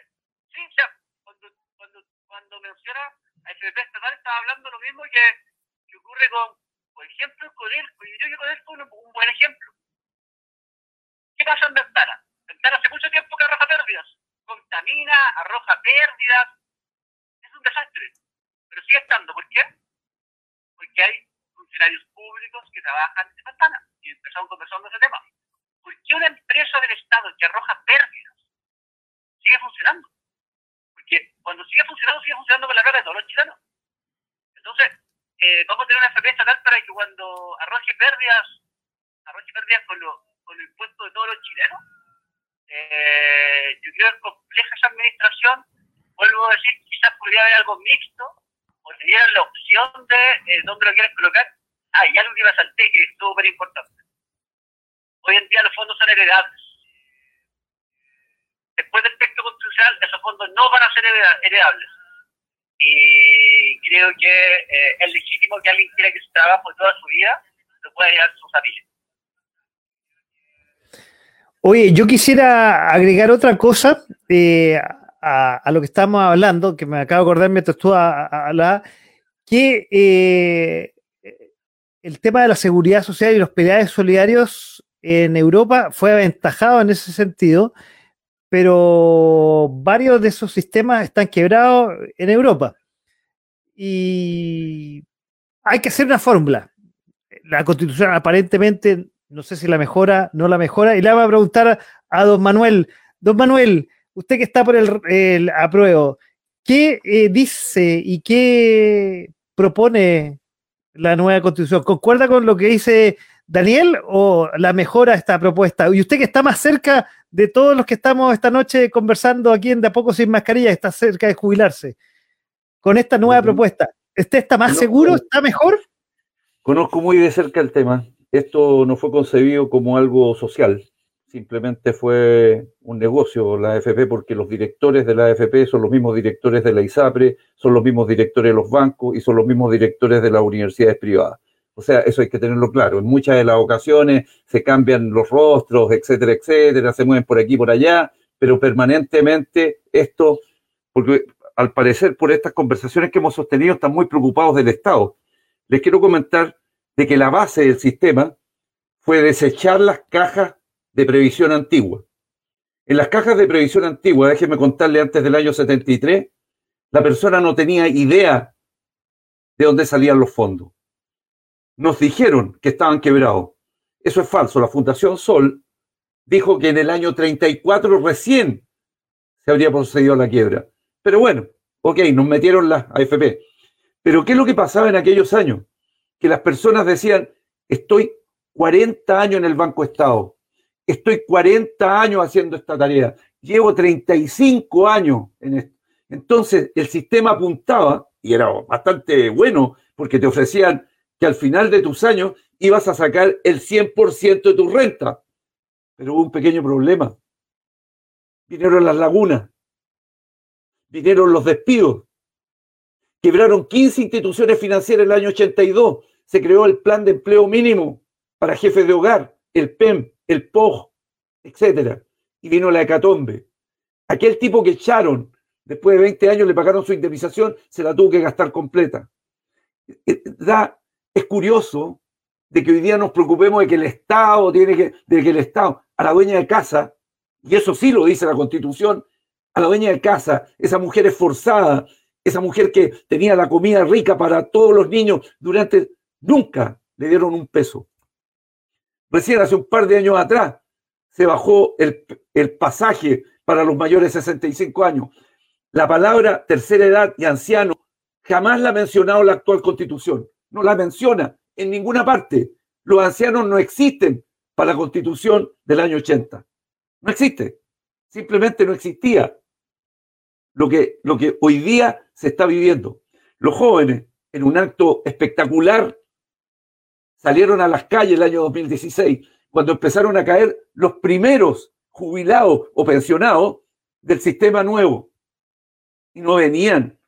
sí, cuando, cuando, cuando menciona AFP estatal, estaba hablando lo mismo que, que ocurre con, por ejemplo, con él. Yo creo que con él fue un, un buen ejemplo. ¿Qué pasa en Ventana? Ventana hace mucho tiempo que arroja pérdidas. Contamina, arroja pérdidas. Es un desastre. Pero sigue estando. ¿Por qué? Porque hay funcionarios públicos que trabajan en Ventana. Y empezamos conversando ese tema. ¿Por qué una empresa del Estado que arroja pérdidas sigue funcionando? Porque cuando sigue funcionando, sigue funcionando con la cara de todos los chilenos. Entonces, eh, vamos a tener una FP estatal para que cuando arroje pérdidas, arroje pérdidas con, lo, con el impuesto de todos los chilenos, eh, yo creo que es compleja esa administración. Vuelvo a decir, quizás podría haber algo mixto, o dieran la opción de eh, dónde lo quieres colocar. Ah, y algo que me salté que es súper importante. Hoy en día los fondos son heredables. Después del texto constitucional, esos fondos no van a ser heredables. Y creo que eh, es legítimo que alguien quiera que su trabajo toda su vida lo pueda llevar a su familia. Oye, yo quisiera agregar otra cosa eh, a, a, lo que estamos hablando, que me acabo de acordar mientras tú hablabas, que eh, el tema de la seguridad social y los pilares solidarios en Europa fue aventajado en ese sentido, pero varios de esos sistemas están quebrados en Europa. Y hay que hacer una fórmula. La constitución aparentemente no sé si la mejora, no la mejora. Y le voy a preguntar a, don Manuel. Don Manuel, usted que está por el, el apruebo, ¿qué eh, dice y qué propone la nueva constitución? ¿Concuerda con lo que dice Daniel o la mejora esta propuesta? Y usted que está más cerca de todos los que estamos esta noche conversando aquí en De a poco sin mascarilla, está cerca de jubilarse. Con esta nueva uh -huh. propuesta, ¿usted está más seguro? ¿Está mejor? Conozco muy de cerca el tema esto no fue concebido como algo social, simplemente fue un negocio la AFP porque los directores de la AFP son los mismos directores de la ISAPRE, son los mismos directores de los bancos y son los mismos directores de las universidades privadas. O sea, eso hay que tenerlo claro. En muchas de las ocasiones se cambian los rostros, etcétera, etcétera, se mueven por aquí, por allá, pero permanentemente esto, porque al parecer por estas conversaciones que hemos sostenido están muy preocupados del Estado. Les quiero comentar de que la base del sistema fue desechar las cajas de previsión antigua. En las cajas de previsión antigua, déjeme contarle antes del año 73, la persona no tenía idea de dónde salían los fondos. Nos dijeron que estaban quebrados. Eso es falso. La Fundación Sol dijo que en el año 34 recién se habría procedido la quiebra. Pero bueno, ok, nos metieron las AFP. Pero ¿qué es lo que pasaba en aquellos años? que las personas decían, estoy 40 años en el Banco Estado, estoy 40 años haciendo esta tarea, llevo 35 años en esto. Entonces el sistema apuntaba, y era bastante bueno, porque te ofrecían que al final de tus años ibas a sacar el 100% de tu renta. Pero hubo un pequeño problema. Vinieron las lagunas, vinieron los despidos, quebraron 15 instituciones financieras en el año 82, se creó el plan de empleo mínimo para jefes de hogar, el PEM, el POG, etcétera. Y vino la hecatombe. Aquel tipo que echaron, después de 20 años le pagaron su indemnización, se la tuvo que gastar completa. Da, es curioso de que hoy día nos preocupemos de que el Estado tiene que, de que el Estado, a la dueña de casa, y eso sí lo dice la Constitución, a la dueña de casa, esa mujer esforzada, esa mujer que tenía la comida rica para todos los niños durante Nunca le dieron un peso. Recién hace un par de años atrás se bajó el, el pasaje para los mayores de 65 años. La palabra tercera edad y anciano jamás la ha mencionado la actual constitución. No la menciona en ninguna parte. Los ancianos no existen para la constitución del año 80. No existe. Simplemente no existía lo que, lo que hoy día se está viviendo. Los jóvenes, en un acto espectacular, salieron a las calles el año 2016, cuando empezaron a caer los primeros jubilados o pensionados del sistema nuevo. Y no venían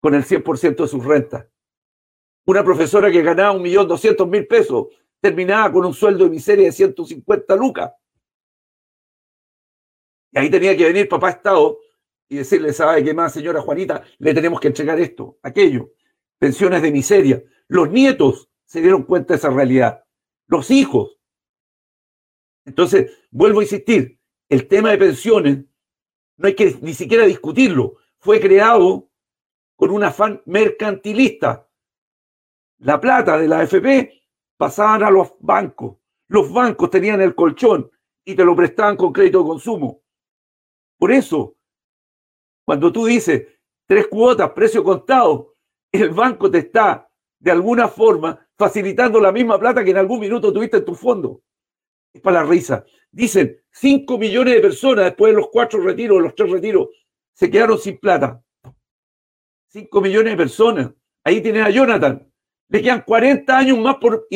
con el 100% de sus rentas. Una profesora que ganaba un millón doscientos mil pesos terminaba con un sueldo de miseria de 150 lucas. Y ahí tenía que venir papá Estado y decirle, ¿sabe qué más, señora Juanita? Le tenemos que entregar esto, aquello. Pensiones de miseria. Los nietos se dieron cuenta de esa realidad. Los hijos. Entonces, vuelvo a insistir, el tema de pensiones no hay que ni siquiera discutirlo. Fue creado con un afán mercantilista. La plata de la AFP pasaban a los bancos. Los bancos tenían el colchón y te lo prestaban con crédito de consumo. Por eso, cuando tú dices tres cuotas, precio contado, el banco te está de alguna forma facilitando la misma plata que en algún minuto tuviste en tu fondo. Es para la risa. Dicen, 5 millones de personas después de los cuatro retiros, los tres retiros, se quedaron sin plata. 5 millones de personas. Ahí tienes a Jonathan. Le quedan 40 años más por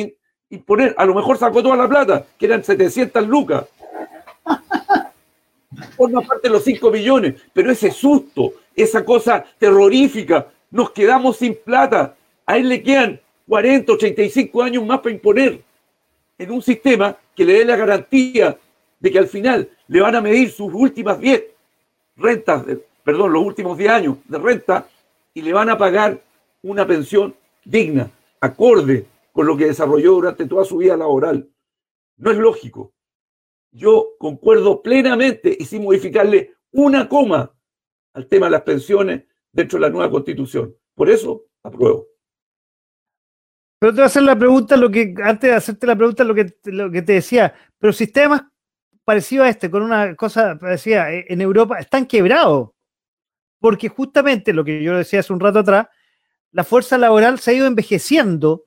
imponer. A lo mejor sacó toda la plata, que eran 700 lucas. [LAUGHS] Forma parte de los 5 millones. Pero ese susto, esa cosa terrorífica, nos quedamos sin plata. A él le quedan 40, 85 años más para imponer en un sistema que le dé la garantía de que al final le van a medir sus últimas 10 rentas, perdón, los últimos 10 años de renta y le van a pagar una pensión digna, acorde con lo que desarrolló durante toda su vida laboral. No es lógico. Yo concuerdo plenamente y sin modificarle una coma al tema de las pensiones dentro de la nueva constitución. Por eso apruebo. Pero te voy a hacer la pregunta, lo que, antes de hacerte la pregunta, lo que, lo que te decía, pero sistemas parecidos a este, con una cosa parecida, eh, en Europa, están quebrados. Porque justamente lo que yo decía hace un rato atrás, la fuerza laboral se ha ido envejeciendo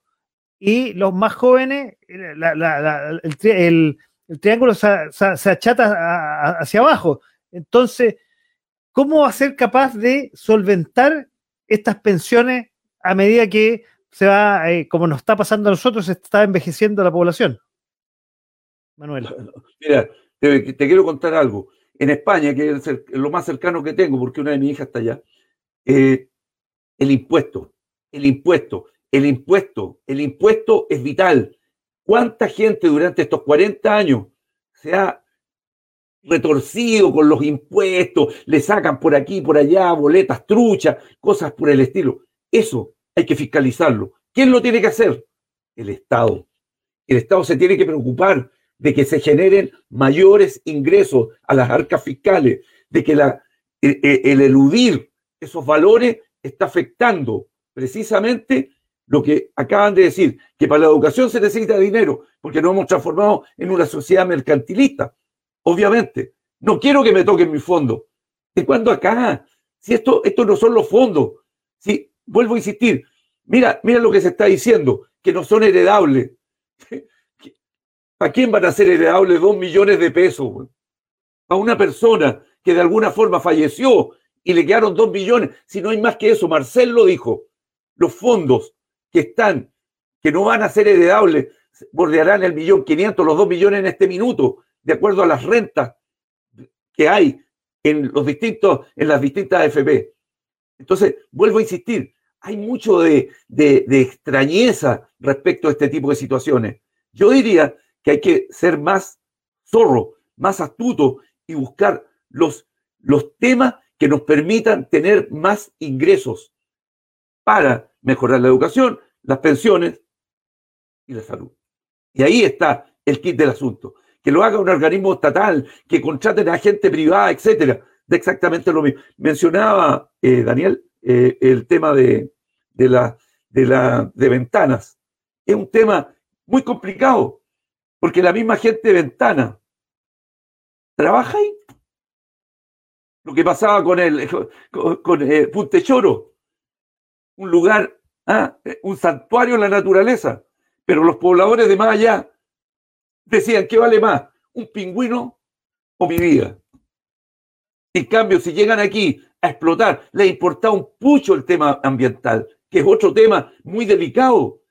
y los más jóvenes, el, triángulo se achata hacia abajo. Entonces, ¿cómo va a ser capaz de solventar estas pensiones a medida que se va, eh, como nos está pasando a nosotros, se está envejeciendo la población. Manuel. [LAUGHS] Mira, te, quiero contar algo. En España, que es lo más cercano que tengo, porque una de mis hijas está allá, eh, el impuesto, el impuesto, el impuesto, el impuesto es vital. ¿Cuánta gente durante estos 40 años se ha retorcido con los impuestos, le sacan por aquí, por allá, boletas truchas, cosas por el estilo? Eso hay que fiscalizarlo. ¿Quién lo tiene que hacer? El Estado. El Estado se tiene que preocupar de que se generen mayores ingresos a las arcas fiscales, de que e, e, el eludir esos valores está afectando precisamente lo que acaban de decir, que para la educación se necesita dinero, porque nos hemos transformado en una sociedad mercantilista. Obviamente, no quiero que me toquen mi fondo. ¿De cuándo acá? Si esto, esto no son los fondos. Si vuelvo a insistir, mira, mira lo que se está diciendo, que no son heredables. [LAUGHS] ¿A quién van a ser heredables dos millones de pesos? A una persona que de alguna forma falleció y le quedaron dos millones. Si no hay más que eso, Marcel lo dijo. Los fondos que están, que no van a ser heredables, bordearán el millón quinientos, los dos millones en este minuto, de acuerdo a las rentas que hay en los distintos, en las distintas AFP. Entonces, vuelvo a insistir, hay mucho de, extrañeza respecto a este tipo de situaciones. Yo diría que hay que ser más zorro, más astuto y buscar los, temas que nos permitan tener más ingresos para mejorar la educación, las pensiones y la salud. Y ahí está el kit del asunto. Que lo haga un organismo estatal, que contraten a gente privada, etcétera, de exactamente lo mismo. Mencionaba eh, Daniel eh, el tema de, de, la, de, la, de ventanas. Es un tema muy complicado, porque la misma gente de ventana trabaja ahí. lo que pasaba con el con, eh, Puntechoro, un lugar, ah, un santuario en la naturaleza, pero los pobladores de más allá decían, ¿qué vale más? ¿Un pingüino o mi vida? En cambio, si llegan aquí a explotar, les importa un pucho el tema ambiental, que es otro tema muy delicado.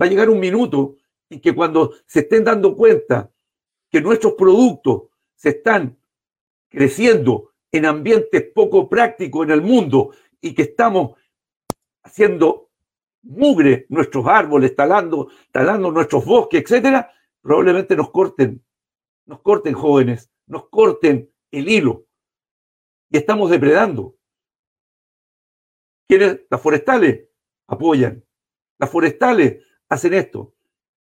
Va a llegar un minuto en que cuando se estén dando cuenta que nuestros productos se están creciendo en ambientes poco prácticos en el mundo y que estamos haciendo mugre nuestros árboles, talando, talando nuestros bosques, etcétera, probablemente nos corten, nos corten jóvenes, nos corten el hilo. Y estamos depredando. ¿Quiénes? Las forestales apoyan. Las forestales hacen esto.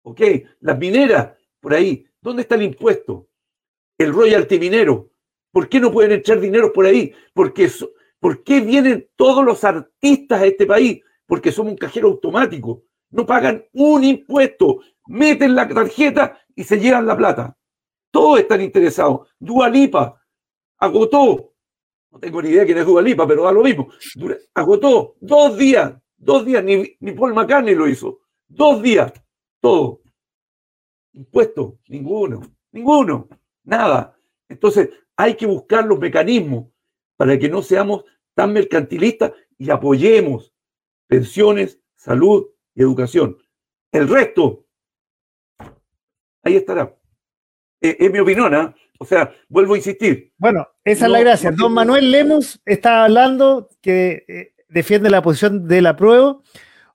¿Ok? Las mineras, por ahí. ¿Dónde está el impuesto? El royalty minero. ¿Por qué no pueden echar dinero por ahí? Porque, ¿Por qué vienen todos los artistas a este país? Porque somos un cajero automático. No pagan un impuesto. Meten la tarjeta y se llevan la plata. Todos están interesados. Dualipa agotó. No tengo ni idea quién es Dualipa, pero da lo mismo. Agotó dos días. Dos días. Ni, ni Paul McCartney lo hizo. Dos días. Todo. Impuesto. Ninguno. Ninguno. Nada. Entonces, hay que buscar los mecanismos para que no seamos tan mercantilistas y apoyemos pensiones, salud y educación. El resto, ahí estará. Eh, es mi opinión, ¿ah? O sea, vuelvo a insistir. Bueno, esa es la gracia. Don Manuel Lemos está hablando que eh, defiende la posición del apruebo.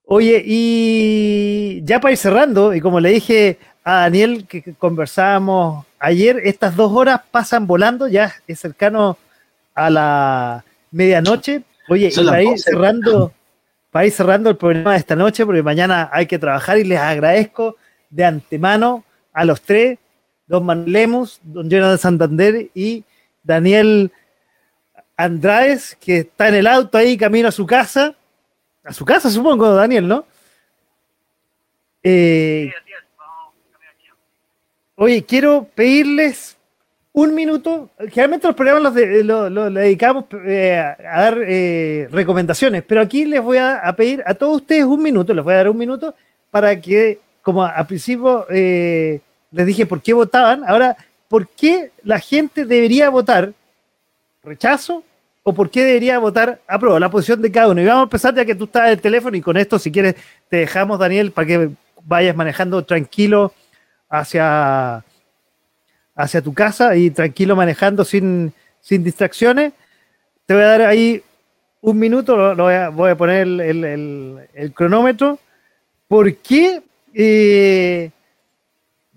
Oye, y ya para ir cerrando, y como le dije a Daniel que conversábamos ayer, estas dos horas pasan volando, ya es cercano a la medianoche. Oye, y para ir cerrando, para ir cerrando el programa de esta noche, porque mañana hay que trabajar y les agradezco de antemano a los tres, don Manuel Lemus, don Jonathan Santander y Daniel Andrades, que está en el auto ahí camino a su casa. A su casa, supongo, Daniel, ¿no? Eh, Oye, quiero pedirles un minuto. Generalmente los programas los, dedicamos eh, a dar eh, recomendaciones, pero aquí les voy a, pedir a todos ustedes un minuto, les voy a dar un minuto para que, como al principio eh, les dije por qué votaban, ahora, ¿por qué la gente debería votar rechazo o por qué debería votar apruebo? La posición de cada uno. Y vamos a empezar ya que tú estás en el teléfono y con esto, si quieres, te dejamos, Daniel, para que vayas manejando tranquilo hacia, hacia tu casa y tranquilo manejando sin, sin distracciones. Te voy a dar ahí un minuto, voy, a, poner el, cronómetro. ¿Por qué eh,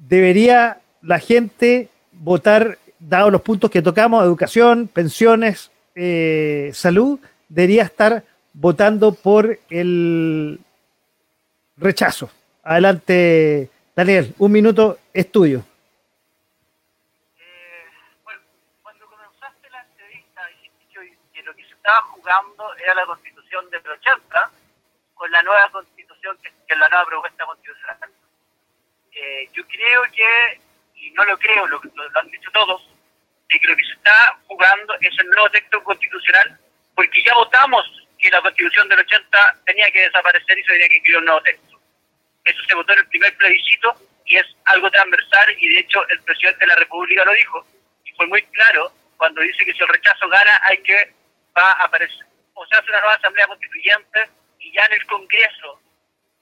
debería la gente votar, dado los puntos que tocamos, educación, pensiones, eh, salud, debería estar votando por el rechazo? Adelante, Daniel, un minuto es tuyo. Eh, bueno, cuando comenzaste la entrevista dijiste que lo que se estaba jugando era la constitución del 80 con la nueva constitución que, es la nueva propuesta creo que, y no lo creo, lo, han dicho todos, que lo que se está jugando es el nuevo texto constitucional, porque ya votamos que la constitución del 80 tenía que desaparecer y se tenía que escribir un nuevo texto. Eso se votó en el primer plebiscito y es algo transversal y de hecho el presidente de la República lo dijo y fue muy claro cuando dice que si el rechazo gana hay que va a aparecer o sea hace una nueva asamblea constituyente y ya en el Congreso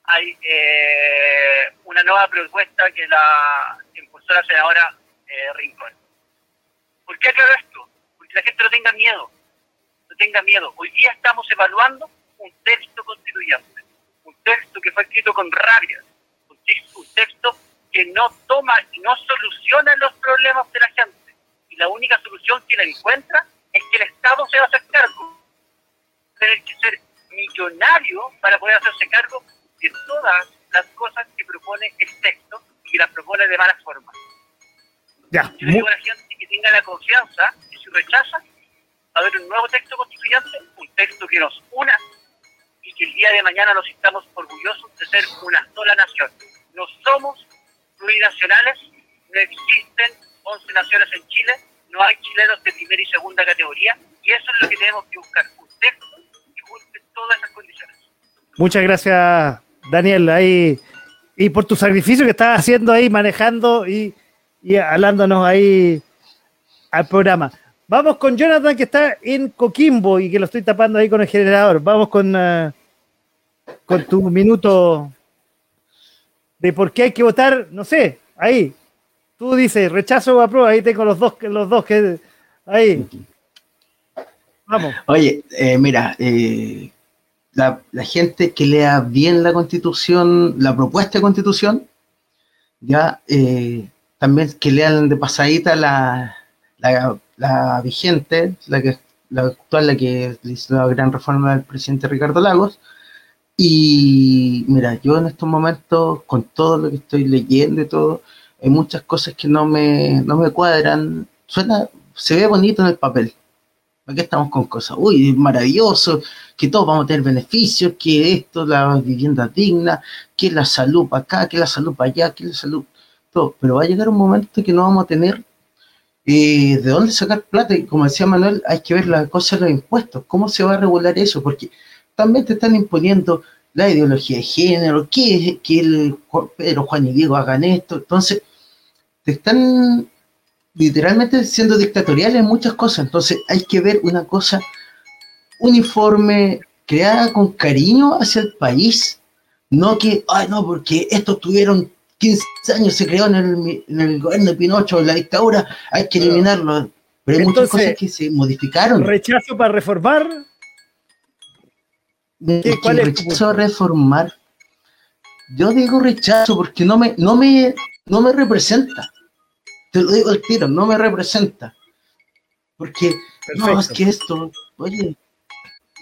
hay eh, una nueva propuesta que la impulsó la senadora eh, Rincón. ¿Por qué aclaro esto? Porque la gente no tenga miedo, no tenga miedo. Hoy día estamos evaluando un texto constituyente un texto que fue escrito con rabia, un texto, que no toma y no soluciona los problemas de la gente. Y la única solución que la encuentra es que el Estado se va a hacer cargo. Tiene que ser millonario para poder hacerse cargo de todas las cosas que propone el texto y que las propone de malas formas. Ya, Yo digo a la gente que tenga la confianza que si rechaza, va a haber un nuevo texto constituyente, un texto que nos una y que el día de mañana nos estamos orgullosos de ser una sola nación. No somos plurinacionales, no existen 11 naciones en Chile, no hay chilenos de primera y segunda categoría, Y eso es lo que tenemos que buscar, usted y junte todas esas condiciones. Muchas gracias, Daniel, ahí y por tu sacrificio que estás haciendo ahí, manejando y, y hablándonos ahí al programa. Vamos con Jonathan, que está en Coquimbo y que lo estoy tapando ahí con el generador. Vamos con, uh, con tu minuto de por qué hay que votar, no sé, ahí. Tú dices rechazo o apruebo, ahí tengo los dos, los dos que. Ahí. Vamos. Oye, eh, mira, eh, la, la, gente que lea bien la constitución, la propuesta de constitución, ya eh, también que lean de pasadita la, la, la vigente, la que la actual, la que hizo la gran reforma del presidente Ricardo Lagos. Y mira, yo en estos momentos, con todo lo que estoy leyendo y todo, hay muchas cosas que no me, no me cuadran. Suena, se ve bonito en el papel, Aquí estamos con cosas, uy, maravilloso, que todos vamos a tener beneficios, que esto, la vivienda digna, que la salud para acá, que la salud para allá, que la salud, todo. Pero va a llegar un momento que no vamos a tener eh, de dónde sacar plata. Y como decía Manuel, hay que ver la cosa de los impuestos, cómo se va a regular eso, porque también te están imponiendo la ideología de género, que, que el Pedro, Juan y Diego hagan esto. Entonces, te están literalmente siendo dictatoriales en muchas cosas. Entonces hay que ver una cosa uniforme, creada con cariño hacia el país. No que, ay, no, porque estos tuvieron 15 años, se creó en el, en el gobierno de Pinocho, la dictadura, hay que eliminarlo. Pero hay muchas cosas que se modificaron. ¿Rechazo para reformar? ¿Qué, ¿Cuál es rechazo a reformar? Yo digo rechazo porque no me, no me, no me representa. Te lo digo al tiro, no me representa. Porque, no, es que esto, oye,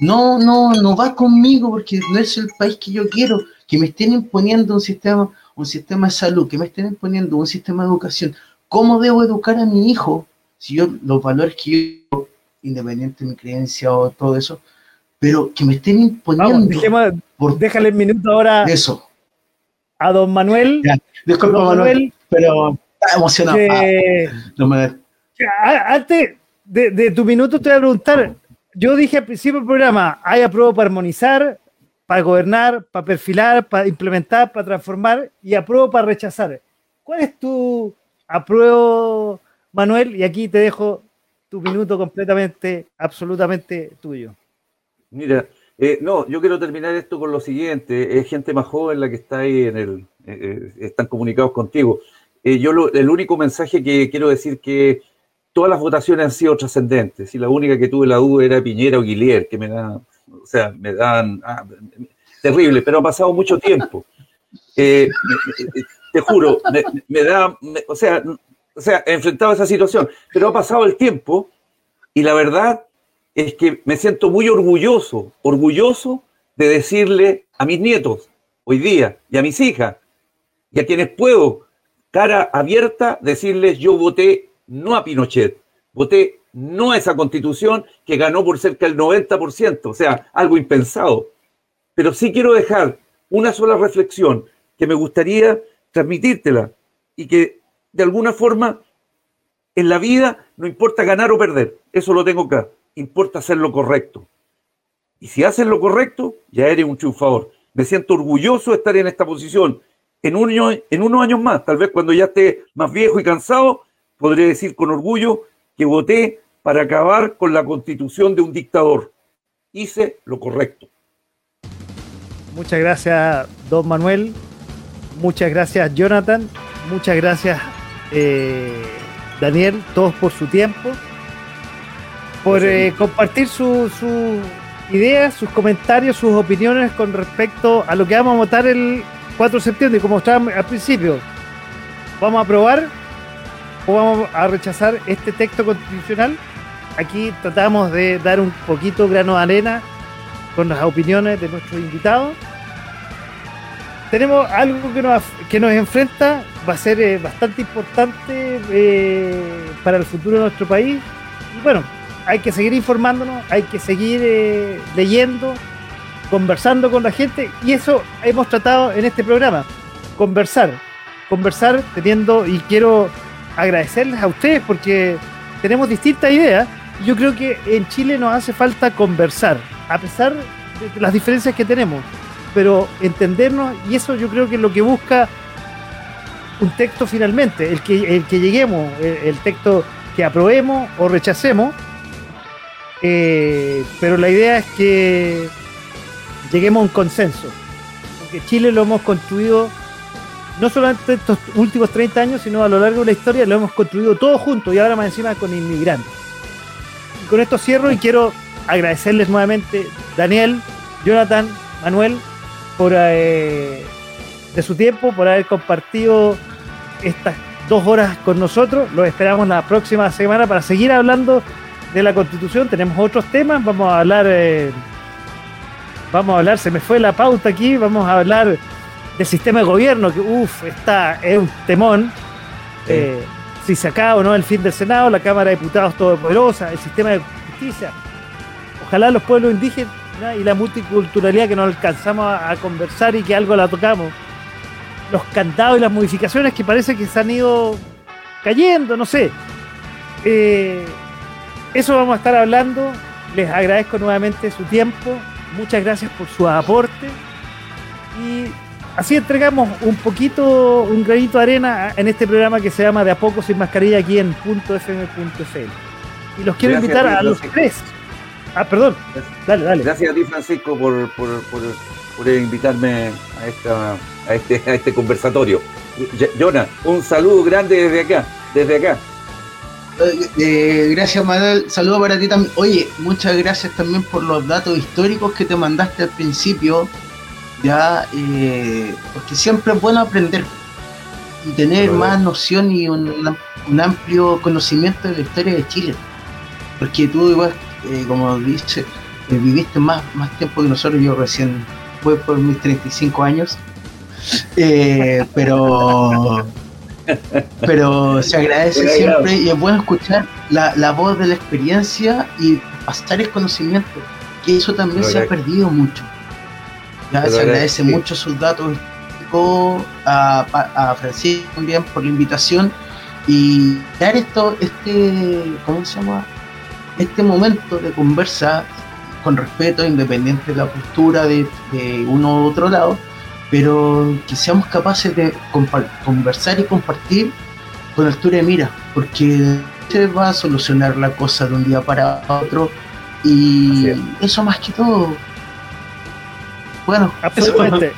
no, no, no va conmigo porque no es el país que yo quiero. Que me estén imponiendo un sistema, un sistema de salud, que me estén imponiendo un sistema de educación. ¿Cómo debo educar a mi hijo si yo los valores que yo, independiente de mi creencia o todo eso, pero que me estén imponiendo. por, déjale el minuto ahora. Eso. A don Manuel. disculpa, Manuel, pero emocionado. Ah, antes de, tu minuto te voy a preguntar, yo dije al principio del programa, hay apruebo para armonizar, para gobernar, para perfilar, para implementar, para transformar y apruebo para rechazar. ¿Cuál es tu apruebo, Manuel? Y aquí te dejo tu minuto completamente, absolutamente tuyo. Mira, eh, no, yo quiero terminar esto con lo siguiente. Es gente más joven la que está ahí en el, eh, eh, están comunicados contigo. Eh, yo el único mensaje que quiero decir que todas las votaciones han sido trascendentes y la única que tuve la duda era Piñera o Guillier, que me da, o sea, me dan ah, terrible, pero ha pasado mucho tiempo. [LAUGHS] Eh, te juro, me, da, o sea, o sea, he enfrentado esa situación, pero ha pasado el tiempo y la verdad es que me siento muy orgulloso, orgulloso de decirle a mis nietos hoy día y a mis hijas y a quienes puedo cara abierta decirles yo voté no a Pinochet, voté no a esa constitución que ganó por cerca del 90%, o sea, algo impensado. Pero sí quiero dejar una sola reflexión que me gustaría transmitírtela y que de alguna forma en la vida no importa ganar o perder, eso lo tengo acá, importa hacer lo correcto. Y si haces lo correcto, ya eres un triunfador. Me siento orgulloso de estar en esta posición en, un en unos años más, tal vez cuando ya esté más viejo y cansado, podré decir con orgullo que voté para acabar con la constitución de un dictador. Hice lo correcto. Muchas gracias, don Manuel. Muchas gracias, Jonathan. Muchas gracias, eh, Daniel, todos por su tiempo, por eh, compartir sus su ideas, sus comentarios, sus opiniones con respecto a lo que vamos a votar el 4 de septiembre, como estaba al principio, ¿vamos a aprobar o vamos a rechazar este texto constitucional? Aquí tratamos de dar un poquito grano de arena con las opiniones de nuestros invitados. Tenemos algo que nos, que nos enfrenta, va a ser eh, bastante importante eh, para el futuro de nuestro país. Y bueno, hay que seguir informándonos, hay que seguir eh, leyendo, conversando con la gente y eso hemos tratado en este programa, conversar, conversar teniendo y quiero agradecerles a ustedes porque tenemos distintas ideas Yo creo que en Chile nos hace falta conversar, a pesar de las diferencias que tenemos, pero entendernos, y eso yo creo que es lo que busca un texto finalmente, el que, el que lleguemos, el, texto que aprobemos o rechacemos, eh, pero la idea es que lleguemos a un consenso, porque Chile lo hemos construido no solamente estos últimos 30 años, sino a lo largo de la historia lo hemos construido todos juntos y ahora más encima con inmigrantes. Y con esto cierro y quiero agradecerles nuevamente, Daniel, Jonathan, Manuel, por eh, de su tiempo, por haber compartido estas dos horas con nosotros. Los esperamos la próxima semana para seguir hablando de la Constitución. Tenemos otros temas. Vamos a hablar, eh, vamos a hablar. Se me fue la pauta aquí. Vamos a hablar del sistema de gobierno que, uff, está es un temón. Sí. Eh, si se acaba o no el fin del Senado, la Cámara de Diputados todopoderosa, el sistema de justicia. Ojalá los pueblos indígenas y la multiculturalidad que no alcanzamos a, a conversar y que algo la tocamos los candados y las modificaciones que parece que se han ido cayendo, no sé. Eh, eso vamos a estar hablando. Les agradezco nuevamente su tiempo. Muchas gracias por su aporte. Y así entregamos un poquito, un granito de arena en este programa que se llama De a poco sin mascarilla aquí en .fm.cl. Y los quiero Gracias, invitar a los tres. Ah, perdón. Dale, dale. Gracias a ti, Francisco, por, por, por, por invitarme a, esta, a, este, a este conversatorio. Jonah, un saludo grande desde acá, desde acá. Eh, eh, gracias Manuel, saludo para ti también. Oye, muchas gracias también por los datos históricos que te mandaste al principio, ya, eh, porque siempre es bueno aprender y tener más noción y un, un amplio conocimiento de la historia de Chile, porque tú igual, eh, como dices, viviste más, más tiempo que nosotros, yo recién voy por mis 35 años, pero [LAUGHS] pero se agradece siempre y es bueno escuchar la, la voz de la experiencia y pasar el conocimiento, que eso también se ha perdido mucho. Ya se agradece mucho sus datos a, a Francisco también por la invitación y dar esto, este, ¿cómo se llama? Este momento de conversa con respeto, independiente de la postura de, de uno u otro lado, pero que seamos capaces de conversar y compartir con altura de mira, porque se va a solucionar la cosa de un día para otro y eso más que todo. Bueno, eso. Absolutamente.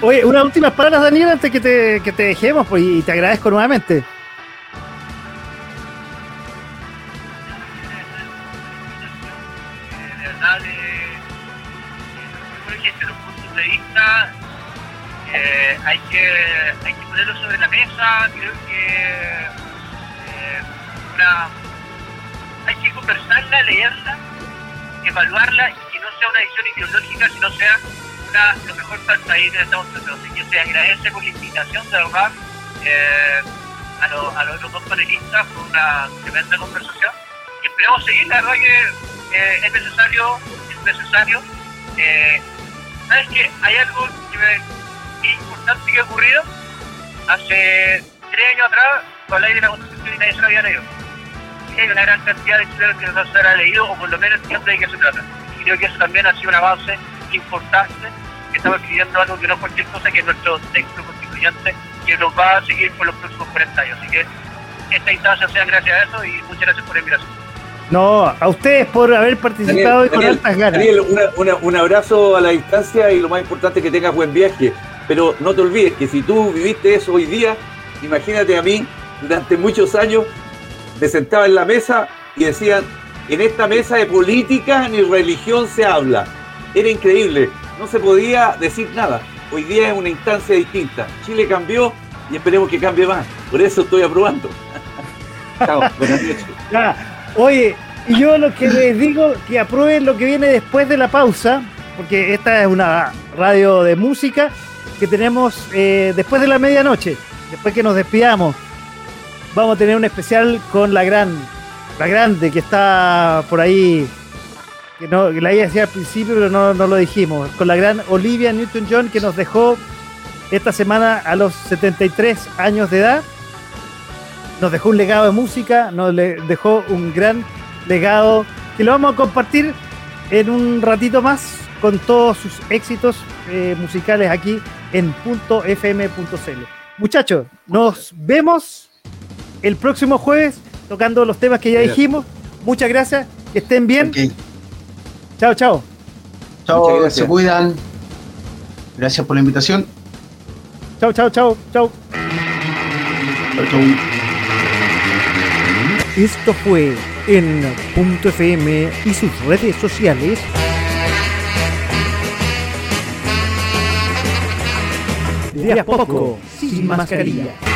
Oye, unas últimas palabras, Daniel, antes que te, que te dejemos, pues, y te agradezco nuevamente. Hay, que, hay que ponerlos sobre la mesa. Creo que eh, una, hay que conversarla, leerla, evaluarla y que no sea una visión ideológica, sino sea una, lo mejor para el país que estamos tratando. Así que se agradece por la invitación, de. Eh, a, los- a los dos panelistas por una tremenda conversación y esperemos seguir, la verdad que eh, es necesario, es necesario. Eh, ¿Sabes qué? Hay algo que, me, que importante que ha ocurrido hace tres años atrás, habláis de la Constitución y nadie se la había leído. Y hay una gran cantidad de chilenos que no se la han leído o por lo menos entiende de qué se trata. Y creo que eso también ha sido un avance importante, que estamos escribiendo algo que no es cualquier cosa, que es nuestro texto constituyente, que nos va a seguir por los próximos 40 años. Así que esta instancia sea gracias a eso y muchas gracias por la invitación. No, a ustedes por haber participado y con Daniel, altas ganas. Daniel, una- una- un abrazo a la distancia y lo más importante que tengas buen viaje. Pero no te olvides que si tú viviste eso hoy día, imagínate a mí, durante muchos años, me sentaba en la mesa y decían, en esta mesa de política ni religión se habla. Era increíble, no se podía decir nada. Hoy día es una instancia distinta. Chile cambió y esperemos que cambie más. Por eso estoy aprobando. [LAUGHS] Chao, buenas noches. Ya. Oye, yo lo que les digo, que aprueben lo que viene después de la pausa, porque esta es una radio de música que tenemos eh, después de la medianoche, después que nos despidamos. Vamos a tener un especial con la gran, la grande que está por ahí, que, no, la iba a decir al principio, pero no, no lo dijimos, con la gran Olivia Newton-John que nos dejó esta semana a los 73 años de edad nos dejó un legado de música, nos dejó un gran legado que lo vamos a compartir en un ratito más con todos sus éxitos eh, musicales aquí en .fm.cl. Muchachos, nos vemos el próximo jueves tocando los temas que ya dijimos. Muchas gracias, que estén bien. Chao, chao. Chao, se cuidan. Gracias por la invitación. Chao, chao, chao, chao. Chau, chau. Esto fue en Punto FM y sus redes sociales. De a poco, sin mascarilla.